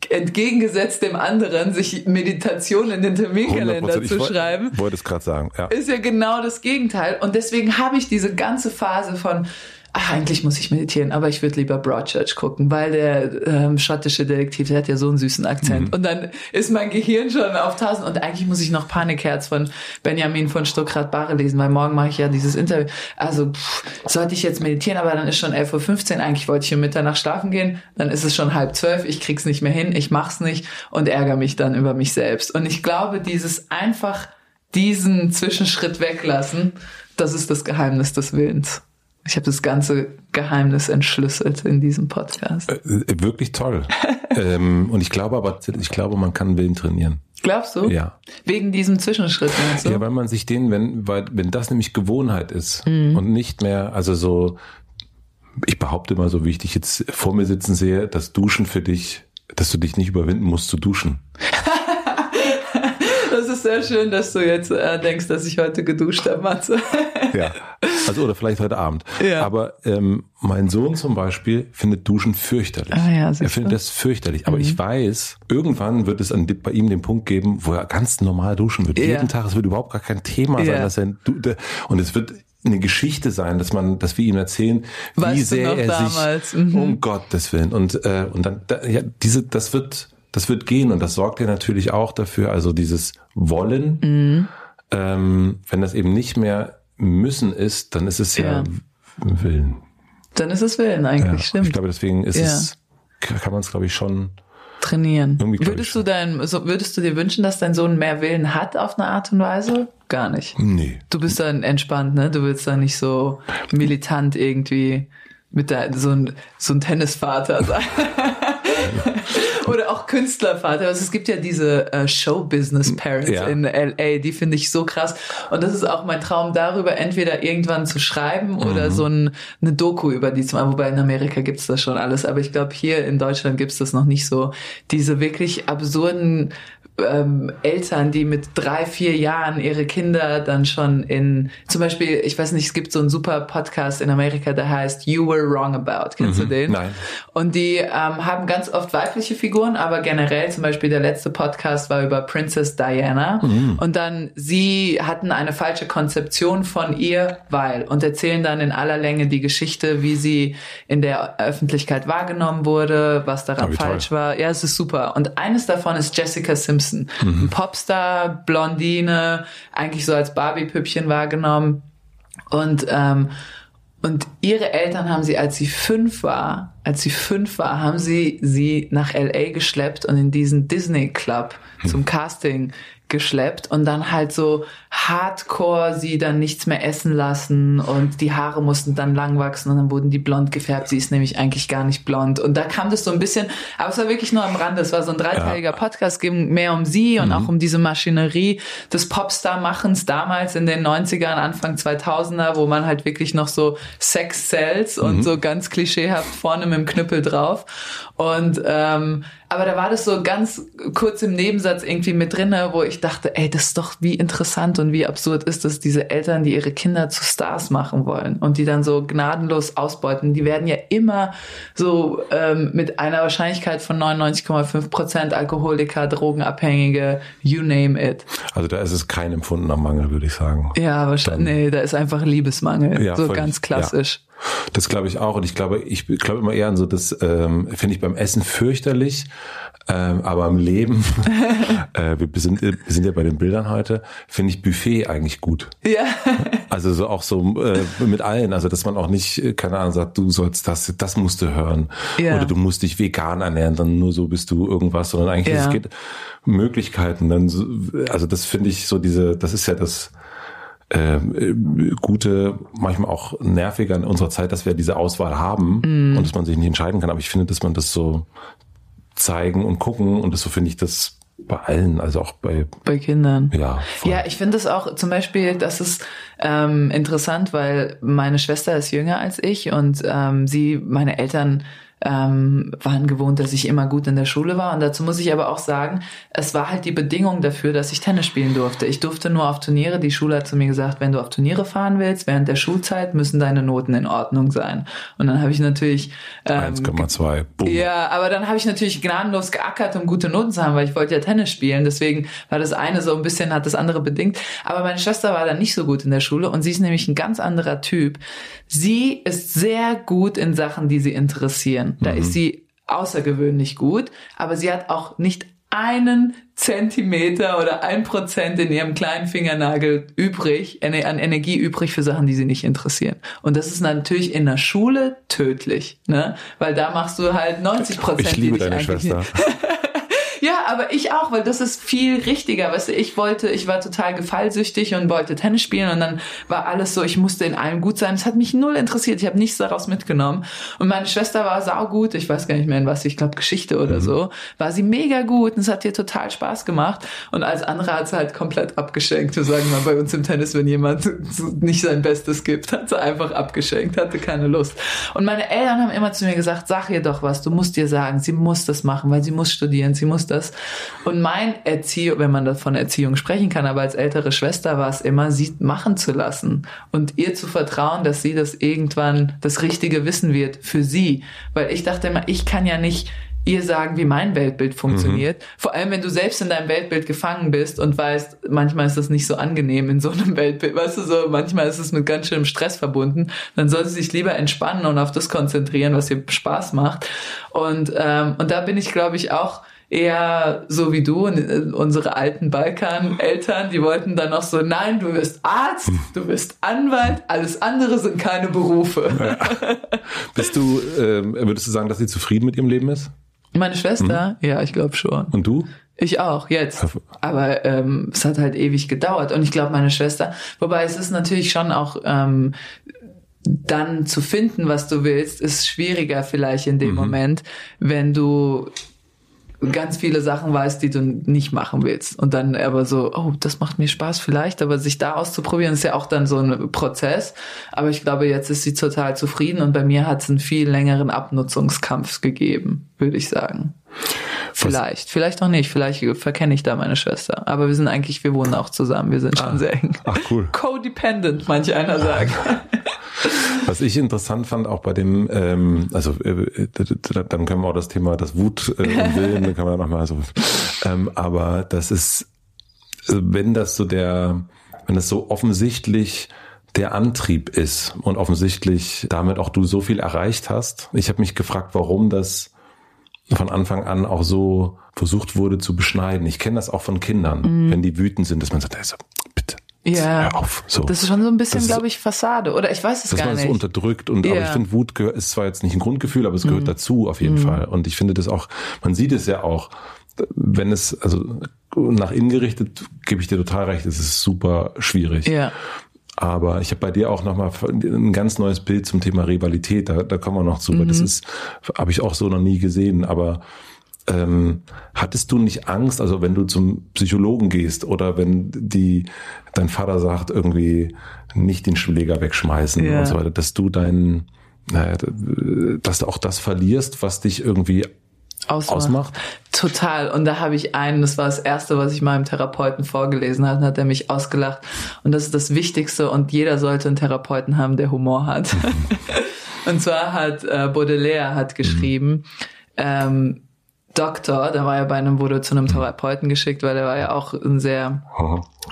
entgegengesetzt dem anderen, sich Meditation in den Terminkalender 100%. Ich zu woll- schreiben Wollte es gerade sagen, ja. ist ja genau das Gegenteil. Und deswegen habe ich diese ganze Phase von ach, eigentlich muss ich meditieren, aber ich würde lieber Broadchurch gucken, weil der ähm, schottische Detektiv, der hat ja so einen süßen Akzent. Mhm. Und dann ist mein Gehirn schon auf tausend und eigentlich muss ich noch Panikherz von Benjamin von Stuckrad-Barre lesen, weil morgen mache ich ja dieses Interview. Also pff, sollte ich jetzt meditieren, aber dann ist schon 11.15 Uhr, eigentlich wollte ich um Mitternacht schlafen gehen, dann ist es schon halb zwölf, ich krieg's nicht mehr hin, ich mach's nicht und ärgere mich dann über mich selbst. Und ich glaube, dieses einfach diesen Zwischenschritt weglassen, das ist das Geheimnis des Willens. Ich habe das ganze Geheimnis entschlüsselt in diesem Podcast. Äh, wirklich toll. ähm, und ich glaube aber, ich glaube, man kann Willen trainieren. Glaubst du? Ja. Wegen diesem Zwischenschritt. So? Ja, weil man sich den, wenn, weil, wenn das nämlich Gewohnheit ist mhm. und nicht mehr, also so, ich behaupte mal so, wie ich dich jetzt vor mir sitzen sehe, das Duschen für dich, dass du dich nicht überwinden musst zu duschen. Ist sehr schön, dass du jetzt äh, denkst, dass ich heute geduscht habe, Matze. Ja, also oder vielleicht heute Abend. Ja. Aber ähm, mein Sohn zum Beispiel findet Duschen fürchterlich. Ah, ja, er findet das fürchterlich. Aber mhm. ich weiß, irgendwann wird es an, bei ihm den Punkt geben, wo er ganz normal duschen wird. Ja. Jeden Tag, es wird überhaupt gar kein Thema sein, dass er und es wird eine Geschichte sein, dass man, dass wir ihm erzählen, weißt wie sehr er damals? sich mhm. um Gottes Willen und äh, und dann da, ja diese das wird das wird gehen und das sorgt ja natürlich auch dafür, also dieses Wollen, mhm. ähm, wenn das eben nicht mehr müssen ist, dann ist es ja, ja Willen. Dann ist es Willen eigentlich, ja, stimmt. Ich glaube, deswegen ist ja. es, kann man es, glaube ich, schon trainieren. Würdest du dein, so, würdest du dir wünschen, dass dein Sohn mehr Willen hat auf eine Art und Weise? Gar nicht. Nee. Du bist dann entspannt, ne? Du willst dann nicht so militant irgendwie mit der, so ein, so ein Tennisvater sein. Oder auch Künstlervater. Also es gibt ja diese äh, Show-Business-Parents ja. in LA, die finde ich so krass. Und das ist auch mein Traum, darüber entweder irgendwann zu schreiben mhm. oder so ein, eine Doku über die zu machen. Wobei in Amerika gibt's das schon alles. Aber ich glaube, hier in Deutschland gibt's das noch nicht so. Diese wirklich absurden ähm, Eltern, die mit drei, vier Jahren ihre Kinder dann schon in, zum Beispiel, ich weiß nicht, es gibt so einen super Podcast in Amerika, der heißt You Were Wrong About. Kennst mhm, du den? Nein. Und die ähm, haben ganz oft weibliche Figuren, aber generell zum Beispiel der letzte Podcast war über Princess Diana. Mhm. Und dann sie hatten eine falsche Konzeption von ihr, weil und erzählen dann in aller Länge die Geschichte, wie sie in der Öffentlichkeit wahrgenommen wurde, was daran oh, falsch toll. war. Ja, es ist super. Und eines davon ist Jessica Simpson. Simpson. Mhm. Ein Popstar, Blondine, eigentlich so als Barbie-Püppchen wahrgenommen. Und, ähm, und ihre Eltern haben sie, als sie fünf war, als sie fünf war, haben sie sie nach LA geschleppt und in diesen Disney Club zum Casting geschleppt und dann halt so hardcore sie dann nichts mehr essen lassen und die Haare mussten dann lang wachsen und dann wurden die blond gefärbt. Sie ist nämlich eigentlich gar nicht blond. Und da kam das so ein bisschen, aber es war wirklich nur am Rande. Es war so ein dreiteiliger ja. Podcast, ging mehr um sie und mhm. auch um diese Maschinerie des Popstar-Machens damals in den 90ern, Anfang 2000er, wo man halt wirklich noch so Sex Cells mhm. und so ganz klischeehaft vorne mit dem Knüppel drauf. Und ähm, aber da war das so ganz kurz im Nebensatz irgendwie mit drinne, wo ich dachte, ey, das ist doch wie interessant und wie absurd ist es, diese Eltern, die ihre Kinder zu Stars machen wollen und die dann so gnadenlos ausbeuten. Die werden ja immer so ähm, mit einer Wahrscheinlichkeit von 99,5 Prozent Alkoholiker, Drogenabhängige, you name it. Also da ist es kein empfundener Mangel, würde ich sagen. Ja, wahrscheinlich. Dann, nee, da ist einfach Liebesmangel. Ja, so völlig, ganz klassisch. Ja. Das glaube ich auch. Und ich glaube, ich glaube immer eher an so, das ähm, finde ich beim Essen fürchterlich, ähm, aber im Leben, äh, wir, sind, wir sind ja bei den Bildern heute, finde ich Buffet eigentlich gut. Ja. Also so auch so äh, mit allen, also dass man auch nicht, äh, keine Ahnung, sagt, du sollst das, das musst du hören. Ja. Oder du musst dich vegan ernähren, dann nur so bist du irgendwas, sondern eigentlich ja. es geht Möglichkeiten. Dann, so, also das finde ich so diese, das ist ja das äh, gute, manchmal auch nerviger in unserer Zeit, dass wir diese Auswahl haben mm. und dass man sich nicht entscheiden kann. Aber ich finde, dass man das so zeigen und gucken und das so finde ich das bei allen, also auch bei bei Kindern. Ja. Voll. Ja, ich finde es auch zum Beispiel, das ist ähm, interessant, weil meine Schwester ist jünger als ich und ähm, sie, meine Eltern ähm, waren gewohnt, dass ich immer gut in der Schule war. Und dazu muss ich aber auch sagen, es war halt die Bedingung dafür, dass ich Tennis spielen durfte. Ich durfte nur auf Turniere. Die Schule hat zu mir gesagt, wenn du auf Turniere fahren willst, während der Schulzeit müssen deine Noten in Ordnung sein. Und dann habe ich natürlich ähm, 1,2. Ja, aber dann habe ich natürlich gnadenlos geackert, um gute Noten zu haben, weil ich wollte ja Tennis spielen. Deswegen war das eine so ein bisschen, hat das andere bedingt. Aber meine Schwester war dann nicht so gut in der Schule und sie ist nämlich ein ganz anderer Typ. Sie ist sehr gut in Sachen, die sie interessieren. Da mhm. ist sie außergewöhnlich gut, aber sie hat auch nicht einen Zentimeter oder ein Prozent in ihrem kleinen Fingernagel übrig, an Energie übrig für Sachen, die sie nicht interessieren. Und das ist natürlich in der Schule tödlich, ne? Weil da machst du halt 90 Prozent. Ich liebe deine Schwester. Ja, aber ich auch, weil das ist viel richtiger. Weißt du, ich wollte, ich war total gefallsüchtig und wollte Tennis spielen und dann war alles so, ich musste in allem gut sein. Es hat mich null interessiert. Ich habe nichts daraus mitgenommen. Und meine Schwester war saugut. Ich weiß gar nicht mehr in was, ich glaube Geschichte oder mhm. so. War sie mega gut und es hat ihr total Spaß gemacht. Und als andere hat sie halt komplett abgeschenkt. Wir sagen mal bei uns im Tennis, wenn jemand nicht sein Bestes gibt, hat sie einfach abgeschenkt, hatte keine Lust. Und meine Eltern haben immer zu mir gesagt, sag ihr doch was, du musst dir sagen, sie muss das machen, weil sie muss studieren, sie muss das. Und mein Erziehung, wenn man das von Erziehung sprechen kann, aber als ältere Schwester war es immer, sie machen zu lassen und ihr zu vertrauen, dass sie das irgendwann das Richtige wissen wird für sie. Weil ich dachte immer, ich kann ja nicht ihr sagen, wie mein Weltbild funktioniert. Mhm. Vor allem, wenn du selbst in deinem Weltbild gefangen bist und weißt, manchmal ist das nicht so angenehm in so einem Weltbild. Weißt du, so manchmal ist es mit ganz schönem Stress verbunden. Dann sollte sich lieber entspannen und auf das konzentrieren, was ihr Spaß macht. Und, ähm, und da bin ich, glaube ich, auch eher so wie du und äh, unsere alten Balkan-Eltern, die wollten dann noch so, nein, du wirst Arzt, hm. du wirst Anwalt, alles andere sind keine Berufe. Ja. Bist du, äh, würdest du sagen, dass sie zufrieden mit ihrem Leben ist? Meine Schwester? Mhm. Ja, ich glaube schon. Und du? Ich auch, jetzt. Aber ähm, es hat halt ewig gedauert. Und ich glaube, meine Schwester, wobei es ist natürlich schon auch ähm, dann zu finden, was du willst, ist schwieriger vielleicht in dem mhm. Moment, wenn du ganz viele Sachen weißt, die du nicht machen willst. Und dann aber so, oh, das macht mir Spaß vielleicht, aber sich da auszuprobieren, ist ja auch dann so ein Prozess. Aber ich glaube, jetzt ist sie total zufrieden und bei mir hat es einen viel längeren Abnutzungskampf gegeben, würde ich sagen. Vielleicht, vielleicht auch nicht. Vielleicht verkenne ich da meine Schwester. Aber wir sind eigentlich, wir wohnen auch zusammen. Wir sind schon ah. sehr eng. Ach cool. Codependent, manche einer sagen. Was ich interessant fand, auch bei dem, ähm, also äh, dann können wir auch das Thema, das Wut äh, und Willen, dann kann man nochmal so, ähm, aber das ist, äh, wenn das so der, wenn das so offensichtlich der Antrieb ist und offensichtlich damit auch du so viel erreicht hast. Ich habe mich gefragt, warum das von Anfang an auch so versucht wurde zu beschneiden. Ich kenne das auch von Kindern, mm. wenn die wütend sind, dass man sagt, also, bitte, ja, hör auf. So. Das ist schon so ein bisschen, glaube ich, Fassade. Oder ich weiß es gar nicht. Dass man es unterdrückt. Und, ja. Aber ich finde, Wut ist zwar jetzt nicht ein Grundgefühl, aber es gehört mm. dazu auf jeden mm. Fall. Und ich finde das auch, man sieht es ja auch, wenn es, also nach innen gerichtet, gebe ich dir total recht, es ist super schwierig. Ja. Aber ich habe bei dir auch nochmal ein ganz neues Bild zum Thema Rivalität. Da, da kommen wir noch zu, mhm. weil das mhm. ist, habe ich auch so noch nie gesehen. Aber ähm, hattest du nicht Angst, also wenn du zum Psychologen gehst oder wenn die dein Vater sagt irgendwie nicht den Schläger wegschmeißen ja. und so weiter, dass du deinen, naja, dass du auch das verlierst, was dich irgendwie ausmacht. ausmacht? Total. Und da habe ich einen, das war das erste, was ich meinem Therapeuten vorgelesen hat, hat er mich ausgelacht. Und das ist das Wichtigste und jeder sollte einen Therapeuten haben, der Humor hat. und zwar hat äh, Baudelaire hat geschrieben, mhm. ähm, Doktor, da war er bei einem, wurde zu einem Therapeuten geschickt, weil er war ja auch ein sehr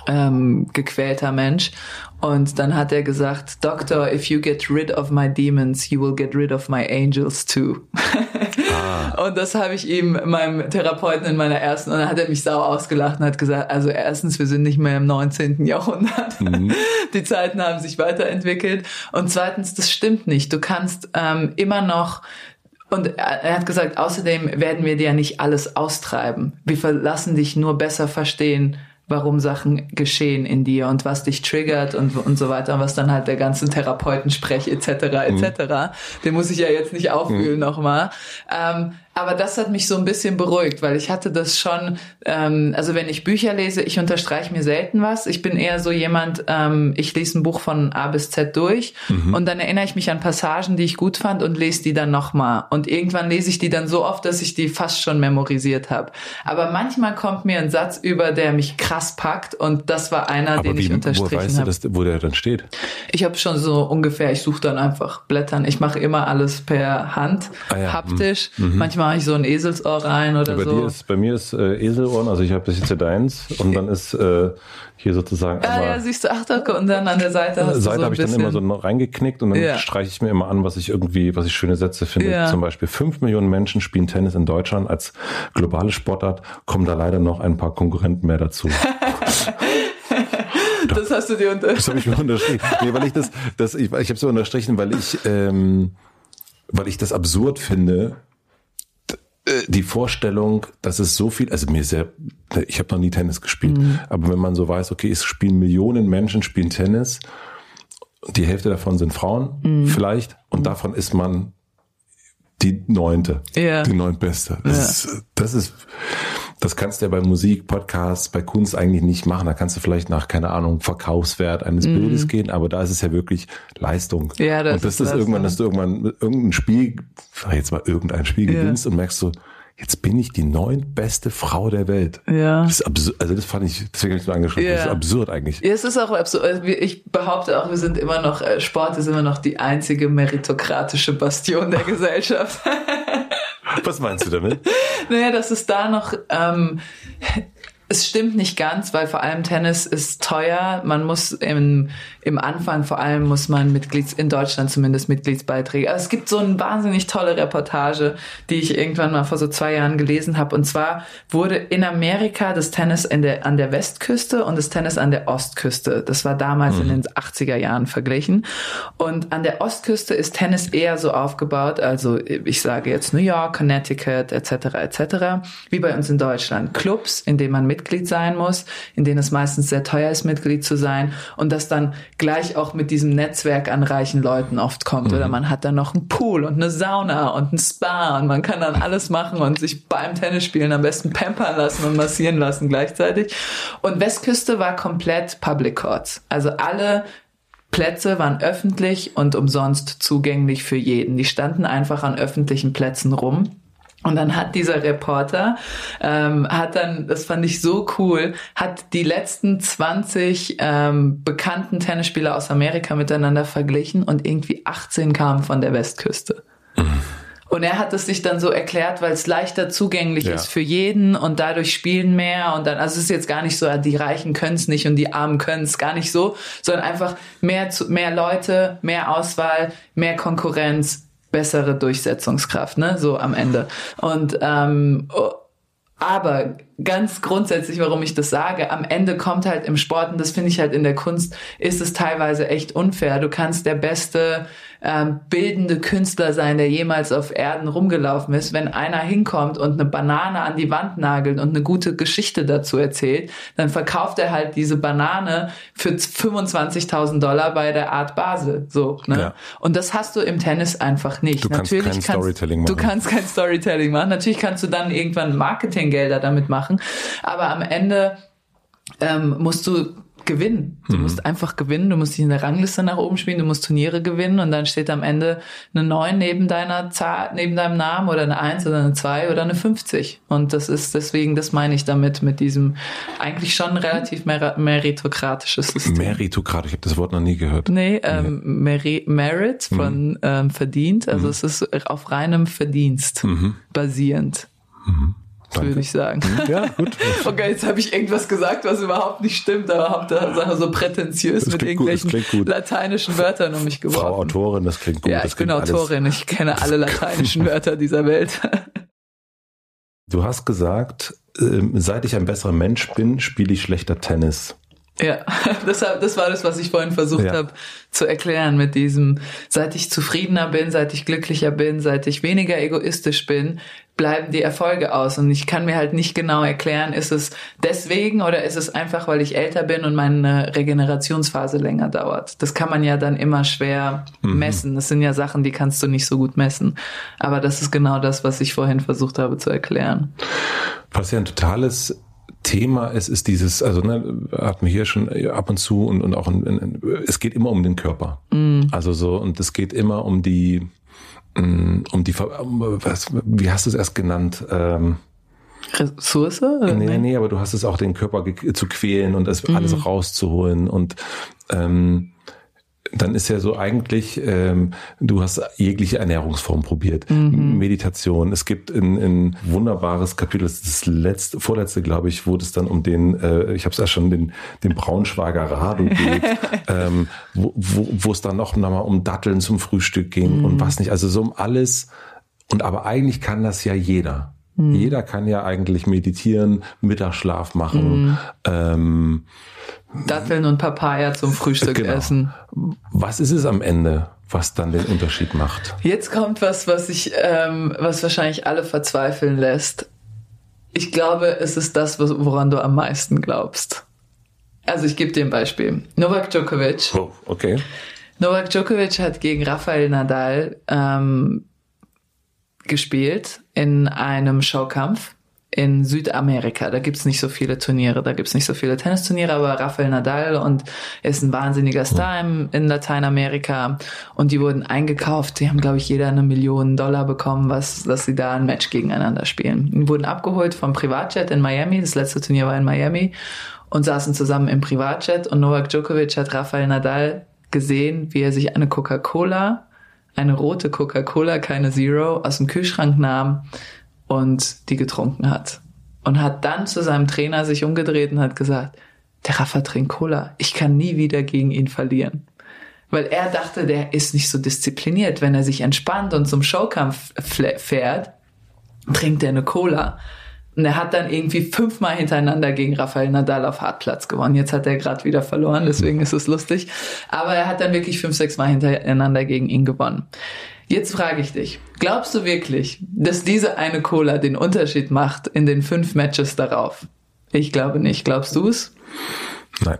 ähm, gequälter Mensch. Und dann hat er gesagt, Doctor, if you get rid of my demons, you will get rid of my angels too. ah. Und das habe ich ihm, meinem Therapeuten in meiner ersten, und dann hat er mich sau ausgelacht und hat gesagt, also erstens, wir sind nicht mehr im 19. Jahrhundert. Mhm. Die Zeiten haben sich weiterentwickelt. Und zweitens, das stimmt nicht. Du kannst ähm, immer noch und er hat gesagt, außerdem werden wir dir nicht alles austreiben. Wir verlassen dich nur besser verstehen, warum Sachen geschehen in dir und was dich triggert und, und so weiter, und was dann halt der ganzen Therapeutensprech etc. etc. Mhm. Den muss ich ja jetzt nicht aufwühlen mhm. nochmal. Ähm, Aber das hat mich so ein bisschen beruhigt, weil ich hatte das schon, ähm, also wenn ich Bücher lese, ich unterstreiche mir selten was. Ich bin eher so jemand, ähm, ich lese ein Buch von A bis Z durch mhm. und dann erinnere ich mich an Passagen, die ich gut fand und lese die dann nochmal. Und irgendwann lese ich die dann so oft, dass ich die fast schon memorisiert habe. Aber manchmal kommt mir ein Satz über, der mich krass packt und das war einer, Aber den wie, ich unterstrichen habe. Wo weißt du, dass, wo der dann steht? Ich habe schon so ungefähr, ich suche dann einfach Blättern. Ich mache immer alles per Hand, ah ja, haptisch. Mhm. Manchmal mache ich so ein Eselsohr rein oder bei so. Dir ist, bei mir ist äh, Eselohren, also ich habe das jetzt ja deins und dann ist äh, hier sozusagen. Ah ja, siehst du, ach und dann an der Seite hast Seite so habe ich dann immer so reingeknickt und dann ja. streiche ich mir immer an, was ich irgendwie, was ich schöne Sätze finde. Ja. Zum Beispiel fünf Millionen Menschen spielen Tennis in Deutschland als globale Sportart, kommen da leider noch ein paar Konkurrenten mehr dazu. das hast du dir unterstrichen. Das habe ich mir unterstrichen. Nee, weil ich das, das ich, ich habe so unterstrichen, weil ich, ähm, weil ich das absurd finde, die Vorstellung, dass es so viel, also mir ist ja, ich habe noch nie Tennis gespielt, mhm. aber wenn man so weiß, okay, es spielen Millionen Menschen spielen Tennis, die Hälfte davon sind Frauen mhm. vielleicht und mhm. davon ist man die neunte, ja. die neuntbeste. Das, ja. ist, das ist das kannst du ja bei Musik, Podcasts, bei Kunst eigentlich nicht machen. Da kannst du vielleicht nach, keine Ahnung, Verkaufswert eines mm. Bildes gehen, aber da ist es ja wirklich Leistung. Ja, das und das ist, ist irgendwann, dass du irgendwann irgendein Spiel, jetzt mal irgendein Spiel ja. gewinnst und merkst so, jetzt bin ich die neuntbeste Frau der Welt. Ja. Das ist absurd, also das fand ich, deswegen habe ich so angeschrieben, ja. das ist absurd eigentlich. Ja, es ist auch absurd. Also ich behaupte auch, wir sind immer noch, äh, Sport ist immer noch die einzige meritokratische Bastion der Gesellschaft. Was meinst du damit? naja, dass es da noch ähm, es stimmt nicht ganz, weil vor allem Tennis ist teuer. Man muss im, im Anfang vor allem muss man Mitglieds, in Deutschland zumindest Mitgliedsbeiträge. Also es gibt so eine wahnsinnig tolle Reportage, die ich irgendwann mal vor so zwei Jahren gelesen habe. Und zwar wurde in Amerika das Tennis in der, an der Westküste und das Tennis an der Ostküste. Das war damals mhm. in den 80er Jahren verglichen. Und an der Ostküste ist Tennis eher so aufgebaut, also ich sage jetzt New York, Connecticut etc. etc. wie bei uns in Deutschland. Clubs, in denen man mit Mitglied sein muss, in denen es meistens sehr teuer ist, Mitglied zu sein und das dann gleich auch mit diesem Netzwerk an reichen Leuten oft kommt. Mhm. Oder man hat dann noch einen Pool und eine Sauna und ein Spa und man kann dann alles machen und sich beim Tennisspielen am besten pampern lassen und massieren lassen gleichzeitig. Und Westküste war komplett Public Courts. Also alle Plätze waren öffentlich und umsonst zugänglich für jeden. Die standen einfach an öffentlichen Plätzen rum. Und dann hat dieser Reporter, ähm, hat dann, das fand ich so cool, hat die letzten 20 ähm, bekannten Tennisspieler aus Amerika miteinander verglichen und irgendwie 18 kamen von der Westküste. Mhm. Und er hat es sich dann so erklärt, weil es leichter zugänglich ja. ist für jeden und dadurch spielen mehr und dann, also es ist jetzt gar nicht so, die Reichen können es nicht und die Armen können es gar nicht so, sondern einfach mehr, mehr Leute, mehr Auswahl, mehr Konkurrenz, bessere Durchsetzungskraft, ne, so am Ende. Und ähm, oh, aber ganz grundsätzlich, warum ich das sage, am Ende kommt halt im Sport, und das finde ich halt in der Kunst, ist es teilweise echt unfair. Du kannst der beste ähm, bildende Künstler sein, der jemals auf Erden rumgelaufen ist. Wenn einer hinkommt und eine Banane an die Wand nagelt und eine gute Geschichte dazu erzählt, dann verkauft er halt diese Banane für 25.000 Dollar bei der Art Basel. So, ne? Ja. Und das hast du im Tennis einfach nicht. Du Natürlich kannst kein kannst, Storytelling machen. Du kannst kein Storytelling machen. Natürlich kannst du dann irgendwann Marketinggelder damit machen. Aber am Ende ähm, musst du gewinnen. Du mhm. musst einfach gewinnen, du musst dich in der Rangliste nach oben spielen, du musst Turniere gewinnen und dann steht am Ende eine 9 neben deiner Zahl, neben deinem Namen oder eine 1 oder eine 2 oder eine 50. Und das ist deswegen, das meine ich damit, mit diesem eigentlich schon relativ mer meritokratisches System. Meritokratisch, ich habe das Wort noch nie gehört. Nee, ähm, Meri Merit von mhm. ähm, verdient, also mhm. es ist auf reinem Verdienst mhm. basierend. Danke. würde ich sagen. Hm, ja, gut. okay, jetzt habe ich irgendwas gesagt, was überhaupt nicht stimmt, aber habe da so prätentiös das mit irgendwelchen gut, lateinischen Wörtern um mich geworfen. Frau Autorin, das klingt gut. Ja, ich bin Autorin, alles. ich kenne alle lateinischen Wörter dieser Welt. Du hast gesagt, ähm, seit ich ein besserer Mensch bin, spiele ich schlechter Tennis. Ja, das, das war das, was ich vorhin versucht ja. habe zu erklären mit diesem, seit ich zufriedener bin, seit ich glücklicher bin, seit ich weniger egoistisch bin, bleiben die Erfolge aus. Und ich kann mir halt nicht genau erklären, ist es deswegen oder ist es einfach, weil ich älter bin und meine Regenerationsphase länger dauert. Das kann man ja dann immer schwer mhm. messen. Das sind ja Sachen, die kannst du nicht so gut messen. Aber das ist genau das, was ich vorhin versucht habe zu erklären. Was ja ein totales Thema ist, ist dieses, also ne, hat man hier schon ab und zu und, und auch in, in, es geht immer um den Körper. Mm. Also so, und es geht immer um die, mm, um die, was, wie hast du es erst genannt? Ähm, Ressource? Nee, nee, aber du hast es auch, den Körper zu quälen und das alles mm. rauszuholen und ähm, dann ist ja so eigentlich, ähm, du hast jegliche Ernährungsform probiert. Mhm. Meditation. Es gibt ein, ein wunderbares Kapitel, das ist das letzte, vorletzte, glaube ich, wo es dann um den, äh, ich habe es ja schon, den, den Braunschweiger Rado geht, ähm, wo, wo, wo es dann noch mal um Datteln zum Frühstück ging mhm. und was nicht. Also so um alles. Und aber eigentlich kann das ja jeder. Mhm. Jeder kann ja eigentlich meditieren, Mittagsschlaf machen. Mhm. Ähm, Datteln und Papaya zum Frühstück genau. essen. Was ist es am Ende, was dann den Unterschied macht? Jetzt kommt was, was ich, ähm, was wahrscheinlich alle verzweifeln lässt. Ich glaube, es ist das, woran du am meisten glaubst. Also ich gebe dir ein Beispiel. Novak Djokovic. Oh, okay. Novak Djokovic hat gegen Rafael Nadal ähm, gespielt in einem Showkampf in Südamerika. Da gibt's nicht so viele Turniere, da gibt's nicht so viele Tennisturniere, aber Rafael Nadal und er ist ein wahnsinniger Star in, in Lateinamerika und die wurden eingekauft. Die haben, glaube ich, jeder eine Million Dollar bekommen, was, dass sie da ein Match gegeneinander spielen. Die wurden abgeholt vom Privatjet in Miami. Das letzte Turnier war in Miami und saßen zusammen im Privatjet und Novak Djokovic hat Rafael Nadal gesehen, wie er sich eine Coca-Cola, eine rote Coca-Cola, keine Zero, aus dem Kühlschrank nahm und die getrunken hat. Und hat dann zu seinem Trainer sich umgedreht und hat gesagt, der Rafa trinkt Cola. Ich kann nie wieder gegen ihn verlieren. Weil er dachte, der ist nicht so diszipliniert. Wenn er sich entspannt und zum Showkampf fährt, trinkt er eine Cola. Und er hat dann irgendwie fünfmal hintereinander gegen Rafael Nadal auf Hartplatz gewonnen. Jetzt hat er gerade wieder verloren, deswegen ist es lustig. Aber er hat dann wirklich fünf, sechs Mal hintereinander gegen ihn gewonnen. Jetzt frage ich dich, glaubst du wirklich, dass diese eine Cola den Unterschied macht in den fünf Matches darauf? Ich glaube nicht. Glaubst du es? Nein.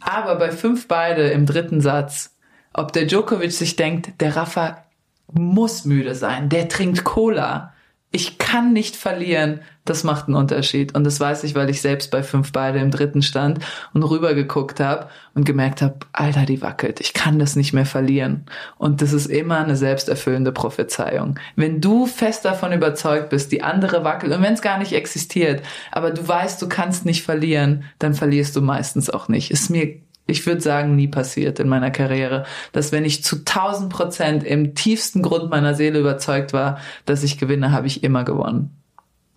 Aber bei fünf beide im dritten Satz, ob der Djokovic sich denkt, der Rafa muss müde sein, der trinkt Cola ich kann nicht verlieren, das macht einen Unterschied. Und das weiß ich, weil ich selbst bei fünf beide im dritten stand und rübergeguckt habe und gemerkt habe, Alter, die wackelt. Ich kann das nicht mehr verlieren. Und das ist immer eine selbsterfüllende Prophezeiung. Wenn du fest davon überzeugt bist, die andere wackelt, und wenn es gar nicht existiert, aber du weißt, du kannst nicht verlieren, dann verlierst du meistens auch nicht. Ist mir ich würde sagen, nie passiert in meiner Karriere, dass wenn ich zu 1000 Prozent im tiefsten Grund meiner Seele überzeugt war, dass ich gewinne, habe ich immer gewonnen.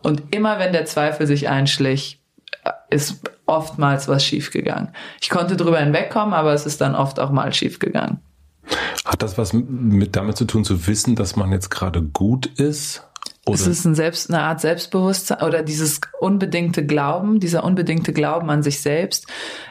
Und immer wenn der Zweifel sich einschlich, ist oftmals was schiefgegangen. Ich konnte drüber hinwegkommen, aber es ist dann oft auch mal schiefgegangen. Hat das was mit damit zu tun, zu wissen, dass man jetzt gerade gut ist? Oder? Es ist ein Selbst, eine Art Selbstbewusstsein oder dieses unbedingte Glauben, dieser unbedingte Glauben an sich selbst,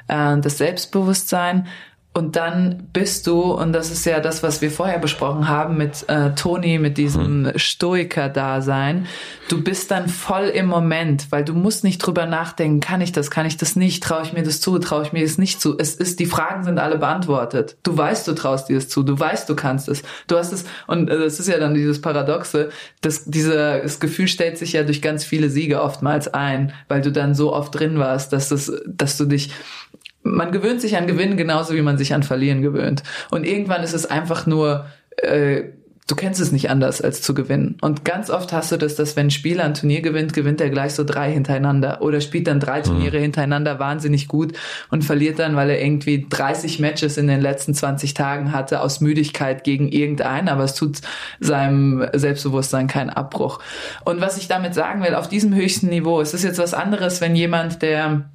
äh, das Selbstbewusstsein, und dann bist du, und das ist ja das, was wir vorher besprochen haben mit äh, Toni, mit diesem mhm. Stoiker-Dasein, du bist dann voll im Moment, weil du musst nicht drüber nachdenken, kann ich das, kann ich das nicht, traue ich mir das zu, traue ich mir das nicht zu. Es ist, die Fragen sind alle beantwortet. Du weißt, du traust dir das zu, du weißt, du kannst es. Du hast es, und äh, das ist ja dann dieses Paradoxe, dass dieser, das Gefühl stellt sich ja durch ganz viele Siege oftmals ein, weil du dann so oft drin warst, dass das, dass du dich man gewöhnt sich an Gewinnen genauso wie man sich an Verlieren gewöhnt. Und irgendwann ist es einfach nur, äh, du kennst es nicht anders als zu gewinnen. Und ganz oft hast du das, dass wenn ein Spieler ein Turnier gewinnt, gewinnt er gleich so drei hintereinander oder spielt dann drei Turniere mhm. hintereinander wahnsinnig gut und verliert dann, weil er irgendwie 30 Matches in den letzten 20 Tagen hatte aus Müdigkeit gegen irgendeinen, aber es tut seinem Selbstbewusstsein keinen Abbruch. Und was ich damit sagen will, auf diesem höchsten Niveau, es ist jetzt was anderes, wenn jemand, der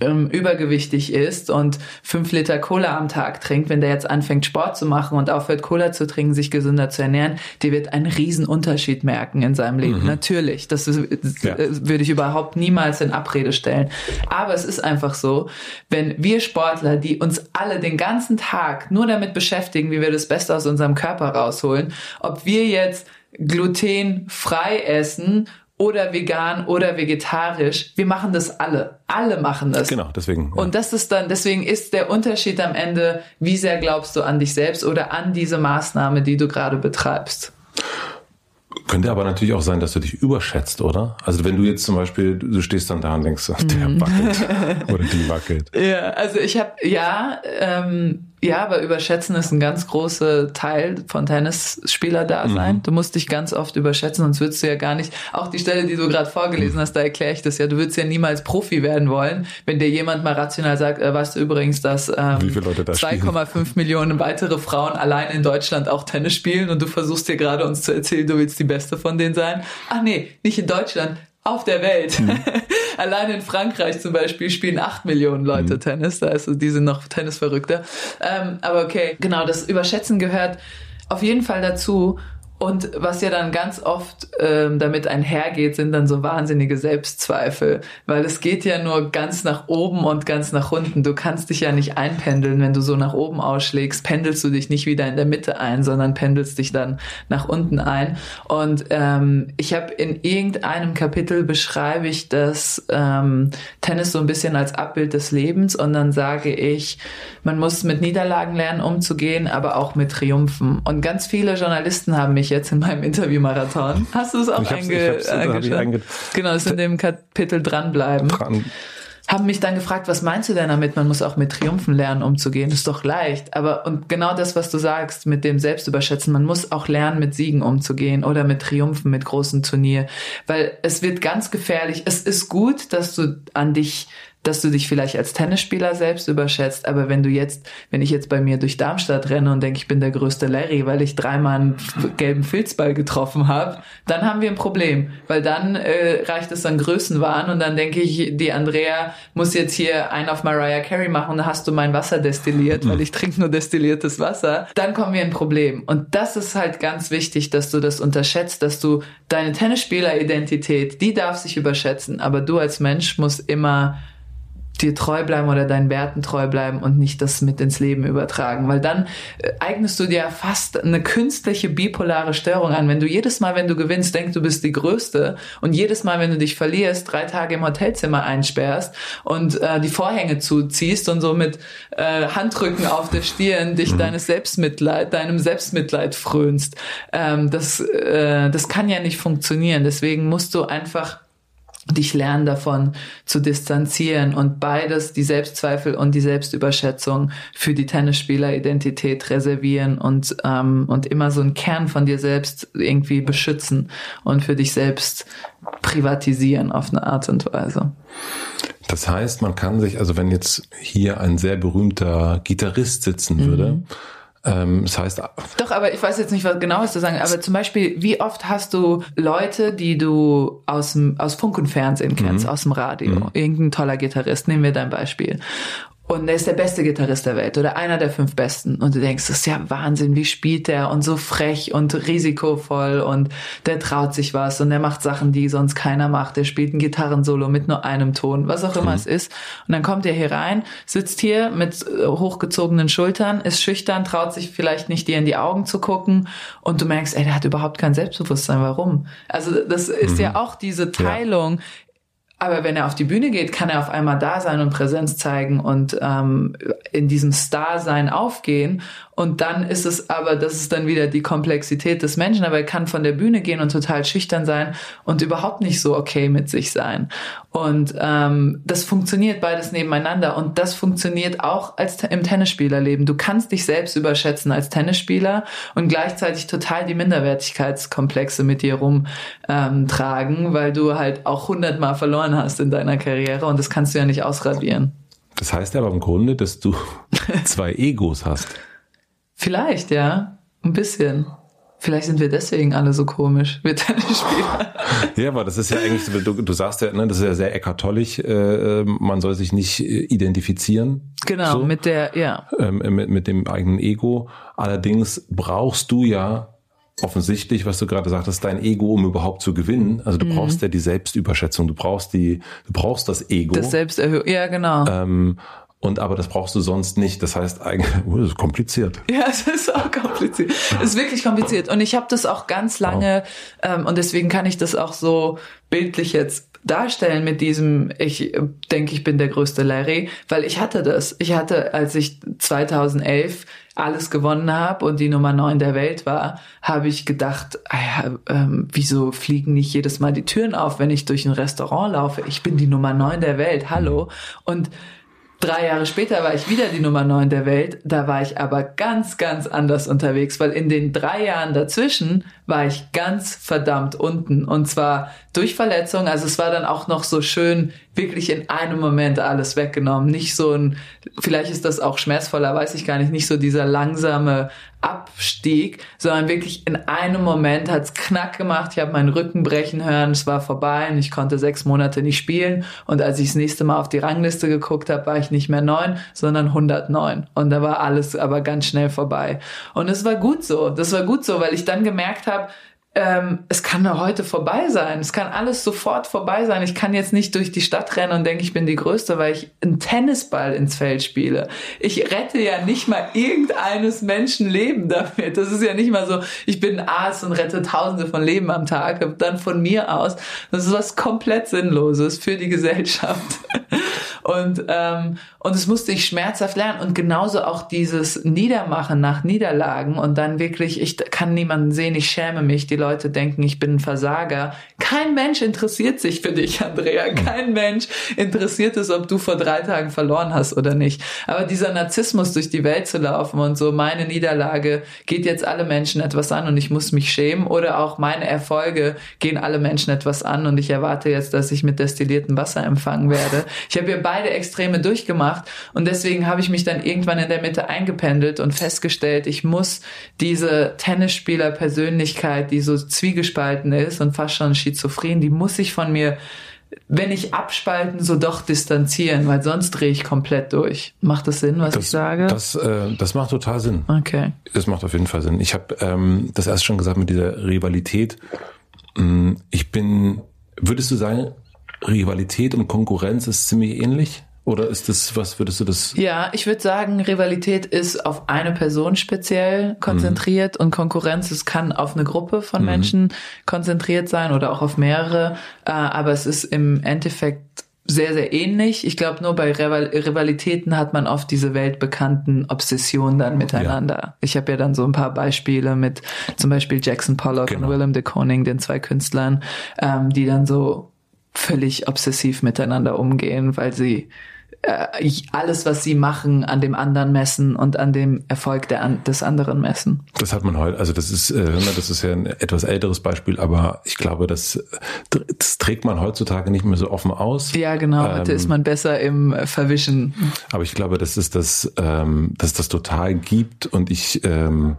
ähm, übergewichtig ist und fünf Liter Cola am Tag trinkt, wenn der jetzt anfängt Sport zu machen und aufhört Cola zu trinken, sich gesünder zu ernähren, der wird einen riesen Unterschied merken in seinem Leben. Mhm. Natürlich, das ist, ja. würde ich überhaupt niemals in Abrede stellen. Aber es ist einfach so, wenn wir Sportler, die uns alle den ganzen Tag nur damit beschäftigen, wie wir das Beste aus unserem Körper rausholen, ob wir jetzt glutenfrei essen oder vegan oder vegetarisch. Wir machen das alle. Alle machen das. Genau, deswegen. Ja. Und das ist dann, deswegen ist der Unterschied am Ende, wie sehr glaubst du an dich selbst oder an diese Maßnahme, die du gerade betreibst. Könnte aber natürlich auch sein, dass du dich überschätzt, oder? Also wenn du jetzt zum Beispiel, du stehst dann da und denkst, der mhm. wackelt oder die wackelt. Ja, also ich habe, ja, ähm, ja, aber überschätzen ist ein ganz großer Teil von Tennisspieler-Dasein. Mhm. Du musst dich ganz oft überschätzen, sonst würdest du ja gar nicht, auch die Stelle, die du gerade vorgelesen hast, da erkläre ich das ja, du würdest ja niemals Profi werden wollen, wenn dir jemand mal rational sagt, äh, weißt du übrigens, dass ähm, 2,5 Millionen weitere Frauen allein in Deutschland auch Tennis spielen und du versuchst dir gerade uns zu erzählen, du willst die Beste von denen sein. Ach nee, nicht in Deutschland, auf der Welt. Mhm. Allein in Frankreich zum Beispiel spielen acht Millionen Leute mhm. Tennis, also die sind noch Tennisverrückter. Ähm, aber okay, genau, das Überschätzen gehört auf jeden Fall dazu. Und was ja dann ganz oft ähm, damit einhergeht, sind dann so wahnsinnige Selbstzweifel, weil es geht ja nur ganz nach oben und ganz nach unten. Du kannst dich ja nicht einpendeln, wenn du so nach oben ausschlägst, pendelst du dich nicht wieder in der Mitte ein, sondern pendelst dich dann nach unten ein. Und ähm, ich habe in irgendeinem Kapitel beschreibe ich das ähm, Tennis so ein bisschen als Abbild des Lebens und dann sage ich, man muss mit Niederlagen lernen, umzugehen, aber auch mit Triumphen. Und ganz viele Journalisten haben mich jetzt in meinem Interview-Marathon. Hast du es auch einge eingeschaut? Genau, ist in dem Kapitel dranbleiben. Dran. Haben mich dann gefragt, was meinst du denn damit? Man muss auch mit Triumphen lernen, umzugehen. Das ist doch leicht. Aber, und genau das, was du sagst, mit dem Selbstüberschätzen, man muss auch lernen, mit Siegen umzugehen oder mit Triumphen, mit großen Turnier. Weil es wird ganz gefährlich. Es ist gut, dass du an dich dass du dich vielleicht als Tennisspieler selbst überschätzt, aber wenn du jetzt, wenn ich jetzt bei mir durch Darmstadt renne und denke, ich bin der größte Larry, weil ich dreimal einen gelben Filzball getroffen habe, dann haben wir ein Problem, weil dann äh, reicht es an Größenwahn und dann denke ich, die Andrea muss jetzt hier einen auf Mariah Carey machen und dann hast du mein Wasser destilliert, weil ich trinke nur destilliertes Wasser, dann kommen wir ein Problem. Und das ist halt ganz wichtig, dass du das unterschätzt, dass du deine Tennisspieleridentität, die darf sich überschätzen, aber du als Mensch musst immer dir treu bleiben oder deinen Werten treu bleiben und nicht das mit ins Leben übertragen, weil dann äh, eignest du dir fast eine künstliche bipolare Störung an. Wenn du jedes Mal, wenn du gewinnst, denkst, du bist die Größte und jedes Mal, wenn du dich verlierst, drei Tage im Hotelzimmer einsperrst und äh, die Vorhänge zuziehst und so mit äh, Handrücken auf der Stirn dich mhm. deines Selbstmitleid, deinem Selbstmitleid frönst, ähm, das, äh, das kann ja nicht funktionieren. Deswegen musst du einfach dich lernen davon zu distanzieren und beides, die Selbstzweifel und die Selbstüberschätzung für die Tennisspieleridentität reservieren und, ähm, und immer so einen Kern von dir selbst irgendwie beschützen und für dich selbst privatisieren auf eine Art und Weise. Das heißt, man kann sich, also wenn jetzt hier ein sehr berühmter Gitarrist sitzen würde, mhm ähm, das heißt. Doch, aber ich weiß jetzt nicht, was genau ist zu sagen. Aber zum Beispiel, wie oft hast du Leute, die du aus, dem, aus Funk und Fernsehen kennst, mhm. aus dem Radio? Mhm. Irgendein toller Gitarrist, nehmen wir dein Beispiel und er ist der beste Gitarrist der Welt oder einer der fünf besten. Und du denkst, das ist ja Wahnsinn, wie spielt der und so frech und risikovoll und der traut sich was und der macht Sachen, die sonst keiner macht. Der spielt ein Gitarrensolo mit nur einem Ton, was auch immer mhm. es ist. Und dann kommt er hier rein, sitzt hier mit äh, hochgezogenen Schultern, ist schüchtern, traut sich vielleicht nicht dir in die Augen zu gucken und du merkst, ey, der hat überhaupt kein Selbstbewusstsein. Warum? Also das ist mhm. ja auch diese Teilung. Ja aber wenn er auf die Bühne geht, kann er auf einmal da sein und Präsenz zeigen und ähm, in diesem Star-Sein aufgehen. Und dann ist es aber, das ist dann wieder die Komplexität des Menschen, aber er kann von der Bühne gehen und total schüchtern sein und überhaupt nicht so okay mit sich sein. Und ähm, das funktioniert beides nebeneinander und das funktioniert auch als im Tennisspielerleben. Du kannst dich selbst überschätzen als Tennisspieler und gleichzeitig total die Minderwertigkeitskomplexe mit dir rumtragen, ähm, weil du halt auch hundertmal verloren hast in deiner Karriere und das kannst du ja nicht ausradieren. Das heißt aber im Grunde, dass du zwei Egos hast. Vielleicht, ja. Ein bisschen. Vielleicht sind wir deswegen alle so komisch, wir Tennisspieler. ja, aber das ist ja eigentlich, du, du sagst ja, ne, das ist ja sehr eckartollig, äh, man soll sich nicht identifizieren. Genau, so, mit der, ja. Ähm, mit, mit dem eigenen Ego. Allerdings brauchst du ja offensichtlich, was du gerade sagtest, dein Ego, um überhaupt zu gewinnen. Also du mhm. brauchst ja die Selbstüberschätzung, du brauchst die, du brauchst das Ego. Das Selbsterhöhung, ja genau. Ähm, und aber das brauchst du sonst nicht. Das heißt eigentlich, oh, das ist kompliziert. Ja, es ist auch kompliziert. Es ist wirklich kompliziert. Und ich habe das auch ganz lange, wow. ähm, und deswegen kann ich das auch so bildlich jetzt darstellen mit diesem, ich denke, ich bin der größte Larry, weil ich hatte das. Ich hatte, als ich 2011 alles gewonnen habe und die Nummer neun der Welt war, habe ich gedacht, ah ja, ähm, wieso fliegen nicht jedes Mal die Türen auf, wenn ich durch ein Restaurant laufe? Ich bin die Nummer neun der Welt, hallo. Und Drei Jahre später war ich wieder die Nummer neun der Welt. Da war ich aber ganz, ganz anders unterwegs, weil in den drei Jahren dazwischen war ich ganz verdammt unten. Und zwar durch Verletzung. Also es war dann auch noch so schön, wirklich in einem Moment alles weggenommen. Nicht so ein, vielleicht ist das auch schmerzvoller, weiß ich gar nicht, nicht so dieser langsame Abstieg, sondern wirklich in einem Moment hat's knack gemacht. Ich habe meinen Rücken brechen hören, es war vorbei und ich konnte sechs Monate nicht spielen. Und als ich das nächste Mal auf die Rangliste geguckt habe, war ich nicht mehr neun, sondern 109. Und da war alles aber ganz schnell vorbei. Und es war gut so. Das war gut so, weil ich dann gemerkt habe, ähm, es kann heute vorbei sein. Es kann alles sofort vorbei sein. Ich kann jetzt nicht durch die Stadt rennen und denke, ich bin die Größte, weil ich einen Tennisball ins Feld spiele. Ich rette ja nicht mal irgendeines Menschen Leben damit. Das ist ja nicht mal so, ich bin Arzt und rette Tausende von Leben am Tag. Dann von mir aus. Das ist was komplett Sinnloses für die Gesellschaft. Und, ähm, und das musste ich schmerzhaft lernen. Und genauso auch dieses Niedermachen nach Niederlagen und dann wirklich, ich kann niemanden sehen, ich schäme mich. Die Leute denken, ich bin ein Versager. Kein Mensch interessiert sich für dich, Andrea. Hm. Kein Mensch interessiert es, ob du vor drei Tagen verloren hast oder nicht. Aber dieser Narzissmus durch die Welt zu laufen und so, meine Niederlage geht jetzt alle Menschen etwas an und ich muss mich schämen oder auch meine Erfolge gehen alle Menschen etwas an und ich erwarte jetzt, dass ich mit destilliertem Wasser empfangen werde. Ich habe ja beide Extreme durchgemacht und deswegen habe ich mich dann irgendwann in der Mitte eingependelt und festgestellt, ich muss diese Tennisspieler-Persönlichkeit, die so zwiegespalten ist und fast schon schizophren, die muss ich von mir wenn ich abspalten, so doch distanzieren, weil sonst drehe ich komplett durch. Macht das Sinn, was das, ich sage? Das, äh, das macht total Sinn. Okay. Das macht auf jeden Fall Sinn. Ich habe ähm, das erst schon gesagt mit dieser Rivalität. Mm, ich bin, würdest du sagen, Rivalität und Konkurrenz ist ziemlich ähnlich? Oder ist das, was würdest du das? Ja, ich würde sagen, Rivalität ist auf eine Person speziell konzentriert mhm. und Konkurrenz, es kann auf eine Gruppe von mhm. Menschen konzentriert sein oder auch auf mehrere. Äh, aber es ist im Endeffekt sehr, sehr ähnlich. Ich glaube, nur bei Rivalitäten hat man oft diese weltbekannten Obsessionen dann miteinander. Ja. Ich habe ja dann so ein paar Beispiele mit zum Beispiel Jackson Pollock genau. und Willem de Koning, den zwei Künstlern, ähm, die dann so völlig obsessiv miteinander umgehen, weil sie äh, alles, was sie machen, an dem anderen messen und an dem Erfolg der, des anderen messen. Das hat man heute, also das ist, äh, das ist ja ein etwas älteres Beispiel, aber ich glaube, das, das trägt man heutzutage nicht mehr so offen aus. Ja, genau. Ähm, heute ist man besser im Verwischen. Aber ich glaube, dass es das, ähm, dass das total gibt und ich ähm,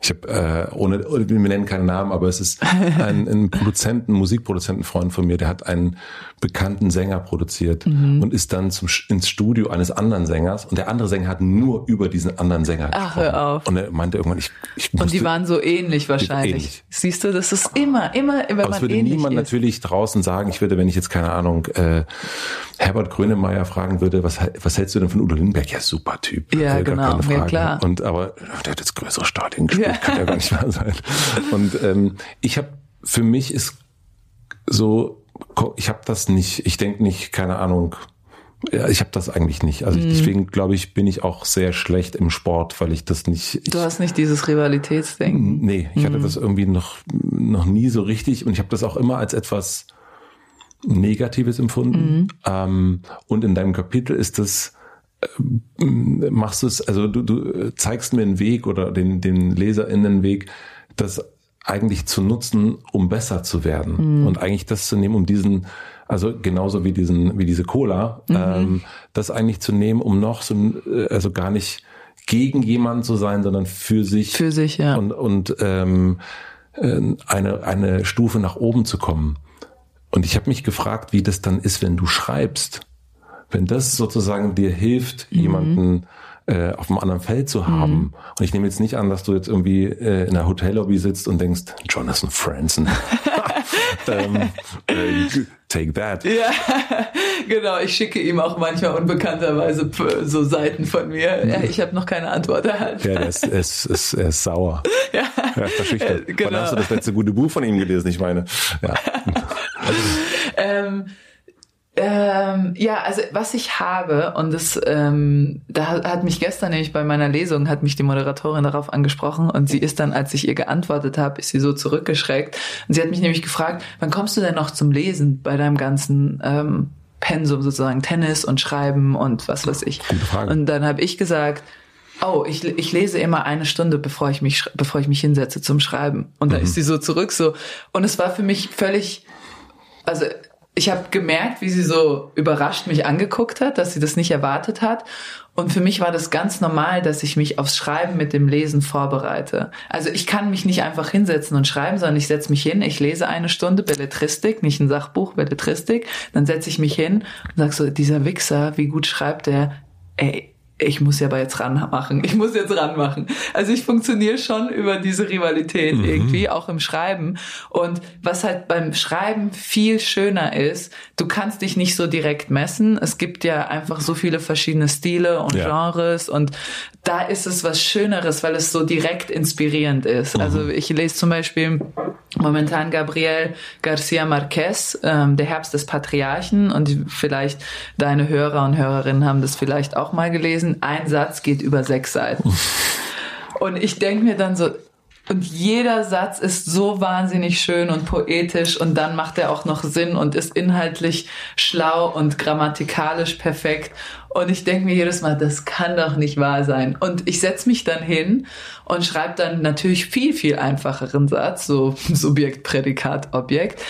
ich habe äh, ohne, wir nennen keinen Namen, aber es ist ein, ein Produzenten, Musikproduzentenfreund von mir, der hat einen bekannten Sänger produziert mhm. und ist dann zum, ins Studio eines anderen Sängers und der andere Sänger hat nur über diesen anderen Sänger Ach, gesprochen. Hör auf. Und er meinte irgendwann, ich, ich musste, Und die waren so ähnlich wahrscheinlich. Ähnlich. Siehst du, das ist immer, immer, aber man es würde niemand ist. natürlich draußen sagen, ich würde, wenn ich jetzt keine Ahnung, äh, Herbert Grönemeyer fragen würde, was, was hältst du denn von Udo Lindenberg? Ja, super Typ. Ja, genau, ja klar. Und aber der hat jetzt größere Stadien gespielt, ja. Kann ja gar nicht wahr sein. Und ähm, ich habe, für mich ist so ich habe das nicht, ich denke nicht, keine Ahnung, ja, ich habe das eigentlich nicht. Also mhm. deswegen glaube ich, bin ich auch sehr schlecht im Sport, weil ich das nicht. Ich, du hast nicht dieses Rivalitätsdenken. Nee, ich mhm. hatte das irgendwie noch noch nie so richtig und ich habe das auch immer als etwas Negatives empfunden. Mhm. Ähm, und in deinem Kapitel ist das machst du es, also du, du zeigst mir einen Weg oder den den LeserInnen einen Weg, dass eigentlich zu nutzen, um besser zu werden. Mhm. Und eigentlich das zu nehmen, um diesen, also genauso wie diesen, wie diese Cola, mhm. ähm, das eigentlich zu nehmen, um noch so, äh, also gar nicht gegen jemanden zu sein, sondern für sich. Für sich, ja. Und, und ähm, äh, eine, eine Stufe nach oben zu kommen. Und ich habe mich gefragt, wie das dann ist, wenn du schreibst. Wenn das sozusagen dir hilft, mhm. jemanden äh, auf einem anderen Feld zu haben. Mhm. Und ich nehme jetzt nicht an, dass du jetzt irgendwie äh, in einer Hotellobby sitzt und denkst, Jonathan Franzen. ähm, äh, take that. Ja, genau. Ich schicke ihm auch manchmal unbekannterweise so Seiten von mir. Ja, ich habe noch keine Antwort erhalten. Ja, er ist, ist, ist, ist sauer. Ja. Er ist verschüchtert. Äh, genau. Wann hast du das letzte gute Buch von ihm gelesen? Ich meine, ja. ähm, ähm, ja, also was ich habe, und das, ähm, da hat mich gestern nämlich bei meiner Lesung, hat mich die Moderatorin darauf angesprochen und sie ist dann, als ich ihr geantwortet habe, ist sie so zurückgeschreckt. Und sie hat mich nämlich gefragt, wann kommst du denn noch zum Lesen bei deinem ganzen ähm, Pensum sozusagen, Tennis und Schreiben und was weiß ich. Gute Frage. Und dann habe ich gesagt, oh, ich, ich lese immer eine Stunde, bevor ich mich, bevor ich mich hinsetze zum Schreiben. Und da mhm. ist sie so zurück so. Und es war für mich völlig, also ich habe gemerkt, wie sie so überrascht mich angeguckt hat, dass sie das nicht erwartet hat. Und für mich war das ganz normal, dass ich mich aufs Schreiben mit dem Lesen vorbereite. Also ich kann mich nicht einfach hinsetzen und schreiben, sondern ich setze mich hin, ich lese eine Stunde Belletristik, nicht ein Sachbuch, Belletristik, dann setze ich mich hin und sag so, dieser Wichser, wie gut schreibt der? Ey, ich muss ja aber jetzt ranmachen, ich muss jetzt ranmachen. Also ich funktioniere schon über diese Rivalität mhm. irgendwie, auch im Schreiben. Und was halt beim Schreiben viel schöner ist, du kannst dich nicht so direkt messen. Es gibt ja einfach so viele verschiedene Stile und ja. Genres und da ist es was Schöneres, weil es so direkt inspirierend ist. Mhm. Also ich lese zum Beispiel momentan Gabriel Garcia Marquez, ähm, Der Herbst des Patriarchen und vielleicht deine Hörer und Hörerinnen haben das vielleicht auch mal gelesen. Ein Satz geht über sechs Seiten. Und ich denke mir dann so, und jeder Satz ist so wahnsinnig schön und poetisch und dann macht er auch noch Sinn und ist inhaltlich schlau und grammatikalisch perfekt. Und ich denke mir jedes Mal, das kann doch nicht wahr sein. Und ich setz mich dann hin und schreibe dann natürlich viel, viel einfacheren Satz, so Subjekt, Prädikat, Objekt.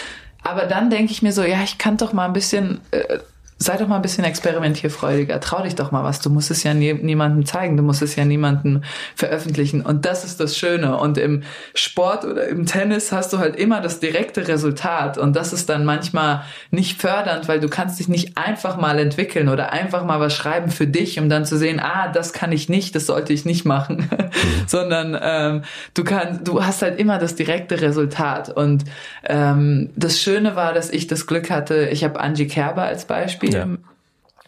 Aber dann denke ich mir so, ja, ich kann doch mal ein bisschen äh, sei doch mal ein bisschen experimentierfreudiger, trau dich doch mal was. Du musst es ja nie, niemandem zeigen, du musst es ja niemandem veröffentlichen. Und das ist das Schöne. Und im Sport oder im Tennis hast du halt immer das direkte Resultat. Und das ist dann manchmal nicht fördernd, weil du kannst dich nicht einfach mal entwickeln oder einfach mal was schreiben für dich, um dann zu sehen, ah, das kann ich nicht, das sollte ich nicht machen. Sondern ähm, du kannst, du hast halt immer das direkte Resultat. Und ähm, das Schöne war, dass ich das Glück hatte, ich habe Angie Kerber als Beispiel Film.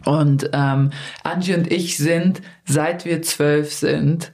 Ja. Und ähm, Angie und ich sind, seit wir zwölf sind,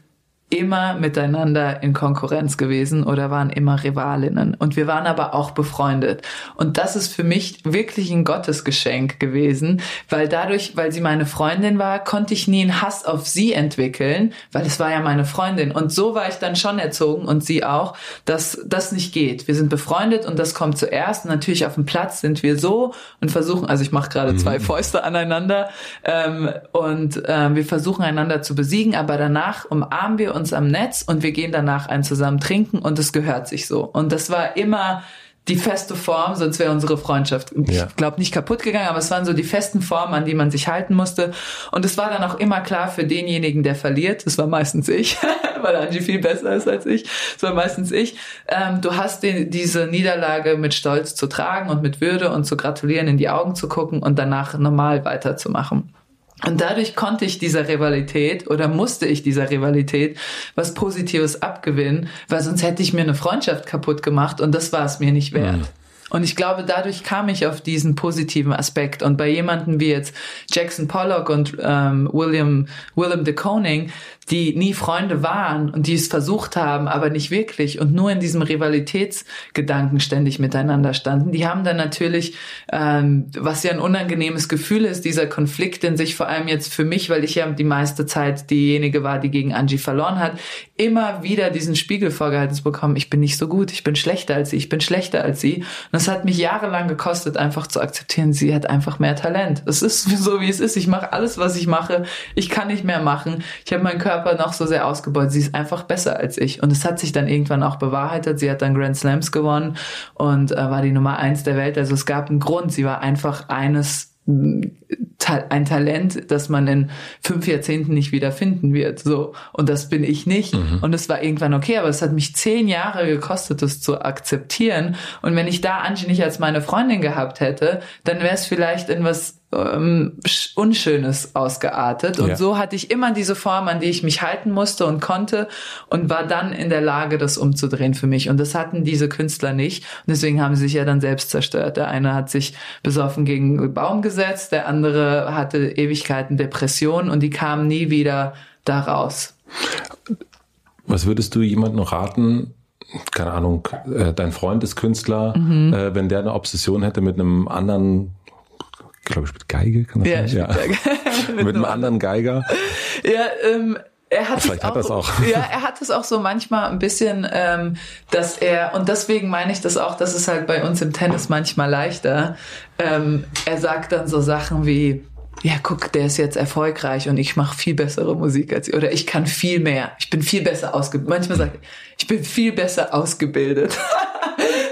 immer miteinander in Konkurrenz gewesen oder waren immer Rivalinnen. Und wir waren aber auch befreundet. Und das ist für mich wirklich ein Gottesgeschenk gewesen, weil dadurch, weil sie meine Freundin war, konnte ich nie einen Hass auf sie entwickeln, weil es war ja meine Freundin. Und so war ich dann schon erzogen und sie auch, dass das nicht geht. Wir sind befreundet und das kommt zuerst. Und natürlich auf dem Platz sind wir so und versuchen, also ich mache gerade zwei mhm. Fäuste aneinander ähm, und ähm, wir versuchen einander zu besiegen, aber danach umarmen wir uns uns am Netz und wir gehen danach ein zusammen trinken und es gehört sich so. Und das war immer die feste Form, sonst wäre unsere Freundschaft, ja. ich glaube, nicht kaputt gegangen, aber es waren so die festen Formen, an die man sich halten musste. Und es war dann auch immer klar für denjenigen, der verliert, das war meistens ich, weil Angie viel besser ist als ich, das war meistens ich, ähm, du hast den, diese Niederlage mit Stolz zu tragen und mit Würde und zu gratulieren, in die Augen zu gucken und danach normal weiterzumachen. Und dadurch konnte ich dieser Rivalität oder musste ich dieser Rivalität was Positives abgewinnen, weil sonst hätte ich mir eine Freundschaft kaputt gemacht und das war es mir nicht wert. Mhm. Und ich glaube, dadurch kam ich auf diesen positiven Aspekt. Und bei jemanden wie jetzt Jackson Pollock und ähm, William Willem de Koning, die nie Freunde waren und die es versucht haben, aber nicht wirklich und nur in diesem Rivalitätsgedanken ständig miteinander standen, die haben dann natürlich, ähm, was ja ein unangenehmes Gefühl ist, dieser Konflikt in sich, vor allem jetzt für mich, weil ich ja die meiste Zeit diejenige war, die gegen Angie verloren hat, immer wieder diesen Spiegel vorgehalten zu bekommen, ich bin nicht so gut, ich bin schlechter als sie, ich bin schlechter als sie. Das hat mich jahrelang gekostet, einfach zu akzeptieren, sie hat einfach mehr Talent. Es ist so, wie es ist. Ich mache alles, was ich mache. Ich kann nicht mehr machen. Ich habe meinen Körper noch so sehr ausgebaut. Sie ist einfach besser als ich. Und es hat sich dann irgendwann auch bewahrheitet. Sie hat dann Grand Slams gewonnen und äh, war die Nummer eins der Welt. Also es gab einen Grund. Sie war einfach eines ein Talent, das man in fünf Jahrzehnten nicht wieder finden wird. So. Und das bin ich nicht. Mhm. Und es war irgendwann okay, aber es hat mich zehn Jahre gekostet, das zu akzeptieren. Und wenn ich da Angie nicht als meine Freundin gehabt hätte, dann wäre es vielleicht in was ähm, Unschönes ausgeartet. Und ja. so hatte ich immer diese Form, an die ich mich halten musste und konnte und war dann in der Lage, das umzudrehen für mich. Und das hatten diese Künstler nicht. Und deswegen haben sie sich ja dann selbst zerstört. Der eine hat sich besoffen gegen einen Baum gesetzt, der andere hatte Ewigkeiten Depression und die kamen nie wieder da raus. Was würdest du jemandem raten, keine Ahnung, äh, dein Freund ist Künstler, mhm. äh, wenn der eine Obsession hätte mit einem anderen ich glaube, ich mit Geige, kann das ja, sein? Ja. mit, mit einem anderen Geiger. Ja, ähm, er hat Vielleicht auch, hat das auch. Ja, er hat es auch so manchmal ein bisschen, ähm, dass er, und deswegen meine ich das auch, das ist halt bei uns im Tennis manchmal leichter. Ähm, er sagt dann so Sachen wie, ja, guck, der ist jetzt erfolgreich und ich mache viel bessere Musik als ich. Oder ich kann viel mehr. Ich bin viel besser ausgebildet. Manchmal sagt er, ich bin viel besser ausgebildet.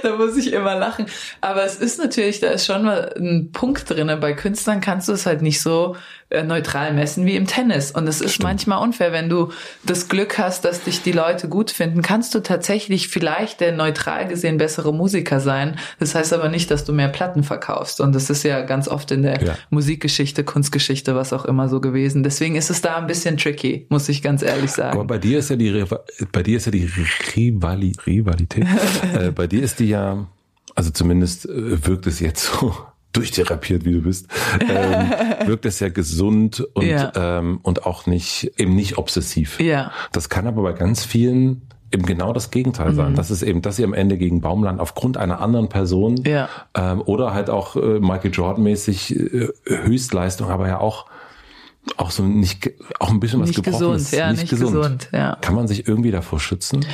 da muss ich immer lachen. Aber es ist natürlich, da ist schon mal ein Punkt drinne. Bei Künstlern kannst du es halt nicht so neutral messen wie im Tennis. Und es ist Stimmt. manchmal unfair, wenn du das Glück hast, dass dich die Leute gut finden, kannst du tatsächlich vielleicht der neutral gesehen bessere Musiker sein. Das heißt aber nicht, dass du mehr Platten verkaufst. Und das ist ja ganz oft in der ja. Musikgeschichte, Kunstgeschichte, was auch immer so gewesen. Deswegen ist es da ein bisschen tricky, muss ich ganz ehrlich sagen. Aber bei dir ist ja die, bei dir ist ja die Rivali Rivalität. äh, bei dir ist die ja, also zumindest äh, wirkt es jetzt so durchtherapiert, wie du bist, ähm, wirkt es ja gesund und, ja. Ähm, und auch nicht, eben nicht obsessiv. Ja. Das kann aber bei ganz vielen eben genau das Gegenteil sein. Mhm. Das ist eben, dass sie am Ende gegen Baumland aufgrund einer anderen Person ja. ähm, oder halt auch äh, Michael Jordan mäßig äh, Höchstleistung, aber ja auch auch so nicht, auch ein bisschen was nicht Gebrochenes. Gesund, ja, nicht, nicht gesund. gesund. ja. Kann man sich irgendwie davor schützen?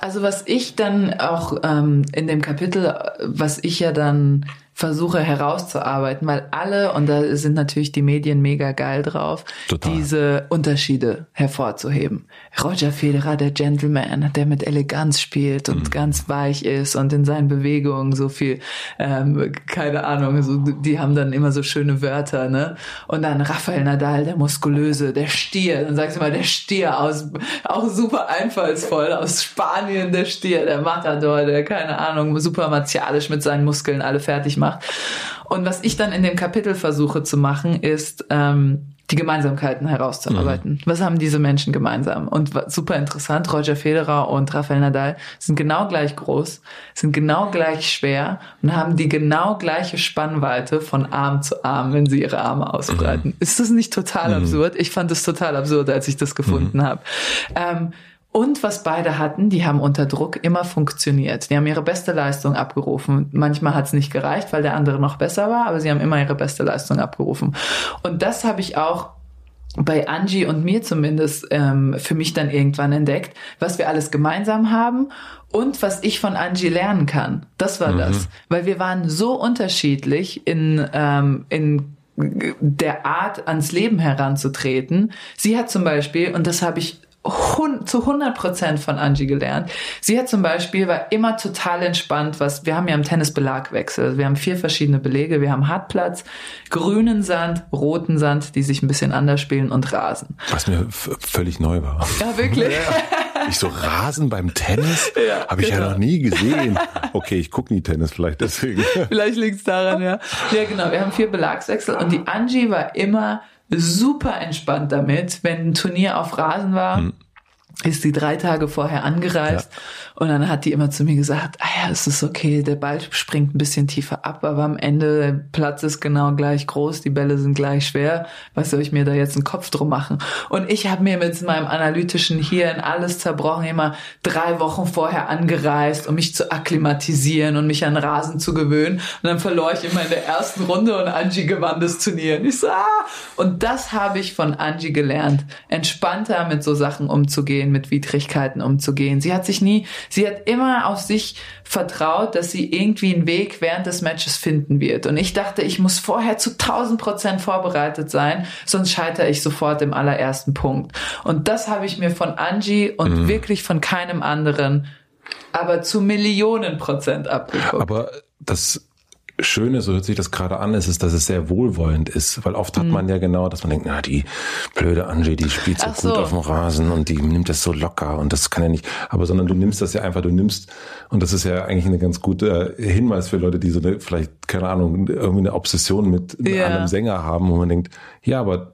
Also was ich dann auch ähm, in dem Kapitel, was ich ja dann versuche herauszuarbeiten, weil alle, und da sind natürlich die Medien mega geil drauf, Total. diese Unterschiede hervorzuheben. Roger Federer, der Gentleman, der mit Eleganz spielt und mhm. ganz weich ist und in seinen Bewegungen so viel, ähm, keine Ahnung, so, die haben dann immer so schöne Wörter, ne? Und dann Rafael Nadal, der Muskulöse, der Stier, dann sagst du mal, der Stier aus, auch super einfallsvoll, aus Spanien, der Stier, der Matador, der, keine Ahnung, super martialisch mit seinen Muskeln alle fertig macht macht. Und was ich dann in dem Kapitel versuche zu machen, ist ähm, die Gemeinsamkeiten herauszuarbeiten. Mhm. Was haben diese Menschen gemeinsam? Und super interessant, Roger Federer und Rafael Nadal sind genau gleich groß, sind genau gleich schwer und haben die genau gleiche Spannweite von Arm zu Arm, wenn sie ihre Arme ausbreiten. Mhm. Ist das nicht total mhm. absurd? Ich fand es total absurd, als ich das gefunden mhm. habe. Ähm, und was beide hatten, die haben unter Druck immer funktioniert. Die haben ihre beste Leistung abgerufen. Manchmal hat es nicht gereicht, weil der andere noch besser war, aber sie haben immer ihre beste Leistung abgerufen. Und das habe ich auch bei Angie und mir zumindest ähm, für mich dann irgendwann entdeckt, was wir alles gemeinsam haben und was ich von Angie lernen kann. Das war mhm. das, weil wir waren so unterschiedlich in ähm, in der Art ans Leben heranzutreten. Sie hat zum Beispiel, und das habe ich zu 100 Prozent von Angie gelernt. Sie hat zum Beispiel, war immer total entspannt, was, wir haben ja im Tennis Belagwechsel. Also wir haben vier verschiedene Belege. Wir haben Hartplatz, grünen Sand, roten Sand, die sich ein bisschen anders spielen und Rasen. Was mir völlig neu war. Ja, wirklich? Ja. Ich so Rasen beim Tennis? Ja, Habe ich genau. ja noch nie gesehen. Okay, ich gucke nie Tennis vielleicht deswegen. Vielleicht liegt es daran, ja. Ja, genau. Wir haben vier Belagswechsel und die Angie war immer super entspannt damit, wenn ein Turnier auf Rasen war. Hm ist die drei Tage vorher angereist ja. und dann hat die immer zu mir gesagt, ah ja, es ist okay, der Ball springt ein bisschen tiefer ab, aber am Ende der Platz ist genau gleich groß, die Bälle sind gleich schwer, was soll ich mir da jetzt einen Kopf drum machen? Und ich habe mir mit meinem analytischen Hirn alles zerbrochen, immer drei Wochen vorher angereist, um mich zu akklimatisieren und mich an Rasen zu gewöhnen und dann verlor ich immer in der ersten Runde und Angie gewann das Turnier. Und ich so, ah! Und das habe ich von Angie gelernt, entspannter mit so Sachen umzugehen umzugehen, mit Widrigkeiten umzugehen. Sie hat sich nie, sie hat immer auf sich vertraut, dass sie irgendwie einen Weg während des Matches finden wird. Und ich dachte, ich muss vorher zu 1000 Prozent vorbereitet sein, sonst scheitere ich sofort im allerersten Punkt. Und das habe ich mir von Angie und mhm. wirklich von keinem anderen, aber zu Millionen Prozent abgeguckt. Aber das Schöne, so hört sich das gerade an, ist, ist, dass es sehr wohlwollend ist. Weil oft hat mhm. man ja genau, dass man denkt, na, die blöde Angie, die spielt so, so, gut auf dem Rasen und die nimmt das so locker und das kann ja nicht. Aber sondern du nimmst das ja einfach, du nimmst, und das ist ja eigentlich ein ganz guter Hinweis für Leute, die so eine, vielleicht, keine Ahnung, irgendwie eine Obsession mit ja. einem Sänger haben, wo man denkt, ja, aber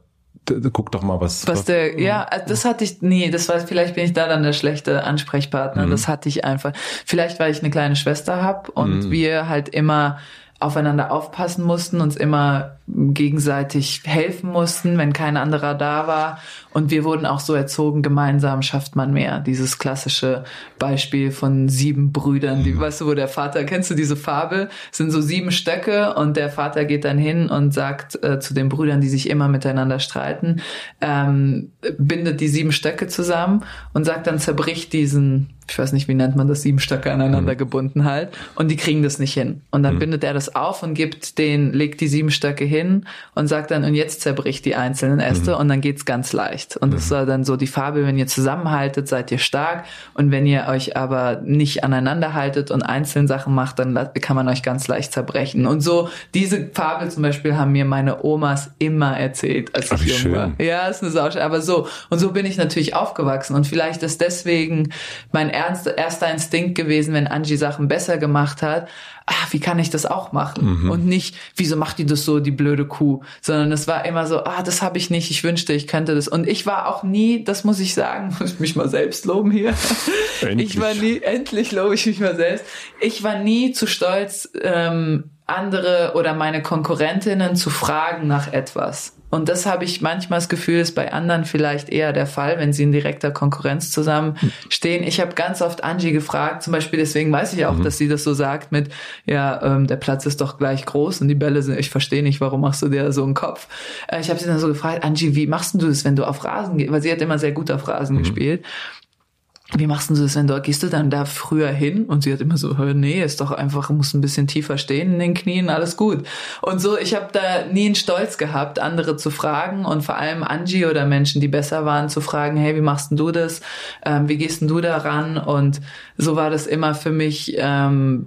guck doch mal, was. Was, der, ja, das hatte ich, nee, das war, vielleicht bin ich da dann der schlechte Ansprechpartner. Mhm. Das hatte ich einfach. Vielleicht, weil ich eine kleine Schwester habe und mhm. wir halt immer aufeinander aufpassen mussten, uns immer gegenseitig helfen mussten, wenn kein anderer da war. Und wir wurden auch so erzogen, gemeinsam schafft man mehr. Dieses klassische Beispiel von sieben Brüdern, die, mhm. weißt du, wo der Vater, kennst du diese Fabel? Es sind so sieben Stöcke und der Vater geht dann hin und sagt äh, zu den Brüdern, die sich immer miteinander streiten, ähm, bindet die sieben Stöcke zusammen und sagt dann, zerbricht diesen ich weiß nicht, wie nennt man das, sieben Stöcke aneinander mhm. gebunden halt. Und die kriegen das nicht hin. Und dann mhm. bindet er das auf und gibt den, legt die sieben Stöcke hin und sagt dann, und jetzt zerbricht die einzelnen Äste mhm. und dann geht's ganz leicht. Und das mhm. war dann so die Farbe, wenn ihr zusammenhaltet, seid ihr stark. Und wenn ihr euch aber nicht aneinander haltet und einzelne Sachen macht, dann kann man euch ganz leicht zerbrechen. Und so, diese Fabel zum Beispiel haben mir meine Omas immer erzählt, als ich jung war. Ja, ist eine Sausch. Aber so, und so bin ich natürlich aufgewachsen. Und vielleicht ist deswegen mein erster Instinkt gewesen, wenn Angie Sachen besser gemacht hat, ah, wie kann ich das auch machen? Mhm. Und nicht, wieso macht die das so, die blöde Kuh? Sondern es war immer so, ah, das habe ich nicht, ich wünschte, ich könnte das. Und ich war auch nie, das muss ich sagen, muss ich mich mal selbst loben hier. Endlich. Ich war nie, endlich lobe ich mich mal selbst. Ich war nie zu stolz, ähm, andere oder meine Konkurrentinnen zu fragen nach etwas. Und das habe ich manchmal das Gefühl, ist bei anderen vielleicht eher der Fall, wenn sie in direkter Konkurrenz zusammenstehen. Ich habe ganz oft Angie gefragt, zum Beispiel, deswegen weiß ich auch, mhm. dass sie das so sagt mit, ja, ähm, der Platz ist doch gleich groß und die Bälle sind, ich verstehe nicht, warum machst du dir so einen Kopf? Äh, ich habe sie dann so gefragt, Angie, wie machst du das, wenn du auf Rasen gehst? Weil sie hat immer sehr gut auf Rasen mhm. gespielt wie machst du das, wenn du, gehst du dann da früher hin? Und sie hat immer so, nee, ist doch einfach, muss ein bisschen tiefer stehen in den Knien, alles gut. Und so, ich habe da nie einen Stolz gehabt, andere zu fragen und vor allem Angie oder Menschen, die besser waren, zu fragen, hey, wie machst denn du das? Ähm, wie gehst denn du da ran? Und so war das immer für mich ähm,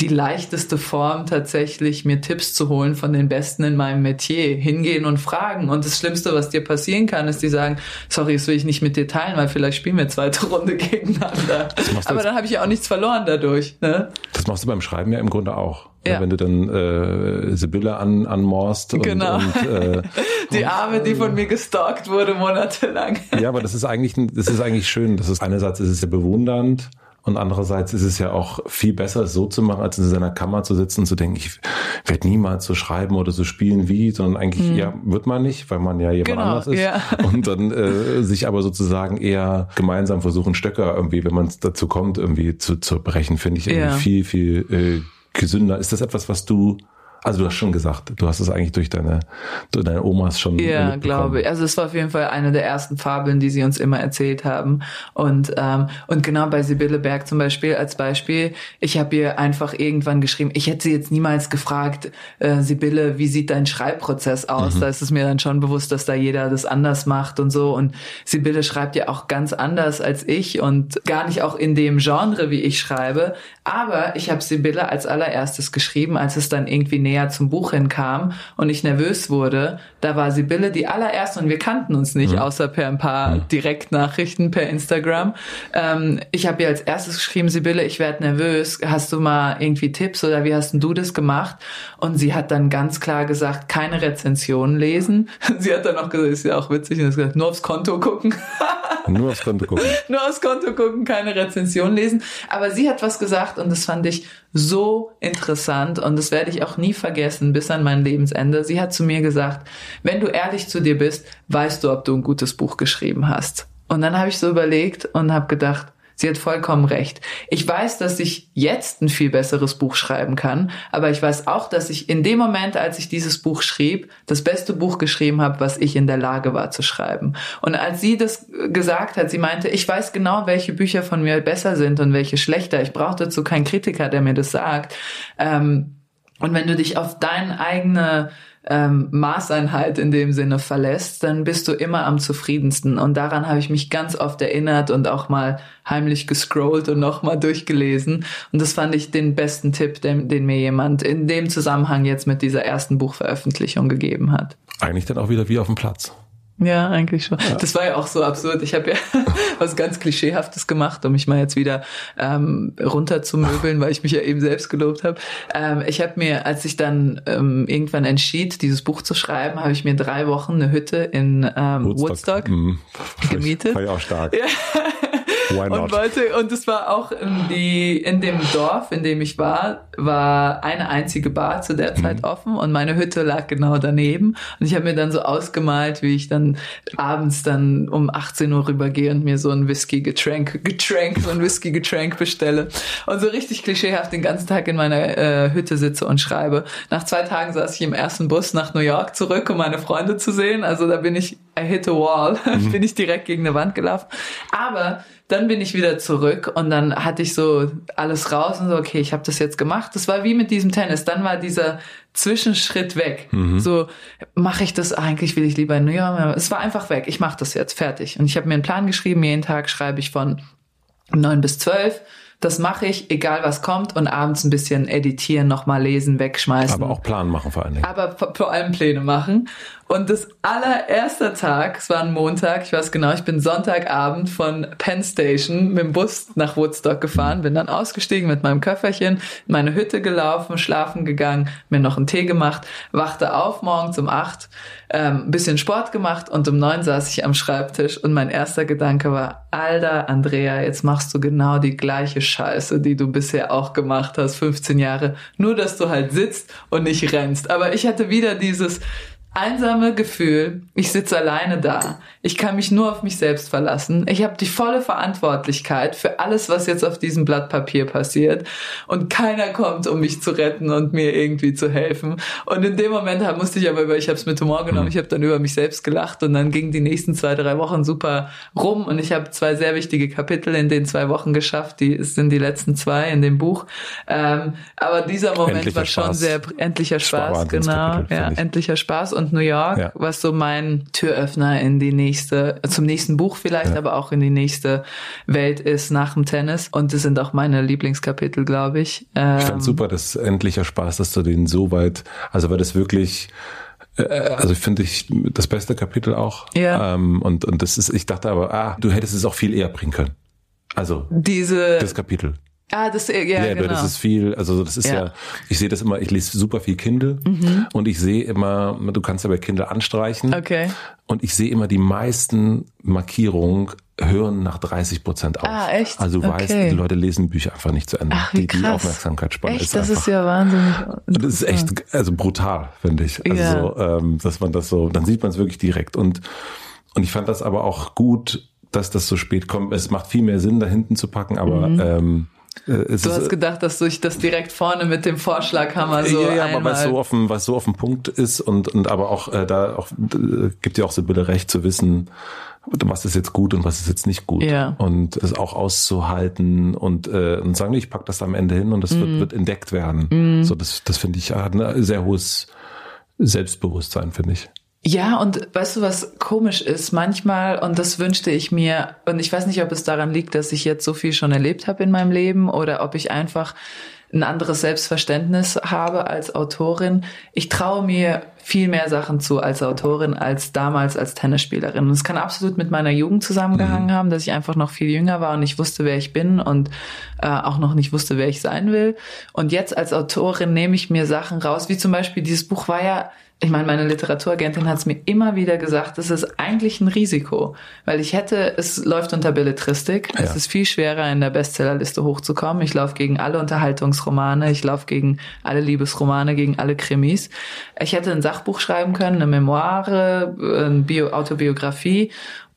die leichteste Form tatsächlich, mir Tipps zu holen von den Besten in meinem Metier. Hingehen und fragen. Und das Schlimmste, was dir passieren kann, ist, die sagen, sorry, das will ich nicht mit dir teilen, weil vielleicht spielen wir zweite Runde gegeneinander. Aber dann habe ich ja auch nichts verloren dadurch. Ne? Das machst du beim Schreiben ja im Grunde auch. Ja. Wenn du dann äh, Sibylle an, anmorst und, genau. und äh, die Arme, die von mir gestalkt wurde monatelang. ja, aber das ist eigentlich, das ist eigentlich schön. Das ist einerseits ist es ja bewundernd und andererseits ist es ja auch viel besser, es so zu machen, als in seiner Kammer zu sitzen und zu denken, ich werde niemals so schreiben oder so spielen wie, sondern eigentlich, mhm. ja, wird man nicht, weil man ja jemand genau, anders ist. Ja. Und dann äh, sich aber sozusagen eher gemeinsam versuchen, Stöcker irgendwie, wenn man dazu kommt, irgendwie zu, zu brechen, finde ich irgendwie ja. viel, viel äh, gesünder. Ist das etwas, was du also du hast schon gesagt, du hast es eigentlich durch deine, durch deine Omas schon. Ja, glaube ich. Also es war auf jeden Fall eine der ersten Fabeln, die sie uns immer erzählt haben. Und, ähm, und genau bei Sibylle Berg zum Beispiel als Beispiel, ich habe ihr einfach irgendwann geschrieben, ich hätte sie jetzt niemals gefragt, äh, Sibylle, wie sieht dein Schreibprozess aus? Mhm. Da ist es mir dann schon bewusst, dass da jeder das anders macht und so. Und Sibylle schreibt ja auch ganz anders als ich und gar nicht auch in dem Genre, wie ich schreibe. Aber ich habe Sibylle als allererstes geschrieben, als es dann irgendwie näher zum Buch hinkam und ich nervös wurde, da war Sibylle die allererste und wir kannten uns nicht, mhm. außer per ein paar mhm. Direktnachrichten per Instagram. Ähm, ich habe ihr als erstes geschrieben, Sibylle, ich werde nervös, hast du mal irgendwie Tipps oder wie hast denn du das gemacht? Und sie hat dann ganz klar gesagt, keine Rezensionen lesen. Sie hat dann auch gesagt, ist ja auch witzig, und gesagt, nur aufs Konto gucken. nur aufs Konto gucken. nur aufs Konto gucken, keine Rezension lesen. Aber sie hat was gesagt und das fand ich so interessant und das werde ich auch nie vergessen bis an mein Lebensende. Sie hat zu mir gesagt, wenn du ehrlich zu dir bist, weißt du, ob du ein gutes Buch geschrieben hast. Und dann habe ich so überlegt und habe gedacht, Sie hat vollkommen recht. Ich weiß, dass ich jetzt ein viel besseres Buch schreiben kann, aber ich weiß auch, dass ich in dem Moment, als ich dieses Buch schrieb, das beste Buch geschrieben habe, was ich in der Lage war zu schreiben. Und als sie das gesagt hat, sie meinte, ich weiß genau, welche Bücher von mir besser sind und welche schlechter. Ich brauche dazu keinen Kritiker, der mir das sagt. Ähm, und wenn du dich auf deine eigene ähm, Maßeinheit in dem Sinne verlässt, dann bist du immer am zufriedensten. Und daran habe ich mich ganz oft erinnert und auch mal heimlich gescrollt und nochmal durchgelesen. Und das fand ich den besten Tipp, den, den mir jemand in dem Zusammenhang jetzt mit dieser ersten Buchveröffentlichung gegeben hat. Eigentlich dann auch wieder wie auf dem Platz. Ja, eigentlich schon. Ja. Das war ja auch so absurd. Ich habe ja was ganz Klischeehaftes gemacht, um mich mal jetzt wieder ähm, runterzumöbeln, weil ich mich ja eben selbst gelobt habe. Ähm, ich habe mir, als ich dann ähm, irgendwann entschied, dieses Buch zu schreiben, habe ich mir drei Wochen eine Hütte in ähm, Woodstock, Woodstock mhm. gemietet. War ja auch stark. Ja. Why not? Und wollte, und es war auch in, die, in dem Dorf, in dem ich war, war eine einzige Bar zu der Zeit mhm. offen und meine Hütte lag genau daneben. Und ich habe mir dann so ausgemalt, wie ich dann abends dann um 18 Uhr rübergehe und mir so ein Whisky-Getränk, Getränk, so ein Whisky-Getränk bestelle. Und so richtig klischeehaft den ganzen Tag in meiner äh, Hütte sitze und schreibe. Nach zwei Tagen saß ich im ersten Bus nach New York zurück, um meine Freunde zu sehen. Also da bin ich, I hit a wall, mhm. bin ich direkt gegen eine Wand gelaufen. Aber dann bin ich wieder zurück und dann hatte ich so alles raus und so, okay, ich habe das jetzt gemacht. Das war wie mit diesem Tennis. Dann war dieser Zwischenschritt weg. Mhm. So, mache ich das eigentlich, will ich lieber in New York? Es war einfach weg. Ich mache das jetzt, fertig. Und ich habe mir einen Plan geschrieben, jeden Tag schreibe ich von neun bis zwölf das mache ich, egal was kommt und abends ein bisschen editieren, nochmal lesen, wegschmeißen. Aber auch Plan machen vor allen Dingen. Aber vor allem Pläne machen. Und das allererste Tag, es war ein Montag, ich weiß genau, ich bin Sonntagabend von Penn Station mit dem Bus nach Woodstock gefahren, bin dann ausgestiegen mit meinem Köfferchen, in meine Hütte gelaufen, schlafen gegangen, mir noch einen Tee gemacht, wachte auf morgens um acht, ähm, bisschen Sport gemacht und um neun saß ich am Schreibtisch und mein erster Gedanke war, Alter, Andrea, jetzt machst du genau die gleiche Scheiße, die du bisher auch gemacht hast, 15 Jahre, nur dass du halt sitzt und nicht rennst. Aber ich hatte wieder dieses, einsame Gefühl, ich sitze alleine da. Ich kann mich nur auf mich selbst verlassen. Ich habe die volle Verantwortlichkeit für alles, was jetzt auf diesem Blatt Papier passiert. Und keiner kommt, um mich zu retten und mir irgendwie zu helfen. Und in dem Moment musste ich aber über, ich habe es mit Humor genommen, ich habe dann über mich selbst gelacht und dann gingen die nächsten zwei, drei Wochen super rum und ich habe zwei sehr wichtige Kapitel in den zwei Wochen geschafft. Die sind die letzten zwei in dem Buch. Ähm, aber dieser Moment endlicher war schon Spaß. sehr endlicher Spaß, genau. Ja, endlicher Spaß und New York, ja. was so mein Türöffner in die nächste, zum nächsten Buch vielleicht, ja. aber auch in die nächste Welt ist nach dem Tennis. Und das sind auch meine Lieblingskapitel, glaube ich. Ähm, ich fand super, das endlicher Spaß, dass du den so weit, also weil das wirklich äh, also finde ich das beste Kapitel auch. Ja. Ähm, und, und das ist, ich dachte aber, ah, du hättest es auch viel eher bringen können. Also diese das Kapitel. Ah, das ja, ja genau. das ist viel, also das ist ja, ja ich sehe das immer, ich lese super viel Kindle mhm. und ich sehe immer, du kannst ja bei Kindle anstreichen. Okay. Und ich sehe immer die meisten Markierungen hören nach 30 Prozent auf. Ah, echt? Also du okay. weißt, die Leute lesen Bücher einfach nicht zu Ende. Ach, wie die, krass. die Aufmerksamkeitsspanne echt? ist das einfach. ist ja wahnsinnig. Und das ist echt, also brutal, finde ich. Also, ja. ähm, dass man das so, dann sieht man es wirklich direkt. Und, und ich fand das aber auch gut, dass das so spät kommt. Es macht viel mehr Sinn, da hinten zu packen, aber mhm. ähm, äh, es du hast äh, gedacht, dass du das direkt vorne mit dem Vorschlaghammer so Ja, ja, einmal. aber weil es so auf dem, was so auf dem Punkt ist und, und aber auch äh, da auch äh, gibt ja auch Sibylle recht zu wissen, was ist jetzt gut und was ist jetzt nicht gut. Ja. Und es auch auszuhalten und, äh, und sagen, ich pack das am Ende hin und das mm. wird, mhm. wird entdeckt werden. Mm. So, das, das finde ich hat ein sehr hohes Selbstbewusstsein, finde ich. Ja, und weißt du, was komisch ist? Manchmal, und das wünschte ich mir, und ich weiß nicht, ob es daran liegt, dass ich jetzt so viel schon erlebt habe in meinem Leben oder ob ich einfach ein anderes Selbstverständnis habe als Autorin. Ich traue mir viel mehr Sachen zu als Autorin als damals als Tennisspielerin. Und es kann absolut mit meiner Jugend zusammengehangen mhm. haben, dass ich einfach noch viel jünger war und nicht wusste, wer ich bin und äh, auch noch nicht wusste, wer ich sein will. Und jetzt als Autorin nehme ich mir Sachen raus, wie zum Beispiel dieses Buch war ja ich meine, meine Literaturagentin hat es mir immer wieder gesagt, das ist eigentlich ein Risiko, weil ich hätte, es läuft unter Belletristik, ja. es ist viel schwerer in der Bestsellerliste hochzukommen. Ich laufe gegen alle Unterhaltungsromane, ich laufe gegen alle Liebesromane, gegen alle Krimis. Ich hätte ein Sachbuch schreiben können, eine Memoire, eine Bio Autobiografie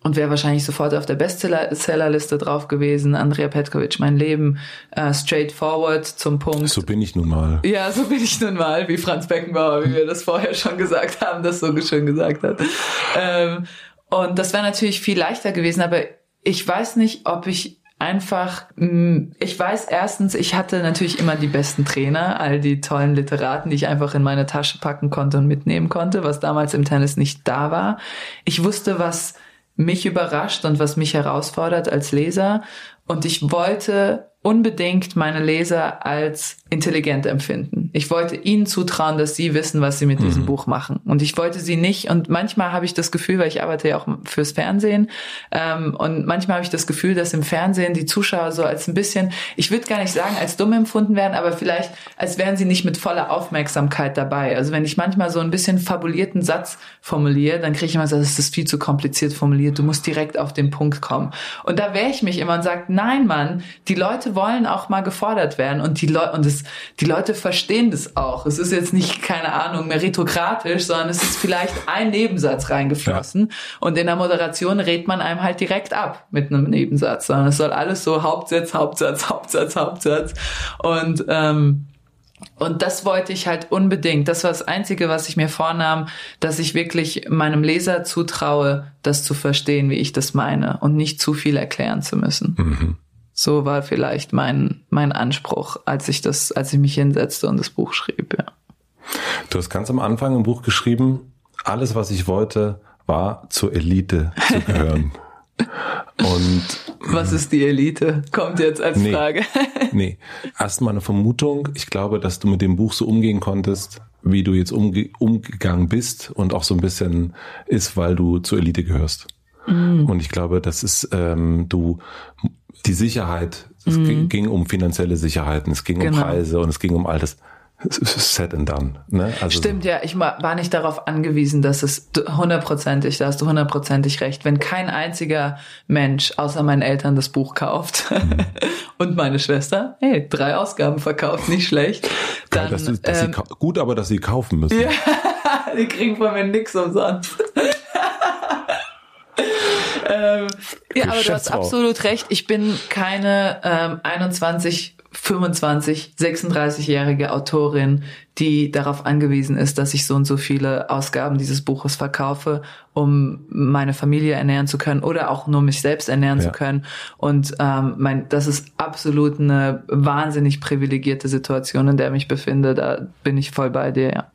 und wäre wahrscheinlich sofort auf der Bestsellerliste drauf gewesen. Andrea Petkovic, mein Leben, äh, straightforward zum Punkt. So bin ich nun mal. Ja, so bin ich nun mal, wie Franz Beckenbauer, wie wir das vorher schon gesagt haben, das so schön gesagt hat. Ähm, und das wäre natürlich viel leichter gewesen, aber ich weiß nicht, ob ich einfach, mm, ich weiß erstens, ich hatte natürlich immer die besten Trainer, all die tollen Literaten, die ich einfach in meine Tasche packen konnte und mitnehmen konnte, was damals im Tennis nicht da war. Ich wusste, was mich überrascht und was mich herausfordert als Leser. Und ich wollte unbedingt meine Leser als intelligent empfinden. Ich wollte ihnen zutrauen, dass sie wissen, was sie mit mhm. diesem Buch machen. Und ich wollte sie nicht, und manchmal habe ich das Gefühl, weil ich arbeite ja auch fürs Fernsehen, ähm, und manchmal habe ich das Gefühl, dass im Fernsehen die Zuschauer so als ein bisschen, ich würde gar nicht sagen, als dumm empfunden werden, aber vielleicht, als wären sie nicht mit voller Aufmerksamkeit dabei. Also wenn ich manchmal so ein bisschen fabulierten Satz formuliere, dann kriege ich immer so, das ist viel zu kompliziert formuliert, du musst direkt auf den Punkt kommen. Und da wehre ich mich immer und sage, nein, Mann, die Leute wollen auch mal gefordert werden und die Leute, und es, die Leute verstehen das auch. Es ist jetzt nicht, keine Ahnung, meritokratisch, sondern es ist vielleicht ein Nebensatz reingeflossen ja. und in der Moderation redet man einem halt direkt ab mit einem Nebensatz, sondern es soll alles so Hauptsatz, Hauptsatz, Hauptsatz, Hauptsatz und, ähm, und das wollte ich halt unbedingt. Das war das Einzige, was ich mir vornahm, dass ich wirklich meinem Leser zutraue, das zu verstehen, wie ich das meine und nicht zu viel erklären zu müssen. Mhm. So war vielleicht mein, mein Anspruch, als ich das, als ich mich hinsetzte und das Buch schrieb, ja. Du hast ganz am Anfang im Buch geschrieben, alles, was ich wollte, war zur Elite zu gehören. Und was ist die Elite? Kommt jetzt als nee, Frage. nee. Erstmal eine Vermutung. Ich glaube, dass du mit dem Buch so umgehen konntest, wie du jetzt umge umgegangen bist und auch so ein bisschen ist, weil du zur Elite gehörst. Mm. Und ich glaube, das ist, ähm, du die Sicherheit, es mhm. ging um finanzielle Sicherheiten, es ging genau. um Preise und es ging um all das. Set and done. Ne? Also Stimmt, ja. Ich war nicht darauf angewiesen, dass es hundertprozentig, da hast du hundertprozentig recht, wenn kein einziger Mensch außer meinen Eltern das Buch kauft mhm. und meine Schwester, hey, drei Ausgaben verkauft, nicht schlecht. Dann, dass du, dass ähm, sie, gut, aber dass sie kaufen müssen. Ja, die kriegen von mir nix umsonst. ähm, ja, aber du hast absolut recht. Ich bin keine ähm, 21, 25, 36-jährige Autorin, die darauf angewiesen ist, dass ich so und so viele Ausgaben dieses Buches verkaufe, um meine Familie ernähren zu können oder auch nur mich selbst ernähren ja. zu können. Und ähm, mein, das ist absolut eine wahnsinnig privilegierte Situation, in der ich mich befinde. Da bin ich voll bei dir, ja.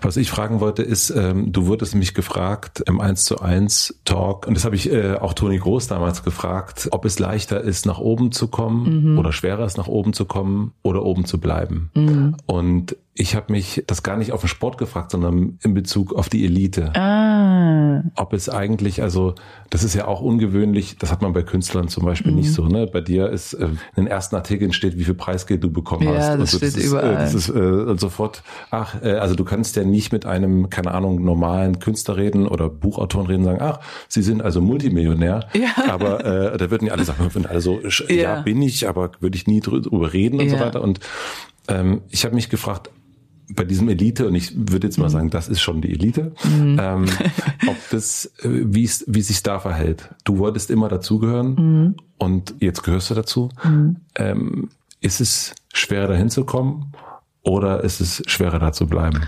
Was ich fragen wollte, ist, ähm, du wurdest mich gefragt im 1 zu 1 Talk, und das habe ich äh, auch Toni Groß damals gefragt, ob es leichter ist, nach oben zu kommen mhm. oder schwerer ist, nach oben zu kommen oder oben zu bleiben. Mhm. Und ich habe mich das gar nicht auf den Sport gefragt, sondern in Bezug auf die Elite. Ah. Ob es eigentlich, also das ist ja auch ungewöhnlich, das hat man bei Künstlern zum Beispiel mhm. nicht so. Ne? Bei dir ist äh, in den ersten Artikeln steht, wie viel Preisgeld du bekommen ja, hast. Das also, steht das überall. Ist, äh, das ist äh, sofort, ach, äh, also du kannst ja nicht mit einem, keine Ahnung, normalen Künstler reden oder Buchautoren reden, sagen, ach, sie sind also Multimillionär. Ja. Aber äh, da würden ja alle sagen, würden alle so, ja. ja, bin ich, aber würde ich nie drüber reden und ja. so weiter. Und ähm, ich habe mich gefragt, bei diesem Elite, und ich würde jetzt mal mhm. sagen, das ist schon die Elite, mhm. ähm, ob das, äh, wie es, wie sich da verhält. Du wolltest immer dazugehören mhm. und jetzt gehörst du dazu. Mhm. Ähm, ist es schwerer dahin zu kommen oder ist es schwerer da zu bleiben?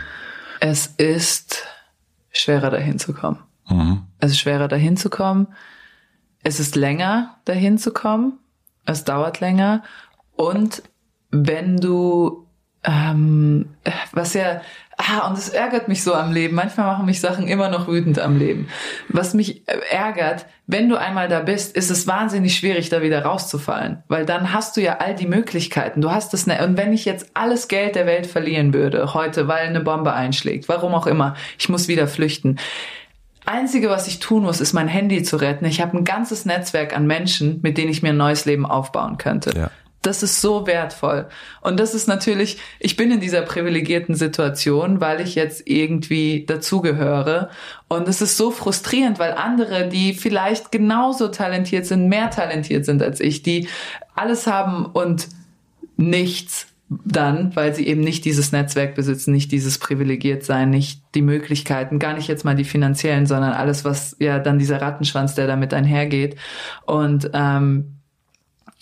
Es ist schwerer dahin zu kommen. Mhm. Es ist schwerer dahin zu kommen. Es ist länger dahin zu kommen. Es dauert länger. Und wenn du ähm, was ja, ah, und es ärgert mich so am Leben. Manchmal machen mich Sachen immer noch wütend am Leben. Was mich äh, ärgert, wenn du einmal da bist, ist es wahnsinnig schwierig, da wieder rauszufallen. Weil dann hast du ja all die Möglichkeiten. Du hast das, ne und wenn ich jetzt alles Geld der Welt verlieren würde, heute, weil eine Bombe einschlägt, warum auch immer, ich muss wieder flüchten. Einzige, was ich tun muss, ist mein Handy zu retten. Ich habe ein ganzes Netzwerk an Menschen, mit denen ich mir ein neues Leben aufbauen könnte. Ja das ist so wertvoll. Und das ist natürlich, ich bin in dieser privilegierten Situation, weil ich jetzt irgendwie dazugehöre. Und es ist so frustrierend, weil andere, die vielleicht genauso talentiert sind, mehr talentiert sind als ich, die alles haben und nichts dann, weil sie eben nicht dieses Netzwerk besitzen, nicht dieses privilegiert sein, nicht die Möglichkeiten, gar nicht jetzt mal die finanziellen, sondern alles, was ja dann dieser Rattenschwanz, der damit einhergeht. Und ähm,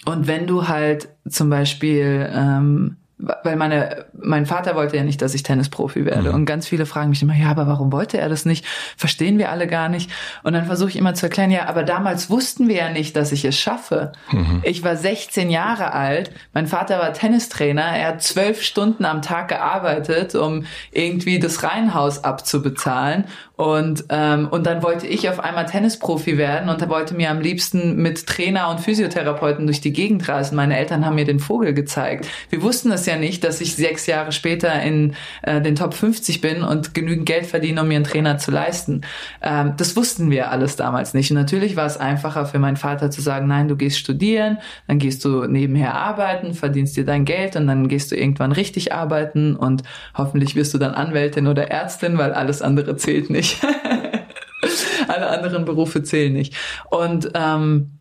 und wenn du halt zum Beispiel, ähm, weil meine, mein Vater wollte ja nicht, dass ich Tennisprofi werde. Mhm. Und ganz viele fragen mich immer, ja, aber warum wollte er das nicht? Verstehen wir alle gar nicht. Und dann versuche ich immer zu erklären, ja, aber damals wussten wir ja nicht, dass ich es schaffe. Mhm. Ich war 16 Jahre alt. Mein Vater war Tennistrainer. Er hat zwölf Stunden am Tag gearbeitet, um irgendwie das Reihenhaus abzubezahlen. Und, ähm, und dann wollte ich auf einmal Tennisprofi werden und wollte mir am liebsten mit Trainer und Physiotherapeuten durch die Gegend reisen. Meine Eltern haben mir den Vogel gezeigt. Wir wussten es ja nicht, dass ich sechs Jahre später in äh, den Top 50 bin und genügend Geld verdiene, um mir einen Trainer zu leisten. Ähm, das wussten wir alles damals nicht. Und natürlich war es einfacher für meinen Vater zu sagen, nein, du gehst studieren, dann gehst du nebenher arbeiten, verdienst dir dein Geld und dann gehst du irgendwann richtig arbeiten und hoffentlich wirst du dann Anwältin oder Ärztin, weil alles andere zählt nicht. Alle anderen Berufe zählen nicht. Und ähm,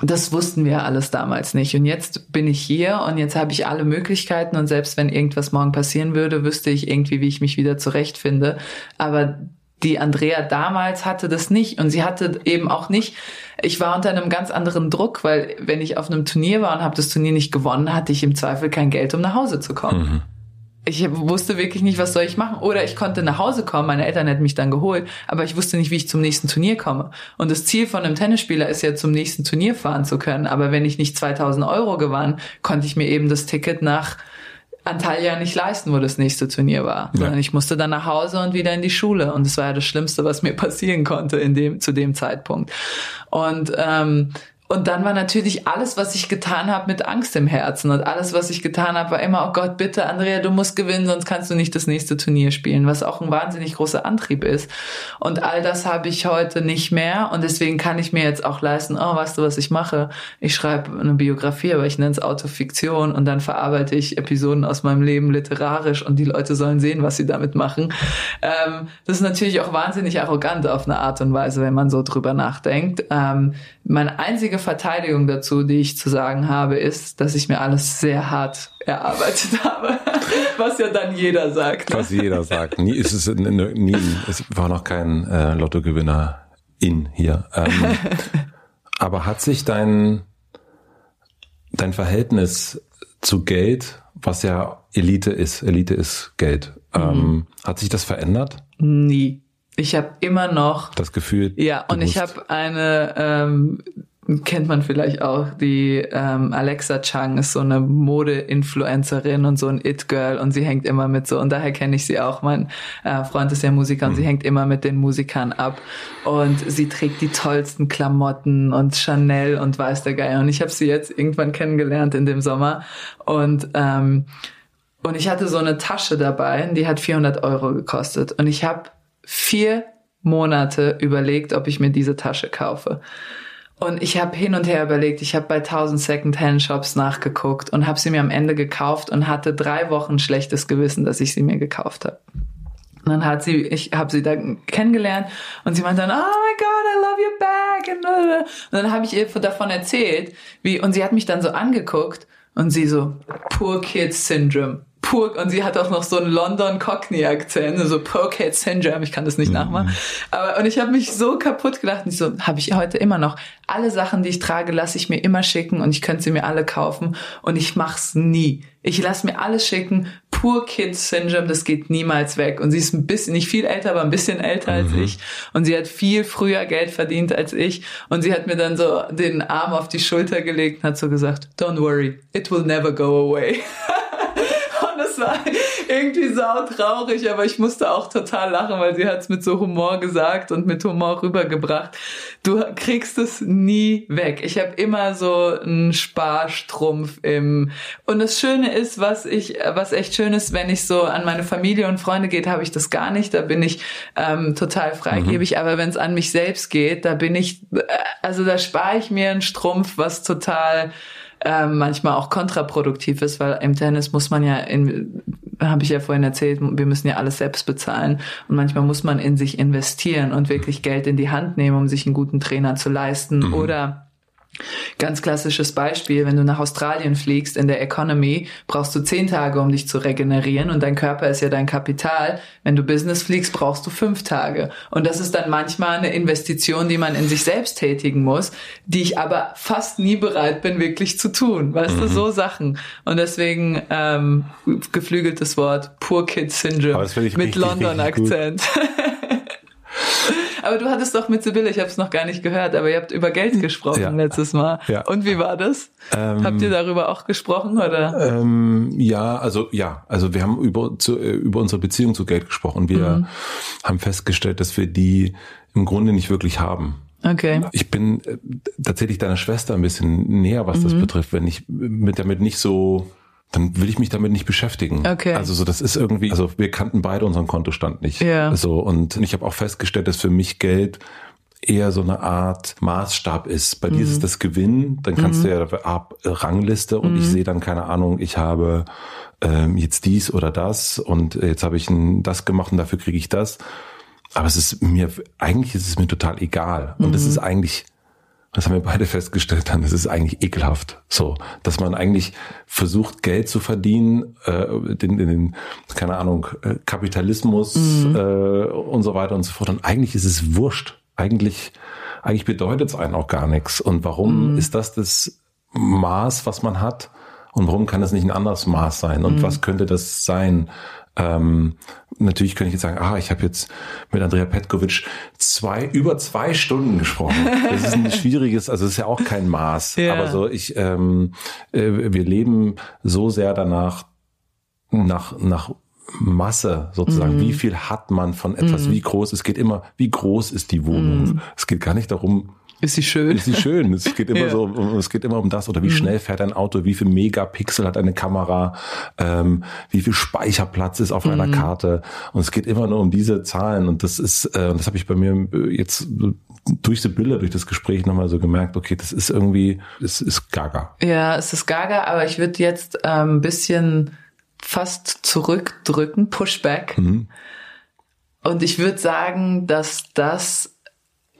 das wussten wir alles damals nicht. Und jetzt bin ich hier und jetzt habe ich alle Möglichkeiten und selbst wenn irgendwas morgen passieren würde, wüsste ich irgendwie, wie ich mich wieder zurechtfinde. Aber die Andrea damals hatte das nicht und sie hatte eben auch nicht, ich war unter einem ganz anderen Druck, weil wenn ich auf einem Turnier war und habe das Turnier nicht gewonnen, hatte ich im Zweifel kein Geld, um nach Hause zu kommen. Mhm ich wusste wirklich nicht, was soll ich machen. Oder ich konnte nach Hause kommen, meine Eltern hätten mich dann geholt, aber ich wusste nicht, wie ich zum nächsten Turnier komme. Und das Ziel von einem Tennisspieler ist ja, zum nächsten Turnier fahren zu können. Aber wenn ich nicht 2000 Euro gewann, konnte ich mir eben das Ticket nach Antalya nicht leisten, wo das nächste Turnier war. Ja. Sondern ich musste dann nach Hause und wieder in die Schule. Und das war ja das Schlimmste, was mir passieren konnte in dem, zu dem Zeitpunkt. Und ähm, und dann war natürlich alles, was ich getan habe, mit Angst im Herzen. Und alles, was ich getan habe, war immer, oh Gott, bitte, Andrea, du musst gewinnen, sonst kannst du nicht das nächste Turnier spielen, was auch ein wahnsinnig großer Antrieb ist. Und all das habe ich heute nicht mehr. Und deswegen kann ich mir jetzt auch leisten, oh, weißt du, was ich mache? Ich schreibe eine Biografie, aber ich nenne es Autofiktion und dann verarbeite ich Episoden aus meinem Leben literarisch und die Leute sollen sehen, was sie damit machen. Ähm, das ist natürlich auch wahnsinnig arrogant auf eine Art und Weise, wenn man so drüber nachdenkt. Ähm, meine einzige Verteidigung dazu, die ich zu sagen habe, ist, dass ich mir alles sehr hart erarbeitet habe. Was ja dann jeder sagt. Ne? Was jeder sagt. Nie ist es nie, es war noch kein äh, Lottogewinner in hier. Ähm, aber hat sich dein dein Verhältnis zu Geld, was ja Elite ist, Elite ist Geld, ähm, mhm. hat sich das verändert? Nie. Ich habe immer noch das Gefühl. Ja, und ich habe eine ähm, kennt man vielleicht auch die ähm, Alexa Chang ist so eine Mode-Influencerin und so ein It-Girl und sie hängt immer mit so und daher kenne ich sie auch. Mein äh, Freund ist ja Musiker und mhm. sie hängt immer mit den Musikern ab und sie trägt die tollsten Klamotten und Chanel und weiß der Geier und ich habe sie jetzt irgendwann kennengelernt in dem Sommer und ähm, und ich hatte so eine Tasche dabei, die hat 400 Euro gekostet und ich habe vier Monate überlegt, ob ich mir diese Tasche kaufe. Und ich habe hin und her überlegt, ich habe bei 1000 Second-Hand-Shops nachgeguckt und habe sie mir am Ende gekauft und hatte drei Wochen schlechtes Gewissen, dass ich sie mir gekauft habe. Und dann hat sie, ich habe sie da kennengelernt und sie meinte dann, oh my God, I love your bag. Und, dann habe ich ihr davon erzählt, wie, und sie hat mich dann so angeguckt und sie so, Poor Kids Syndrome pur, und sie hat auch noch so einen London Cockney Akzent, so Pocket Syndrome, ich kann das nicht mhm. nachmachen. Aber, und ich habe mich so kaputt gelacht, und so, habe ich heute immer noch. Alle Sachen, die ich trage, lasse ich mir immer schicken und ich könnte sie mir alle kaufen und ich mach's nie. Ich lasse mir alles schicken, pur Kids Syndrome, das geht niemals weg. Und sie ist ein bisschen, nicht viel älter, aber ein bisschen älter mhm. als ich. Und sie hat viel früher Geld verdient als ich. Und sie hat mir dann so den Arm auf die Schulter gelegt und hat so gesagt, don't worry, it will never go away. war irgendwie sau traurig, aber ich musste auch total lachen, weil sie hat es mit so Humor gesagt und mit Humor rübergebracht. Du kriegst es nie weg. Ich habe immer so einen Sparstrumpf im und das Schöne ist, was ich, was echt schön ist, wenn ich so an meine Familie und Freunde geht, habe ich das gar nicht. Da bin ich ähm, total freigebig. Mhm. Aber wenn es an mich selbst geht, da bin ich, äh, also da spare ich mir einen Strumpf, was total ähm, manchmal auch kontraproduktiv ist, weil im Tennis muss man ja in habe ich ja vorhin erzählt, wir müssen ja alles selbst bezahlen und manchmal muss man in sich investieren und wirklich Geld in die Hand nehmen, um sich einen guten Trainer zu leisten mhm. oder Ganz klassisches Beispiel, wenn du nach Australien fliegst in der Economy, brauchst du zehn Tage, um dich zu regenerieren und dein Körper ist ja dein Kapital. Wenn du Business fliegst, brauchst du fünf Tage. Und das ist dann manchmal eine Investition, die man in sich selbst tätigen muss, die ich aber fast nie bereit bin, wirklich zu tun. Weißt mhm. du, so Sachen. Und deswegen ähm, geflügeltes Wort, Poor Kid Syndrome mit London-Akzent. Aber du hattest doch mit Sibylle, ich habe es noch gar nicht gehört, aber ihr habt über Geld gesprochen ja. letztes Mal. Ja. Und wie war das? Ähm, habt ihr darüber auch gesprochen oder? Ähm, ja, also ja, also wir haben über zu, äh, über unsere Beziehung zu Geld gesprochen. Wir mhm. haben festgestellt, dass wir die im Grunde nicht wirklich haben. Okay. Ich bin äh, tatsächlich deiner Schwester ein bisschen näher, was das mhm. betrifft, wenn ich mit damit nicht so dann will ich mich damit nicht beschäftigen. Okay. Also so, das ist irgendwie, also wir kannten beide unseren Kontostand nicht. Ja. So und ich habe auch festgestellt, dass für mich Geld eher so eine Art Maßstab ist. Bei mhm. dir ist es mhm. das Gewinn, dann kannst mhm. du ja ab Rangliste und mhm. ich sehe dann keine Ahnung, ich habe ähm, jetzt dies oder das und jetzt habe ich ein, das gemacht und dafür kriege ich das. Aber es ist mir eigentlich ist es mir total egal und es ist mhm. eigentlich das haben wir beide festgestellt dann, es ist eigentlich ekelhaft. So, dass man eigentlich versucht, Geld zu verdienen, äh, den, den, keine Ahnung, äh, Kapitalismus mhm. äh, und so weiter und so fort. Und eigentlich ist es wurscht. Eigentlich, eigentlich bedeutet es einen auch gar nichts. Und warum mhm. ist das das Maß, was man hat? Und warum kann das nicht ein anderes Maß sein? Und mhm. was könnte das sein? Ähm, natürlich könnte ich jetzt sagen, ah, ich habe jetzt mit Andrea Petkovic zwei, über zwei Stunden gesprochen. Das ist ein schwieriges, also das ist ja auch kein Maß. Ja. Aber so, ich, ähm, äh, wir leben so sehr danach, nach, nach Masse sozusagen. Mhm. Wie viel hat man von etwas? Mhm. Wie groß? Es geht immer, wie groß ist die Wohnung? Mhm. Es geht gar nicht darum, ist sie schön? Ist sie schön? Es geht immer ja. so, es geht immer um das oder wie mhm. schnell fährt ein Auto, wie viel Megapixel hat eine Kamera, ähm, wie viel Speicherplatz ist auf mhm. einer Karte und es geht immer nur um diese Zahlen und das ist, äh, das habe ich bei mir jetzt durch Sibylle, durch das Gespräch nochmal so gemerkt, okay, das ist irgendwie, es ist gaga. Ja, es ist gaga, aber ich würde jetzt ähm, ein bisschen fast zurückdrücken, Pushback. Mhm. Und ich würde sagen, dass das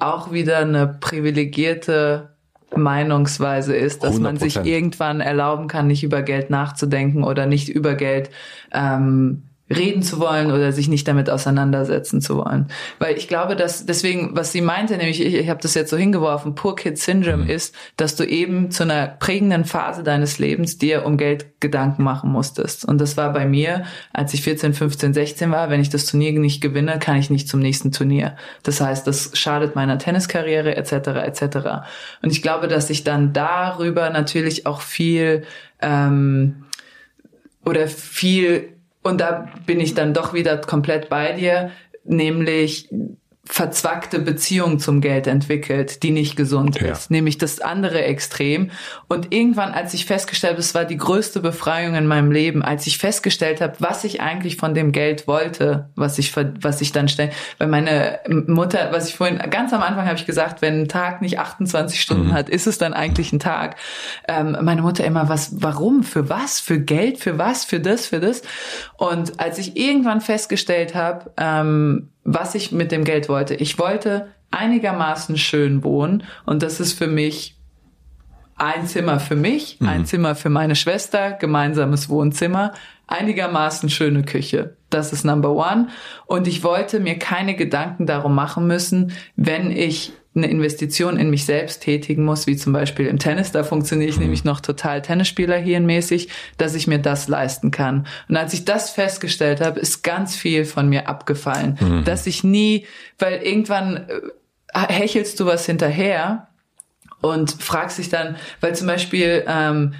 auch wieder eine privilegierte Meinungsweise ist, dass 100%. man sich irgendwann erlauben kann, nicht über Geld nachzudenken oder nicht über Geld ähm, reden zu wollen oder sich nicht damit auseinandersetzen zu wollen. Weil ich glaube, dass deswegen, was sie meinte, nämlich ich, ich habe das jetzt so hingeworfen, Poor Kid Syndrome mhm. ist, dass du eben zu einer prägenden Phase deines Lebens dir um Geld Gedanken machen musstest. Und das war bei mir, als ich 14, 15, 16 war, wenn ich das Turnier nicht gewinne, kann ich nicht zum nächsten Turnier. Das heißt, das schadet meiner Tenniskarriere etc. etc. Und ich glaube, dass ich dann darüber natürlich auch viel ähm, oder viel und da bin ich dann doch wieder komplett bei dir, nämlich verzwackte Beziehung zum Geld entwickelt, die nicht gesund ja. ist, nämlich das andere Extrem. Und irgendwann, als ich festgestellt habe, es war die größte Befreiung in meinem Leben, als ich festgestellt habe, was ich eigentlich von dem Geld wollte, was ich was ich dann stelle, weil meine Mutter, was ich vorhin ganz am Anfang habe ich gesagt, wenn ein Tag nicht 28 Stunden mhm. hat, ist es dann eigentlich ein Tag. Ähm, meine Mutter immer, was, warum, für was, für Geld, für was, für das, für das. Und als ich irgendwann festgestellt habe, ähm, was ich mit dem Geld wollte. Ich wollte einigermaßen schön wohnen und das ist für mich ein Zimmer für mich, mhm. ein Zimmer für meine Schwester, gemeinsames Wohnzimmer, einigermaßen schöne Küche. Das ist Number One. Und ich wollte mir keine Gedanken darum machen müssen, wenn ich eine Investition in mich selbst tätigen muss, wie zum Beispiel im Tennis, da funktioniere ich mhm. nämlich noch total Tennisspieler hirnmäßig, dass ich mir das leisten kann. Und als ich das festgestellt habe, ist ganz viel von mir abgefallen, mhm. dass ich nie, weil irgendwann äh, hechelst du was hinterher und fragst dich dann, weil zum Beispiel ähm,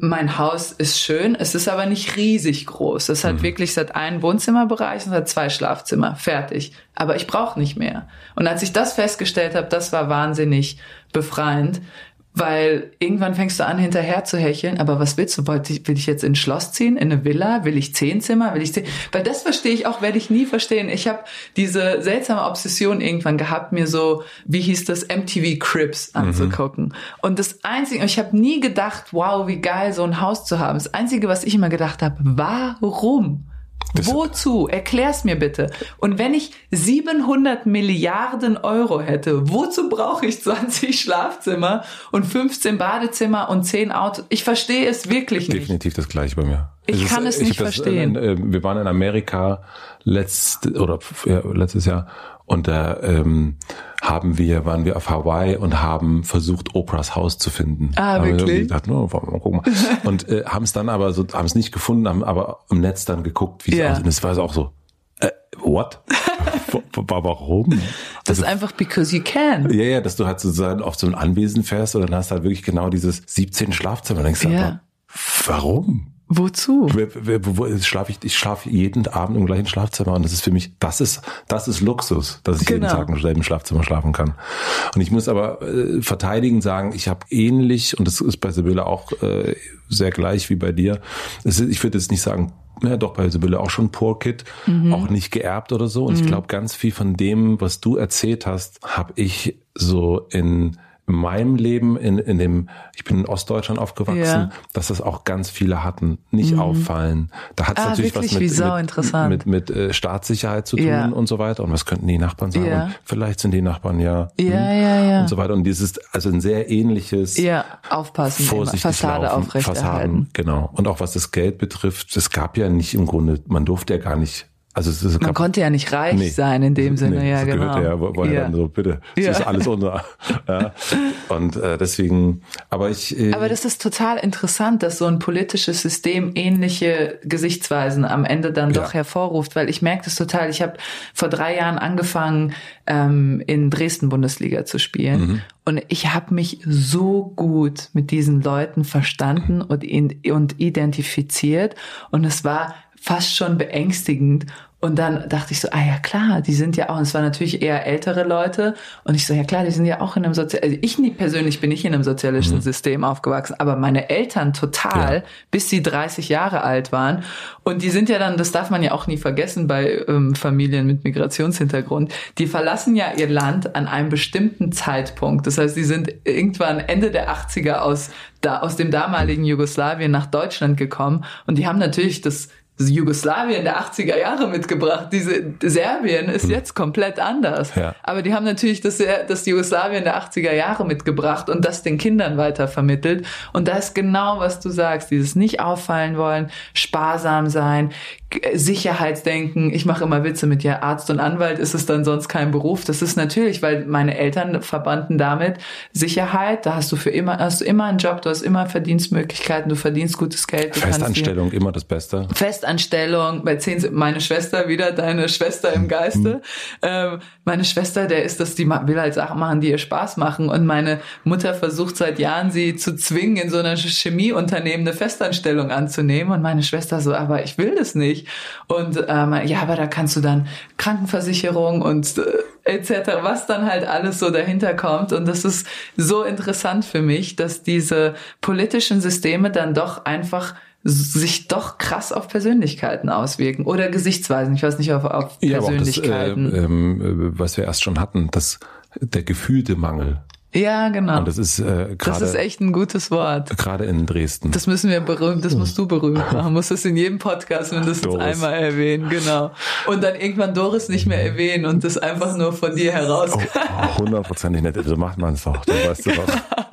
mein Haus ist schön, es ist aber nicht riesig groß. Es hat mhm. wirklich, es hat einen Wohnzimmerbereich und es hat zwei Schlafzimmer. Fertig. Aber ich brauche nicht mehr. Und als ich das festgestellt habe, das war wahnsinnig befreiend, weil irgendwann fängst du an, hinterher zu hecheln. Aber was willst du? Will ich jetzt in ein Schloss ziehen? In eine Villa? Will ich zehn Zimmer? Will ich zehn? Weil das verstehe ich auch, werde ich nie verstehen. Ich habe diese seltsame Obsession irgendwann gehabt, mir so, wie hieß das, MTV Crips mhm. anzugucken. Mhm. Und das Einzige, ich habe nie gedacht, wow, wie geil, so ein Haus zu haben. Das Einzige, was ich immer gedacht habe, warum? Das- wozu? Erklär's mir bitte. Und wenn ich 700 Milliarden Euro hätte, wozu brauche ich 20 Schlafzimmer und 15 Badezimmer und 10 Autos? Ich verstehe es wirklich nicht. Definitiv das gleiche bei mir. Ich kann es ich nicht hab das, verstehen. äh, äh, wir waren in Amerika letzt, oder ja, letztes Jahr und da ähm, haben wir, waren wir auf Hawaii und haben versucht, Oprahs Haus zu finden. Ah, haben wir wirklich? gedacht, no, wir mal gucken. und äh, haben es dann aber so, haben es nicht gefunden, haben aber im Netz dann geguckt, wie es Ja. aussieht. Und es war so auch so, äh, what? Warum? Das ist einfach because you can. Ja, ja, dass du halt sozusagen auf so ein Anwesen fährst und dann hast du halt wirklich genau dieses 17 Schlafzimmer. Dann denkst du Ja. aber, warum? Wozu? Schlafe ich? Ich schlafe jeden Abend im gleichen Schlafzimmer und das ist für mich, das ist, das ist Luxus, dass ich jeden Genau. Tag im selben Schlafzimmer schlafen kann. Und ich muss aber äh, verteidigen sagen, ich habe ähnlich und das ist bei Sibylle auch äh, sehr gleich wie bei dir. Ist, ich würde jetzt nicht sagen, ja doch bei Sibylle auch schon Poor Kid, auch nicht geerbt oder so. Und ich glaube, ganz viel von dem, was du erzählt hast, habe ich so in meinem Leben, in, in dem, ich bin in Ostdeutschland aufgewachsen, Ja. dass das auch ganz viele hatten, nicht auffallen. Da hat es Ah, natürlich was mit, sau mit, mit, mit äh, Staatssicherheit zu tun Ja. und so weiter. Und was könnten die Nachbarn sagen? Ja. Vielleicht sind die Nachbarn ja, Ja, hm, ja, ja. und so weiter. Und dieses, also ein sehr ähnliches Ja, aufpassen, vorsichtig Fassade laufen. Fassaden, genau. Und auch was das Geld betrifft, es gab ja nicht im Grunde, man durfte ja gar nicht, also es, es Man konnte ja nicht reich Nee. sein in dem Sinne, Nee, ja das genau. Ja, wo ja. Ja. dann so, bitte, das Ja. ist alles unser. ja. Und äh, deswegen, aber ich. Äh, Aber das ist total interessant, dass so ein politisches System ähnliche Gesichtsweisen am Ende dann Ja. doch hervorruft, weil ich merke das total. Ich habe vor drei Jahren angefangen, ähm, in Dresden Bundesliga zu spielen. Mhm. Und ich habe mich so gut mit diesen Leuten verstanden und, und identifiziert. Und es war fast schon beängstigend. Und dann dachte ich so, ah ja klar, die sind ja auch, und es waren natürlich eher ältere Leute. Und ich so, ja klar, die sind ja auch in einem Sozial, also ich nie persönlich bin nicht in einem sozialistischen System aufgewachsen, aber meine Eltern total, Ja. bis sie 30 Jahre alt waren. Und die sind ja dann, das darf man ja auch nie vergessen bei ähm, Familien mit Migrationshintergrund, die verlassen ja ihr Land an einem bestimmten Zeitpunkt. Das heißt, die sind irgendwann Ende der 80er aus, da, aus dem damaligen Jugoslawien nach Deutschland gekommen. Und die haben natürlich das Jugoslawien der 80er Jahre mitgebracht. Diese Serbien ist jetzt komplett anders. Ja. Aber die haben natürlich das, das Jugoslawien der 80er Jahre mitgebracht und das den Kindern weiter vermittelt. Und da ist genau, was du sagst, dieses nicht auffallen wollen, sparsam sein, Sicherheitsdenken. Ich mache immer Witze mit ja, Arzt und Anwalt ist es dann sonst kein Beruf. Das ist natürlich, weil meine Eltern verbanden damit Sicherheit. Da hast du für immer, hast du immer einen Job, du hast immer Verdienstmöglichkeiten, du verdienst gutes Geld. Festanstellung immer das Beste. Festanstellung bei zehn, meine Schwester wieder, deine Schwester im Geiste. Ähm, meine Schwester, der ist das, die will halt Sachen machen, die ihr Spaß machen. Und meine Mutter versucht seit Jahren, sie zu zwingen, in so einer Chemieunternehmen eine Festanstellung anzunehmen. Und meine Schwester so, aber ich will das nicht. Und ähm, ja, aber da kannst du dann Krankenversicherung und äh, etc., was dann halt alles so dahinter kommt. Und das ist so interessant für mich, dass diese politischen Systeme dann doch einfach sich doch krass auf Persönlichkeiten auswirken oder Gesichtsweisen. Ich weiß nicht, auf, auf Ja, aber auch das, äh, Persönlichkeiten. äh, was wir erst schon hatten, das, der gefühlte Mangel. Ja, genau. Und das ist äh, Das ist gerade echt ein gutes Wort. gerade in Dresden. Das müssen wir berühmt, das musst du berühmt machen. Musst das in jedem Podcast mindestens Doris. einmal erwähnen, genau. Und dann irgendwann Doris nicht mehr erwähnen und das einfach nur von dir heraus. Oh, hundertprozentig nicht. So macht man es doch. Du weißt du doch.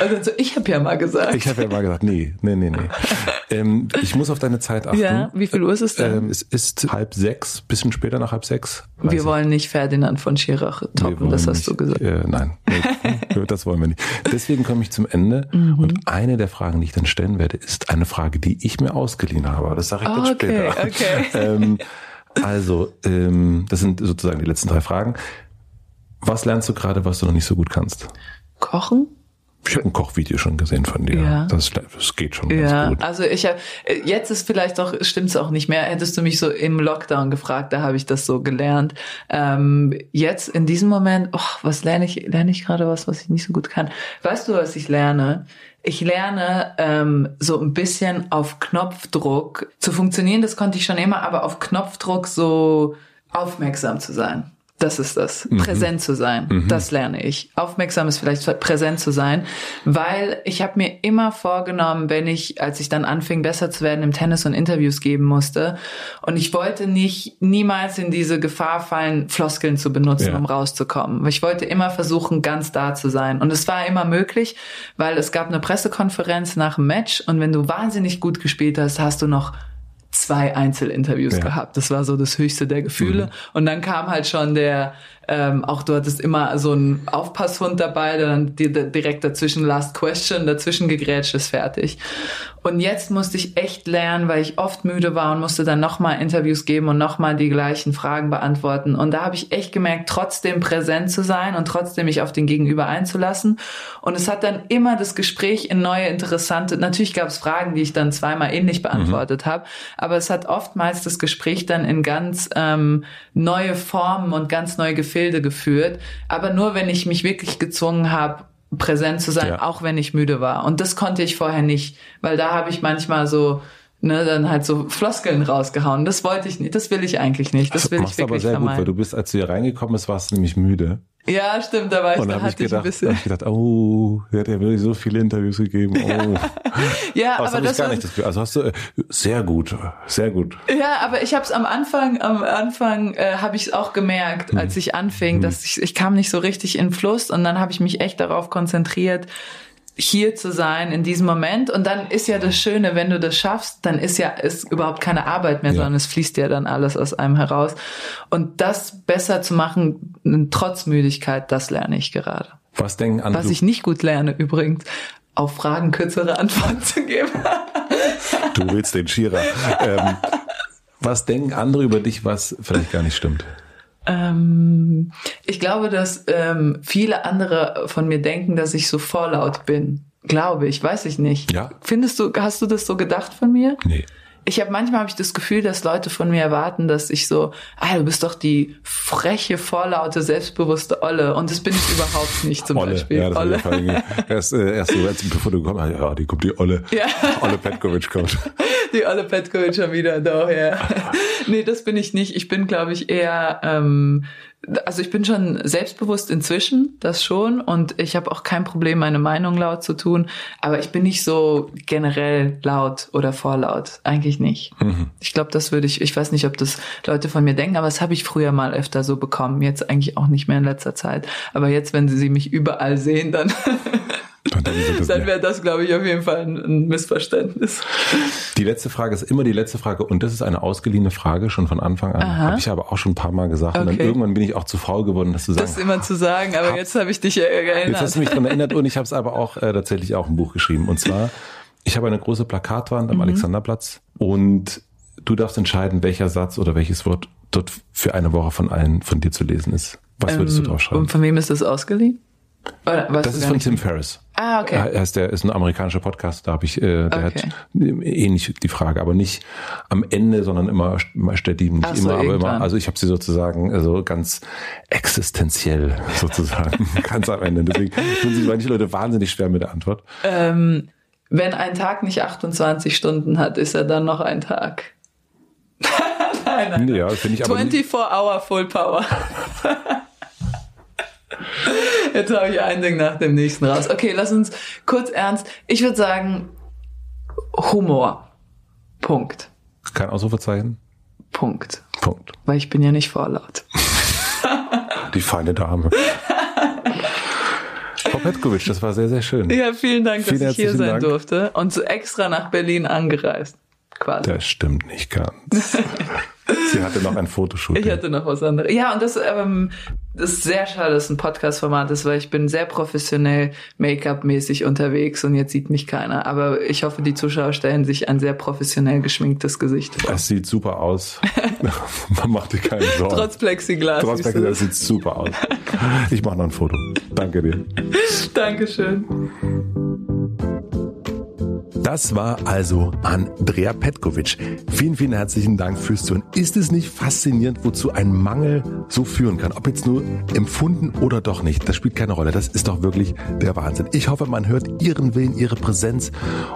Also so, ich habe ja mal gesagt. Ich habe ja mal gesagt, nee, nee, nee, nee. Ähm, ich muss auf deine Zeit achten. Ja, wie viel Uhr ist es denn? Ähm, es ist halb sechs, bisschen später nach halb sechs. Wir wollen nicht Ferdinand von Schirach toppen, das hast nicht, du gesagt. Äh, nein, nee, das wollen wir nicht. Deswegen komme ich zum Ende. Mhm. Und eine der Fragen, die ich dann stellen werde, ist eine Frage, die ich mir ausgeliehen habe. Aber das sage ich dann Okay, später. okay. ähm, also, ähm, das sind sozusagen die letzten drei Fragen. Was lernst du gerade, was du noch nicht so gut kannst? Kochen? Ich habe ein Kochvideo schon gesehen von dir. Ja. Das, das geht schon Ja, ganz gut. also ich habe jetzt ist vielleicht doch stimmt's auch nicht mehr. Hättest du mich so im Lockdown gefragt, da habe ich das so gelernt. Ähm, jetzt in diesem Moment, oh, was lerne ich? Lerne ich gerade was, was ich nicht so gut kann? Weißt du, was ich lerne? Ich lerne ähm, so ein bisschen auf Knopfdruck zu funktionieren. Das konnte ich schon immer, aber auf Knopfdruck so aufmerksam zu sein. Das ist das. Mhm. Präsent zu sein. Mhm. Das lerne ich. Aufmerksam ist vielleicht präsent zu sein, weil ich habe mir immer vorgenommen, wenn ich, als ich dann anfing, besser zu werden im Tennis und Interviews geben musste, und ich wollte nicht niemals in diese Gefahr fallen, Floskeln zu benutzen, ja. um rauszukommen. Ich wollte immer versuchen, ganz da zu sein. Und es war immer möglich, weil es gab eine Pressekonferenz nach dem Match und wenn du wahnsinnig gut gespielt hast, hast du noch zwei Einzelinterviews ja. gehabt. Das war so das höchste der Gefühle. Mhm. Und dann kam halt schon der ähm, auch du hattest immer so einen Aufpasshund dabei, der dann direkt dazwischen Last Question, dazwischen gegrätscht ist fertig. Und jetzt musste ich echt lernen, weil ich oft müde war und musste dann nochmal Interviews geben und nochmal die gleichen Fragen beantworten. Und da habe ich echt gemerkt, trotzdem präsent zu sein und trotzdem mich auf den Gegenüber einzulassen. Und es hat dann immer das Gespräch in neue, interessante, natürlich gab es Fragen, die ich dann zweimal ähnlich mhm. beantwortet mhm. habe, aber es hat oftmals das Gespräch dann in ganz ähm, neue Formen und ganz neue Gefühle Gefilde geführt, aber nur wenn ich mich wirklich gezwungen habe, präsent zu sein, ja. auch wenn ich müde war. Und das konnte ich vorher nicht, weil da habe ich manchmal so ne, dann halt so Floskeln rausgehauen. Das wollte ich nicht, das will ich eigentlich nicht. Das will das ich wirklich aber sehr vermeiden. gut, weil du bist, als du hier reingekommen bist, warst du nämlich müde. Ja, stimmt, da war ich, und da hatte ich, gedacht, ein bisschen. Da hab ich gedacht, oh, der hat ja wirklich so viele Interviews gegeben. Oh. ja, aber, aber das, gar nicht. Das, also hast du äh, sehr gut, sehr gut. Ja, aber ich habe es am Anfang, am Anfang äh, habe ich es auch gemerkt, hm. als ich anfing, dass ich, ich kam nicht so richtig in Fluss und dann habe ich mich echt darauf konzentriert, hier zu sein in diesem Moment. Und dann ist ja das Schöne, wenn du das schaffst, dann ist ja ist überhaupt keine Arbeit mehr, ja. sondern es fließt ja dann alles aus einem heraus. Und das besser zu machen, trotz Müdigkeit, das lerne ich gerade. Was denken andere? Was ich nicht gut lerne übrigens, auf Fragen kürzere Antworten zu geben. du willst den Schierer. Ähm, was denken andere über dich, was vielleicht gar nicht stimmt? Ähm, ich glaube, dass ähm, viele andere von mir denken, dass ich so vorlaut bin. Glaube ich, weiß ich nicht. Ja. Findest du, hast du das so gedacht von mir? Nee ich habe manchmal habe ich das Gefühl, dass Leute von mir erwarten, dass ich so, ah, du bist doch die freche, vorlaute, selbstbewusste Olle und das bin ich überhaupt nicht zum Olle, Beispiel. Ja, das Olle. erst, äh, erst so, als, bevor du kommst, ja, die kommt die Olle. Ja. Olle Petkovic kommt. Die Olle Petkovic schon wieder da, ja. nee, das bin ich nicht. Ich bin, glaube ich, eher ähm, also ich bin schon selbstbewusst inzwischen, das schon, und ich habe auch kein Problem, meine Meinung laut zu tun, aber ich bin nicht so generell laut oder vorlaut, eigentlich nicht. Mhm. Ich glaube, das würde ich, ich weiß nicht, ob das Leute von mir denken, aber das habe ich früher mal öfter so bekommen, jetzt eigentlich auch nicht mehr in letzter Zeit. Aber jetzt, wenn sie mich überall sehen, dann dann, dann wäre das, glaube ich, auf jeden Fall ein, Missverständnis. Die letzte Frage ist immer die letzte Frage und das ist eine ausgeliehene Frage schon von Anfang an. Habe ich aber auch schon ein paar Mal gesagt okay. und dann irgendwann bin ich auch zu faul geworden, das zu sagen. Das immer zu sagen, aber jetzt habe ich dich erinnert. Jetzt hast du mich daran erinnert und ich habe es aber auch äh, tatsächlich auch ein Buch geschrieben und zwar ich habe eine große Plakatwand am mhm. Alexanderplatz und du darfst entscheiden, welcher Satz oder welches Wort dort für eine Woche von allen von dir zu lesen ist. Was würdest ähm, du drauf schreiben? Und von wem ist das ausgeliehen? Das ist von Tim Ferriss. Ah, okay. Er ist, der ist ein amerikanischer Podcast, da habe ich, äh, der okay. hat ähnlich die Frage, aber nicht am Ende, sondern immer, immer stetig, nicht Ach immer, so, aber immer. Also ich habe sie sozusagen also ganz existenziell sozusagen, ganz am Ende. Deswegen tun sich manche Leute wahnsinnig schwer mit der Antwort. Ähm, wenn ein Tag nicht 28 Stunden hat, ist er dann noch ein Tag. nein, nein. Ja, finde ich aber 24 Hour Full Power. Jetzt habe ich ein Ding nach dem nächsten raus. Okay, lass uns kurz ernst. Ich würde sagen, Humor. Punkt. Kein Ausrufezeichen? Punkt. Punkt. Weil ich bin ja nicht vorlaut. Die feine Dame. Frau Petkovic, das war sehr, sehr schön. Ja, vielen Dank, vielen dass ich hier sein Dank. durfte und so extra nach Berlin angereist. Quasi. Das stimmt nicht ganz. Sie hatte noch ein Fotoshooting. Ich hatte noch was anderes. Ja, und das, ähm, das ist sehr schade, dass es ein Podcast-Format ist, weil ich bin sehr professionell Make-up-mäßig unterwegs und jetzt sieht mich keiner. Aber ich hoffe, die Zuschauer stellen sich ein sehr professionell geschminktes Gesicht vor. Es sieht super aus. Man macht dir keine Sorgen. Trotz Plexiglas. Trotz Plexiglas sieht super aus. Ich mache noch ein Foto. Danke dir. Dankeschön. Das war also Andrea Petkovic. Vielen, vielen herzlichen Dank fürs Zuhören. Ist es nicht faszinierend, wozu ein Mangel so führen kann? Ob jetzt nur empfunden oder doch nicht, das spielt keine Rolle. Das ist doch wirklich der Wahnsinn. Ich hoffe, man hört Ihren Willen, Ihre Präsenz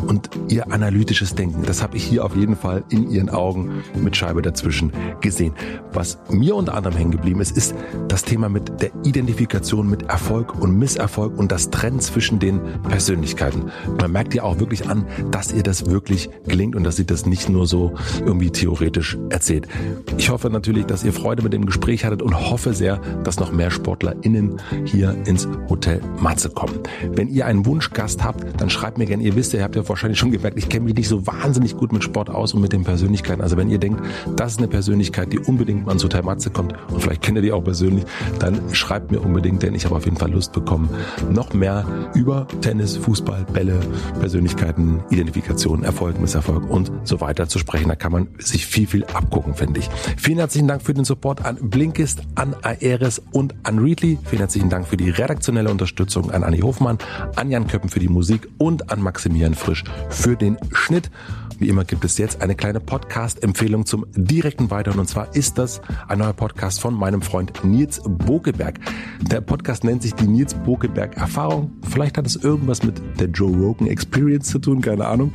und Ihr analytisches Denken. Das habe ich hier auf jeden Fall in Ihren Augen mit Scheibe dazwischen gesehen. Was mir unter anderem hängen geblieben ist, ist das Thema mit der Identifikation mit Erfolg und Misserfolg und das Trennen zwischen den Persönlichkeiten. Man merkt ja auch wirklich an, dass ihr das wirklich gelingt und dass sie das nicht nur so irgendwie theoretisch erzählt. Ich hoffe natürlich, dass ihr Freude mit dem Gespräch hattet und hoffe sehr, dass noch mehr SportlerInnen hier ins Hotel Matze kommen. Wenn ihr einen Wunschgast habt, dann schreibt mir gerne. Ihr wisst ihr habt ja wahrscheinlich schon gemerkt, ich kenne mich nicht so wahnsinnig gut mit Sport aus und mit den Persönlichkeiten. Also wenn ihr denkt, das ist eine Persönlichkeit, die unbedingt mal ins Hotel Matze kommt und vielleicht kennt ihr die auch persönlich, dann schreibt mir unbedingt, denn ich habe auf jeden Fall Lust bekommen, noch mehr über Tennis, Fußball, Bälle, Persönlichkeiten, Identifikation, Erfolg, Misserfolg und so weiter zu sprechen. Da kann man sich viel, viel abgucken, finde ich. Vielen herzlichen Dank für den Support an Blinkist, an Aeres und an Readly. Vielen herzlichen Dank für die redaktionelle Unterstützung an Anni Hofmann, an Jan Köppen für die Musik und an Maximilian Frisch für den Schnitt. Wie immer gibt es jetzt eine kleine Podcast-Empfehlung zum direkten Weiteren. Und zwar ist das ein neuer Podcast von meinem Freund Nils Bokeberg. Der Podcast nennt sich die Nils Bokeberg Erfahrung. Vielleicht hat es irgendwas mit der Joe Rogan Experience zu tun, keine Ahnung.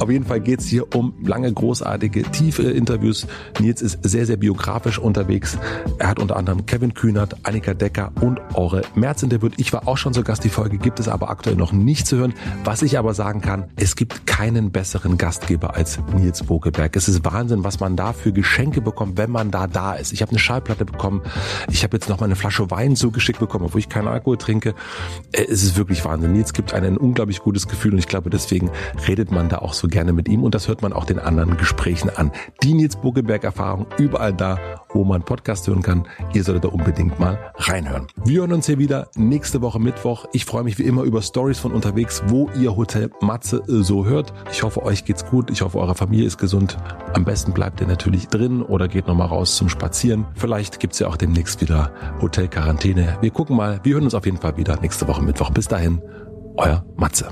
Auf jeden Fall geht es hier um lange, großartige, tiefe Interviews. Nils ist sehr, sehr biografisch unterwegs. Er hat unter anderem Kevin Kühnert, Annika Decker und Ore Merz interviewt. Ich war auch schon zu Gast. Die Folge gibt es aber aktuell noch nicht zu hören. Was ich aber sagen kann, es gibt keinen besseren Gastgeber Gastgeber als Nils Bokeberg. Es ist Wahnsinn, was man da für Geschenke bekommt, wenn man da da ist. Ich habe eine Schallplatte bekommen. Ich habe jetzt noch mal eine Flasche Wein zugeschickt bekommen, obwohl ich keinen Alkohol trinke. Äh, es ist wirklich Wahnsinn. Nils gibt einen unglaublich gutes Gefühl und ich glaube, deswegen redet man da auch so gerne mit ihm und das hört man auch den anderen Gesprächen an. Die Nils Bokeberg Erfahrung überall da, wo man Podcast hören kann. Ihr solltet da unbedingt mal reinhören. Wir hören uns hier wieder nächste Woche Mittwoch. Ich freue mich wie immer über Stories von unterwegs, wo ihr Hotel Matze so hört. Ich hoffe, euch geht's gut. Ich hoffe, eure Familie ist gesund. Am besten bleibt ihr natürlich drin oder geht nochmal raus zum Spazieren. Vielleicht gibt's ja auch demnächst wieder Hotel-Quarantäne. Wir gucken mal. Wir hören uns auf jeden Fall wieder nächste Woche Mittwoch. Bis dahin, euer Matze.